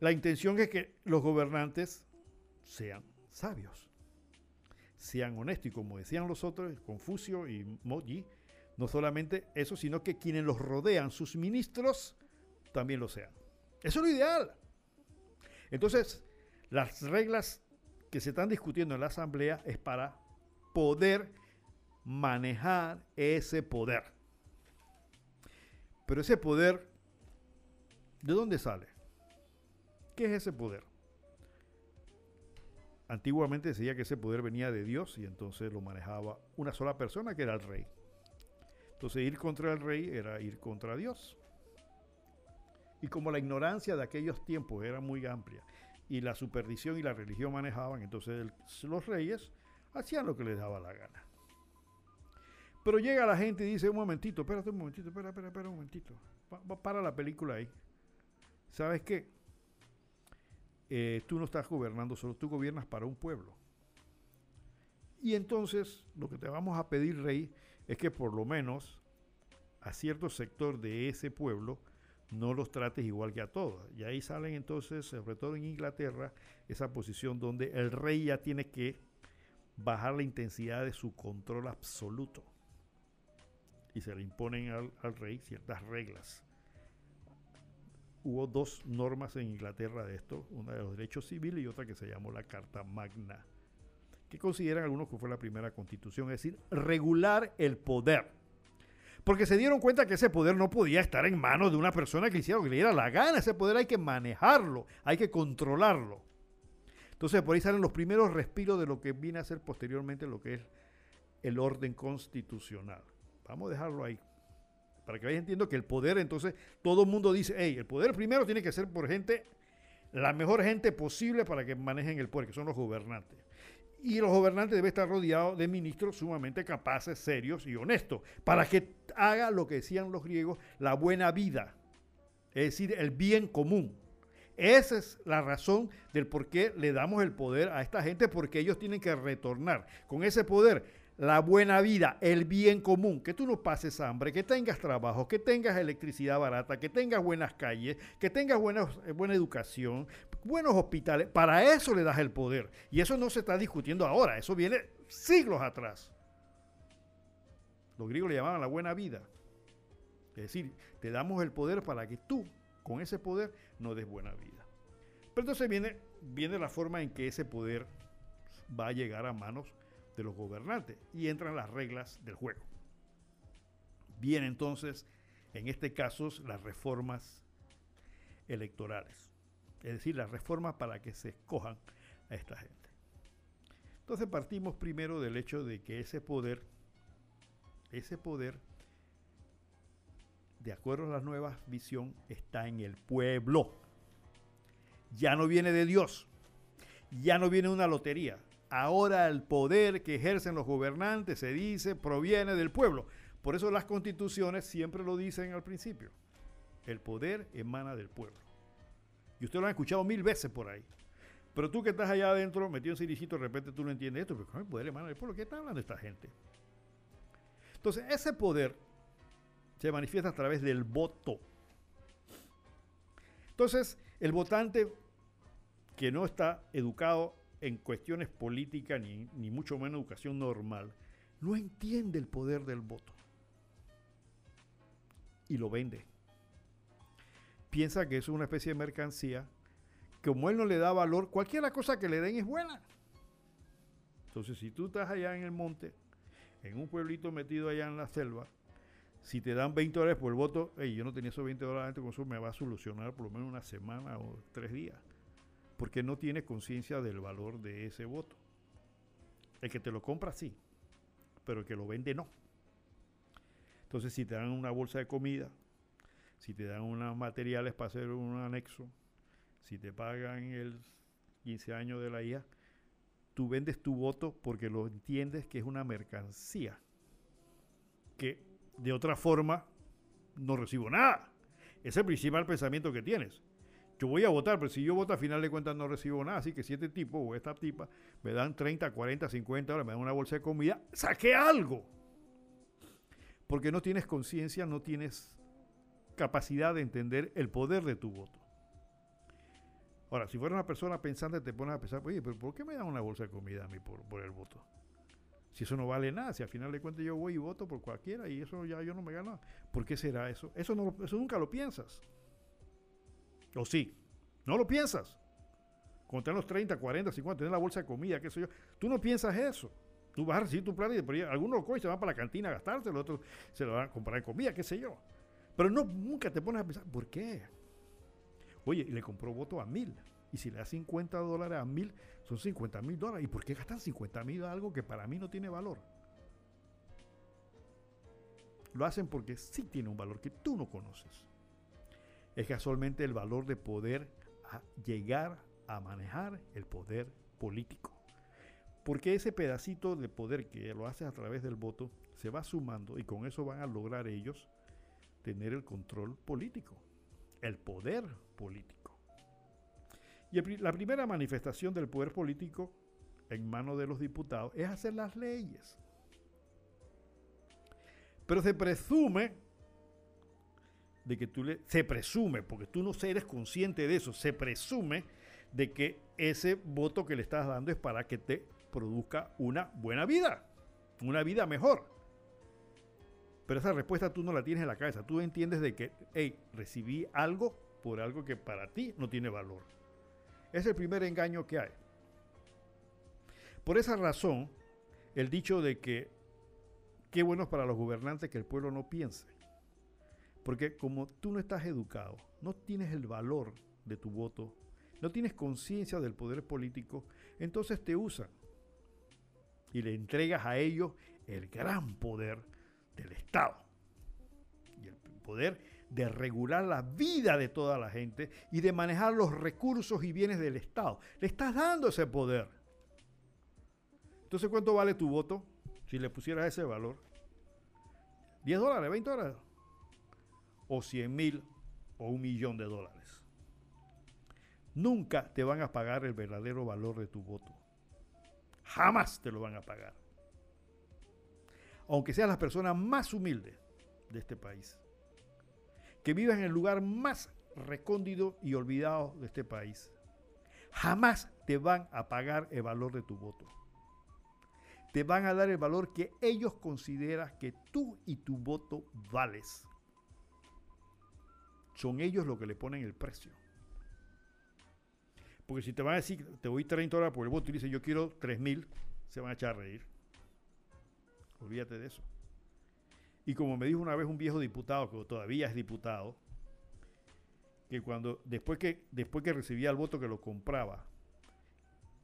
la intención es que los gobernantes sean sabios, sean honestos, y como decían los otros, Confucio y Moji, no solamente eso, sino que quienes los rodean, sus ministros, también lo sean. Eso es lo ideal. Entonces, las reglas que se están discutiendo en la Asamblea es para poder manejar ese poder. Pero ese poder, ¿de dónde sale? ¿Qué es ese poder? Antiguamente decía que ese poder venía de Dios y entonces lo manejaba una sola persona que era el rey. Entonces ir contra el rey era ir contra Dios. Y como la ignorancia de aquellos tiempos era muy amplia y la superstición y la religión manejaban, entonces los reyes hacían lo que les daba la gana. Pero llega la gente y dice, un momentito, espérate un momentito, espera, espera, espera un momentito. para la película ahí. ¿Sabes qué? Eh, tú no estás gobernando solo, tú gobiernas para un pueblo. Y entonces lo que te vamos a pedir, rey, es que por lo menos a cierto sector de ese pueblo no los trates igual que a todos. Y ahí salen entonces, sobre todo en Inglaterra, esa posición donde el rey ya tiene que bajar la intensidad de su control absoluto. Y se le imponen al, rey ciertas reglas. Hubo dos normas en Inglaterra de esto, una de los derechos civiles y otra que se llamó la Carta Magna, que consideran algunos que fue la primera constitución, es decir, regular el poder porque se dieron cuenta que ese poder no podía estar en manos de una persona que hiciera lo que le diera la gana. Ese poder hay que manejarlo, hay que controlarlo. Entonces por ahí salen los primeros respiros de lo que viene a ser posteriormente lo que es el orden constitucional. Vamos a dejarlo ahí. Para que vayan entiendo que el poder, entonces, todo el mundo dice, hey, el poder primero tiene que ser por gente, la mejor gente posible para que manejen el poder, que son los gobernantes y los gobernantes deben estar rodeados de ministros sumamente capaces, serios y honestos, para que haga lo que decían los griegos, la buena vida, es decir, el bien común. Esa es la razón del por qué le damos el poder a esta gente, porque ellos tienen que retornar con ese poder la buena vida, el bien común, que tú no pases hambre, que tengas trabajo, que tengas electricidad barata, que tengas buenas calles, que tengas buena, eh, buena educación, buenos hospitales. Para eso le das el poder. Y eso no se está discutiendo ahora, eso viene siglos atrás. Los griegos le llamaban la buena vida. Es decir, te damos el poder para que tú, con ese poder, no des buena vida. Pero entonces viene, viene la forma en que ese poder va a llegar a manos de los gobernantes y entran las reglas del juego. Vienen entonces, en este caso, las reformas electorales, es decir, las reformas para que se escojan a esta gente. Entonces partimos primero del hecho de que ese poder, ese poder, de acuerdo a la nueva visión, está en el pueblo. Ya no viene de Dios, ya no viene una lotería. Ahora el poder que ejercen los gobernantes, se dice, proviene del pueblo. Por eso las constituciones siempre lo dicen al principio. El poder emana del pueblo. Y usted lo han escuchado mil veces por ahí. Pero tú que estás allá adentro, metido en siricito, de repente tú no entiendes esto, porque el poder emana del pueblo. ¿Qué está hablando esta gente? Entonces, ese poder se manifiesta a través del voto. Entonces, el votante que no está educado en cuestiones políticas, ni, ni mucho menos educación normal, no entiende el poder del voto. Y lo vende. Piensa que es una especie de mercancía. Como él no le da valor, cualquier cosa que le den es buena. Entonces, si tú estás allá en el monte, en un pueblito metido allá en la selva, si te dan 20 dólares por el voto, hey, yo no tenía esos 20 dólares antes, con me va a solucionar por lo menos una semana o tres días porque no tiene conciencia del valor de ese voto. El que te lo compra sí, pero el que lo vende no. Entonces, si te dan una bolsa de comida, si te dan unos materiales para hacer un anexo, si te pagan el 15 años de la IA, tú vendes tu voto porque lo entiendes que es una mercancía, que de otra forma no recibo nada. Ese es el principal pensamiento que tienes yo voy a votar, pero si yo voto a final de cuentas no recibo nada. Así que si este tipo o esta tipa me dan 30, 40, 50 dólares, me dan una bolsa de comida, saqué algo. Porque no tienes conciencia, no tienes capacidad de entender el poder de tu voto. Ahora, si fuera una persona pensante, te pones a pensar, oye, pero ¿por qué me dan una bolsa de comida a mí por, por el voto? Si eso no vale nada, si al final de cuentas yo voy y voto por cualquiera y eso ya yo no me gano. ¿Por qué será eso? Eso, no, eso nunca lo piensas. ¿O sí? No lo piensas. Cuando tenés los 30, 40, 50, tenés la bolsa de comida, qué sé yo. Tú no piensas eso. Tú vas a recibir tu plan y algunos lo cogen se van para la cantina a gastarse, los otros se lo van a comprar comida, qué sé yo. Pero no, nunca te pones a pensar, ¿por qué? Oye, le compró voto a mil. Y si le da 50 dólares a mil, son 50 mil dólares. ¿Y por qué gastan 50 mil algo que para mí no tiene valor? Lo hacen porque sí tiene un valor que tú no conoces es casualmente el valor de poder llegar a manejar el poder político. Porque ese pedacito de poder que lo hace a través del voto se va sumando y con eso van a lograr ellos tener el control político, el poder político. Y la primera manifestación del poder político en manos de los diputados es hacer las leyes. Pero se presume de que tú le, se presume, porque tú no eres consciente de eso, se presume de que ese voto que le estás dando es para que te produzca una buena vida, una vida mejor. Pero esa respuesta tú no la tienes en la cabeza, tú entiendes de que, hey, recibí algo por algo que para ti no tiene valor. Es el primer engaño que hay. Por esa razón, el dicho de que qué bueno es para los gobernantes que el pueblo no piense. Porque como tú no estás educado, no tienes el valor de tu voto, no tienes conciencia del poder político, entonces te usan y le entregas a ellos el gran poder del Estado. Y el poder de regular la vida de toda la gente y de manejar los recursos y bienes del Estado. Le estás dando ese poder. Entonces, ¿cuánto vale tu voto si le pusieras ese valor? ¿10 dólares? ¿20 dólares? O 100 mil o un millón de dólares. Nunca te van a pagar el verdadero valor de tu voto. Jamás te lo van a pagar. Aunque seas la persona más humilde de este país. Que vivas en el lugar más recóndito y olvidado de este país. Jamás te van a pagar el valor de tu voto. Te van a dar el valor que ellos consideran que tú y tu voto vales. Son ellos los que le ponen el precio. Porque si te van a decir, te doy 30 horas por el voto y dices, yo quiero 3 mil, se van a echar a reír. Olvídate de eso. Y como me dijo una vez un viejo diputado, que todavía es diputado, que cuando, después que, después que recibía el voto que lo compraba,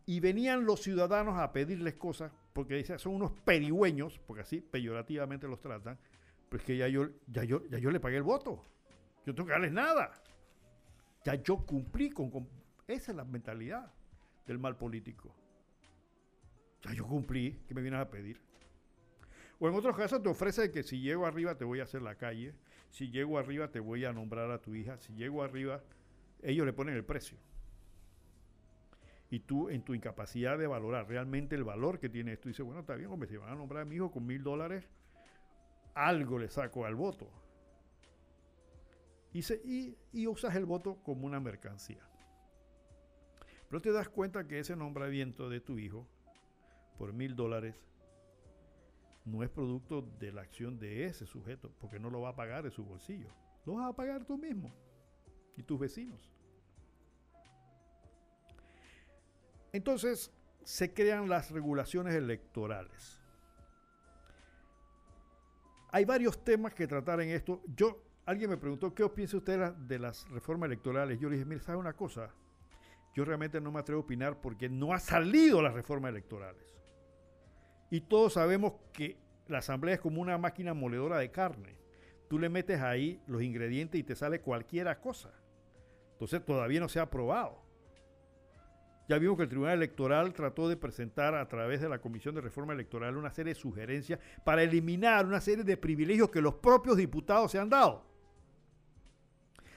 y venían los ciudadanos a pedirles cosas, porque son unos perigüeños, porque así peyorativamente los tratan, pues que ya yo, ya yo, ya yo le pagué el voto. Yo tengo que nada. Ya yo cumplí con, esa es la mentalidad del mal político. Ya yo cumplí, que me vienes a pedir? O en otros casos te ofrece que si llego arriba te voy a hacer la calle, si llego arriba te voy a nombrar a tu hija, si llego arriba, ellos le ponen el precio. Y tú, en tu incapacidad de valorar realmente el valor que tiene esto, dices, bueno, está bien, hombre, si van a nombrar a mi hijo con mil dólares, algo le saco al voto. Y, usas el voto como una mercancía. Pero te das cuenta que ese nombramiento de tu hijo por mil dólares no es producto de la acción de ese sujeto, porque no lo va a pagar de su bolsillo. Lo vas a pagar tú mismo y tus vecinos. Entonces se crean las regulaciones electorales. Hay varios temas que tratar en esto. Yo, alguien me preguntó, ¿qué piensa usted de las reformas electorales? Yo le dije, mire, ¿sabe una cosa? Yo realmente no me atrevo a opinar porque no ha salido las reformas electorales. Y todos sabemos que la asamblea es como una máquina moledora de carne. Tú le metes ahí los ingredientes y te sale cualquiera cosa. Entonces todavía no se ha aprobado. Ya vimos que el Tribunal Electoral trató de presentar a través de la Comisión de Reforma Electoral una serie de sugerencias para eliminar una serie de privilegios que los propios diputados se han dado.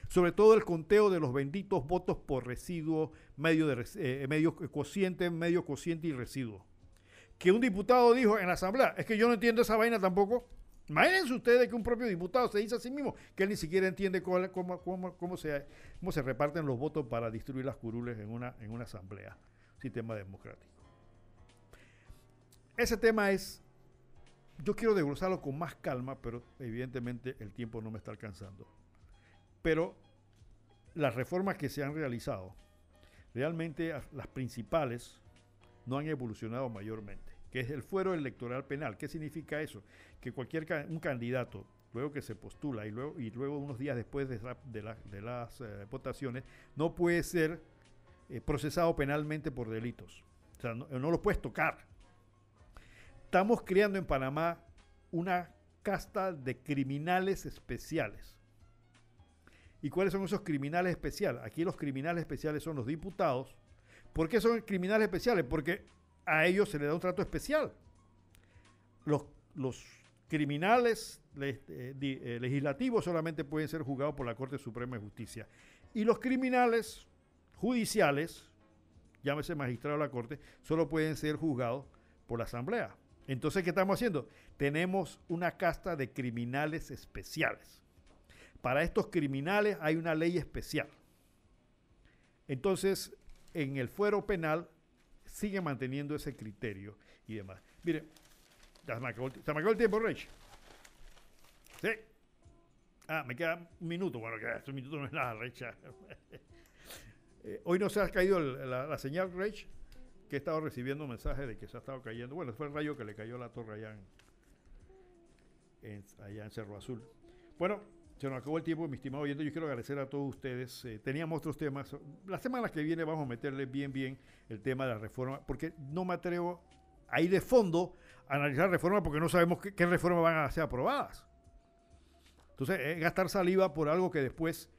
Sobre todo el conteo de los benditos votos por residuo, medio, de, eh, medio cociente, medio cociente y residuo que un diputado dijo en la asamblea, es que yo no entiendo esa vaina tampoco. Imagínense ustedes que un propio diputado se dice a sí mismo que él ni siquiera entiende cómo, cómo, se, cómo se reparten los votos para distribuir las curules en una, en una asamblea, sistema democrático. Ese tema es, yo quiero desglosarlo con más calma, pero evidentemente el tiempo no me está alcanzando. Pero las reformas que se han realizado, realmente las principales, no han evolucionado mayormente, que es el fuero electoral penal. ¿Qué significa eso? Que cualquier un candidato, luego que se postula y luego, y luego unos días después de, de, las eh, votaciones, no puede ser eh, procesado penalmente por delitos. O sea, no lo puedes tocar. Estamos creando en Panamá una casta de criminales especiales. ¿Y cuáles son esos criminales especiales? Aquí los criminales especiales son los diputados, ¿Por qué son criminales especiales? Porque a ellos se les da un trato especial. Los, criminales eh, eh, legislativos solamente pueden ser juzgados por la Corte Suprema de Justicia. Y los criminales judiciales, llámese magistrado de la Corte, solo pueden ser juzgados por la Asamblea. Entonces, ¿qué estamos haciendo? Tenemos una casta de criminales especiales. Para estos criminales hay una ley especial. Entonces, en el fuero penal sigue manteniendo ese criterio y demás. Mire, ya se me acabó, el tiempo, Rich. Sí. Ah, me queda un minuto. Bueno, que un minuto no es nada, Rich. Eh, hoy no se ha caído la, señal, Rich, que he estado recibiendo mensajes de que se ha estado cayendo. Bueno, fue el rayo que le cayó a la torre allá en Cerro Azul. Bueno, se nos acabó el tiempo, mi estimado oyente. Yo quiero agradecer a todos ustedes. Eh, teníamos otros temas. La semana que viene vamos a meterle bien, bien el tema de la reforma, porque no me atrevo a ir de fondo a analizar reformas porque no sabemos qué, qué reformas van a ser aprobadas. Entonces, es gastar saliva por algo que después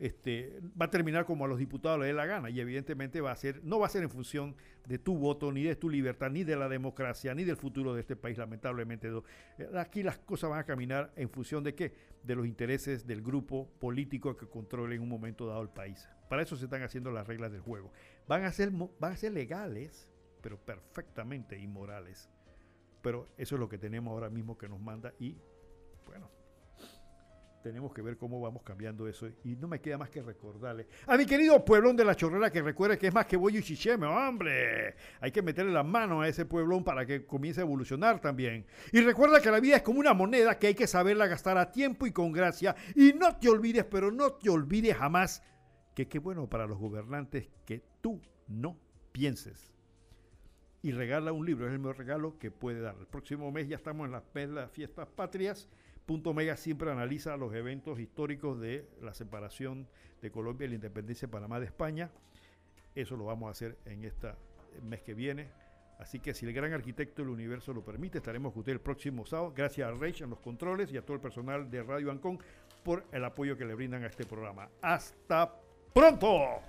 este, va a terminar como a los diputados les dé la gana y evidentemente va a ser, no va a ser en función de tu voto, ni de tu libertad, ni de la democracia, ni del futuro de este país, lamentablemente. Eh, aquí las cosas van a caminar en función de qué? De los intereses del grupo político que controle en un momento dado el país. Para eso se están haciendo las reglas del juego. Van a ser, van a ser legales, pero perfectamente inmorales. Pero eso es lo que tenemos ahora mismo que nos manda y, tenemos que ver cómo vamos cambiando eso. Y no me queda más que recordarle a mi querido pueblón de la Chorrera que recuerde que es más que Bollo y Chicheme, hombre. Hay que meterle la mano a ese pueblón para que comience a evolucionar también. Y recuerda que la vida es como una moneda que hay que saberla gastar a tiempo y con gracia. Y no te olvides, pero no te olvides jamás que qué bueno para los gobernantes que tú no pienses y regala un libro. Es el mejor regalo que puede dar. El próximo mes ya estamos en las, las fiestas patrias. Punto Omega siempre analiza los eventos históricos de la separación de Colombia y la independencia de Panamá de España. Eso lo vamos a hacer en este mes que viene. Así que si el gran arquitecto del universo lo permite, estaremos con usted el próximo sábado. Gracias a Reich en los controles y a todo el personal de Radio Ancon por el apoyo que le brindan a este programa. Hasta pronto.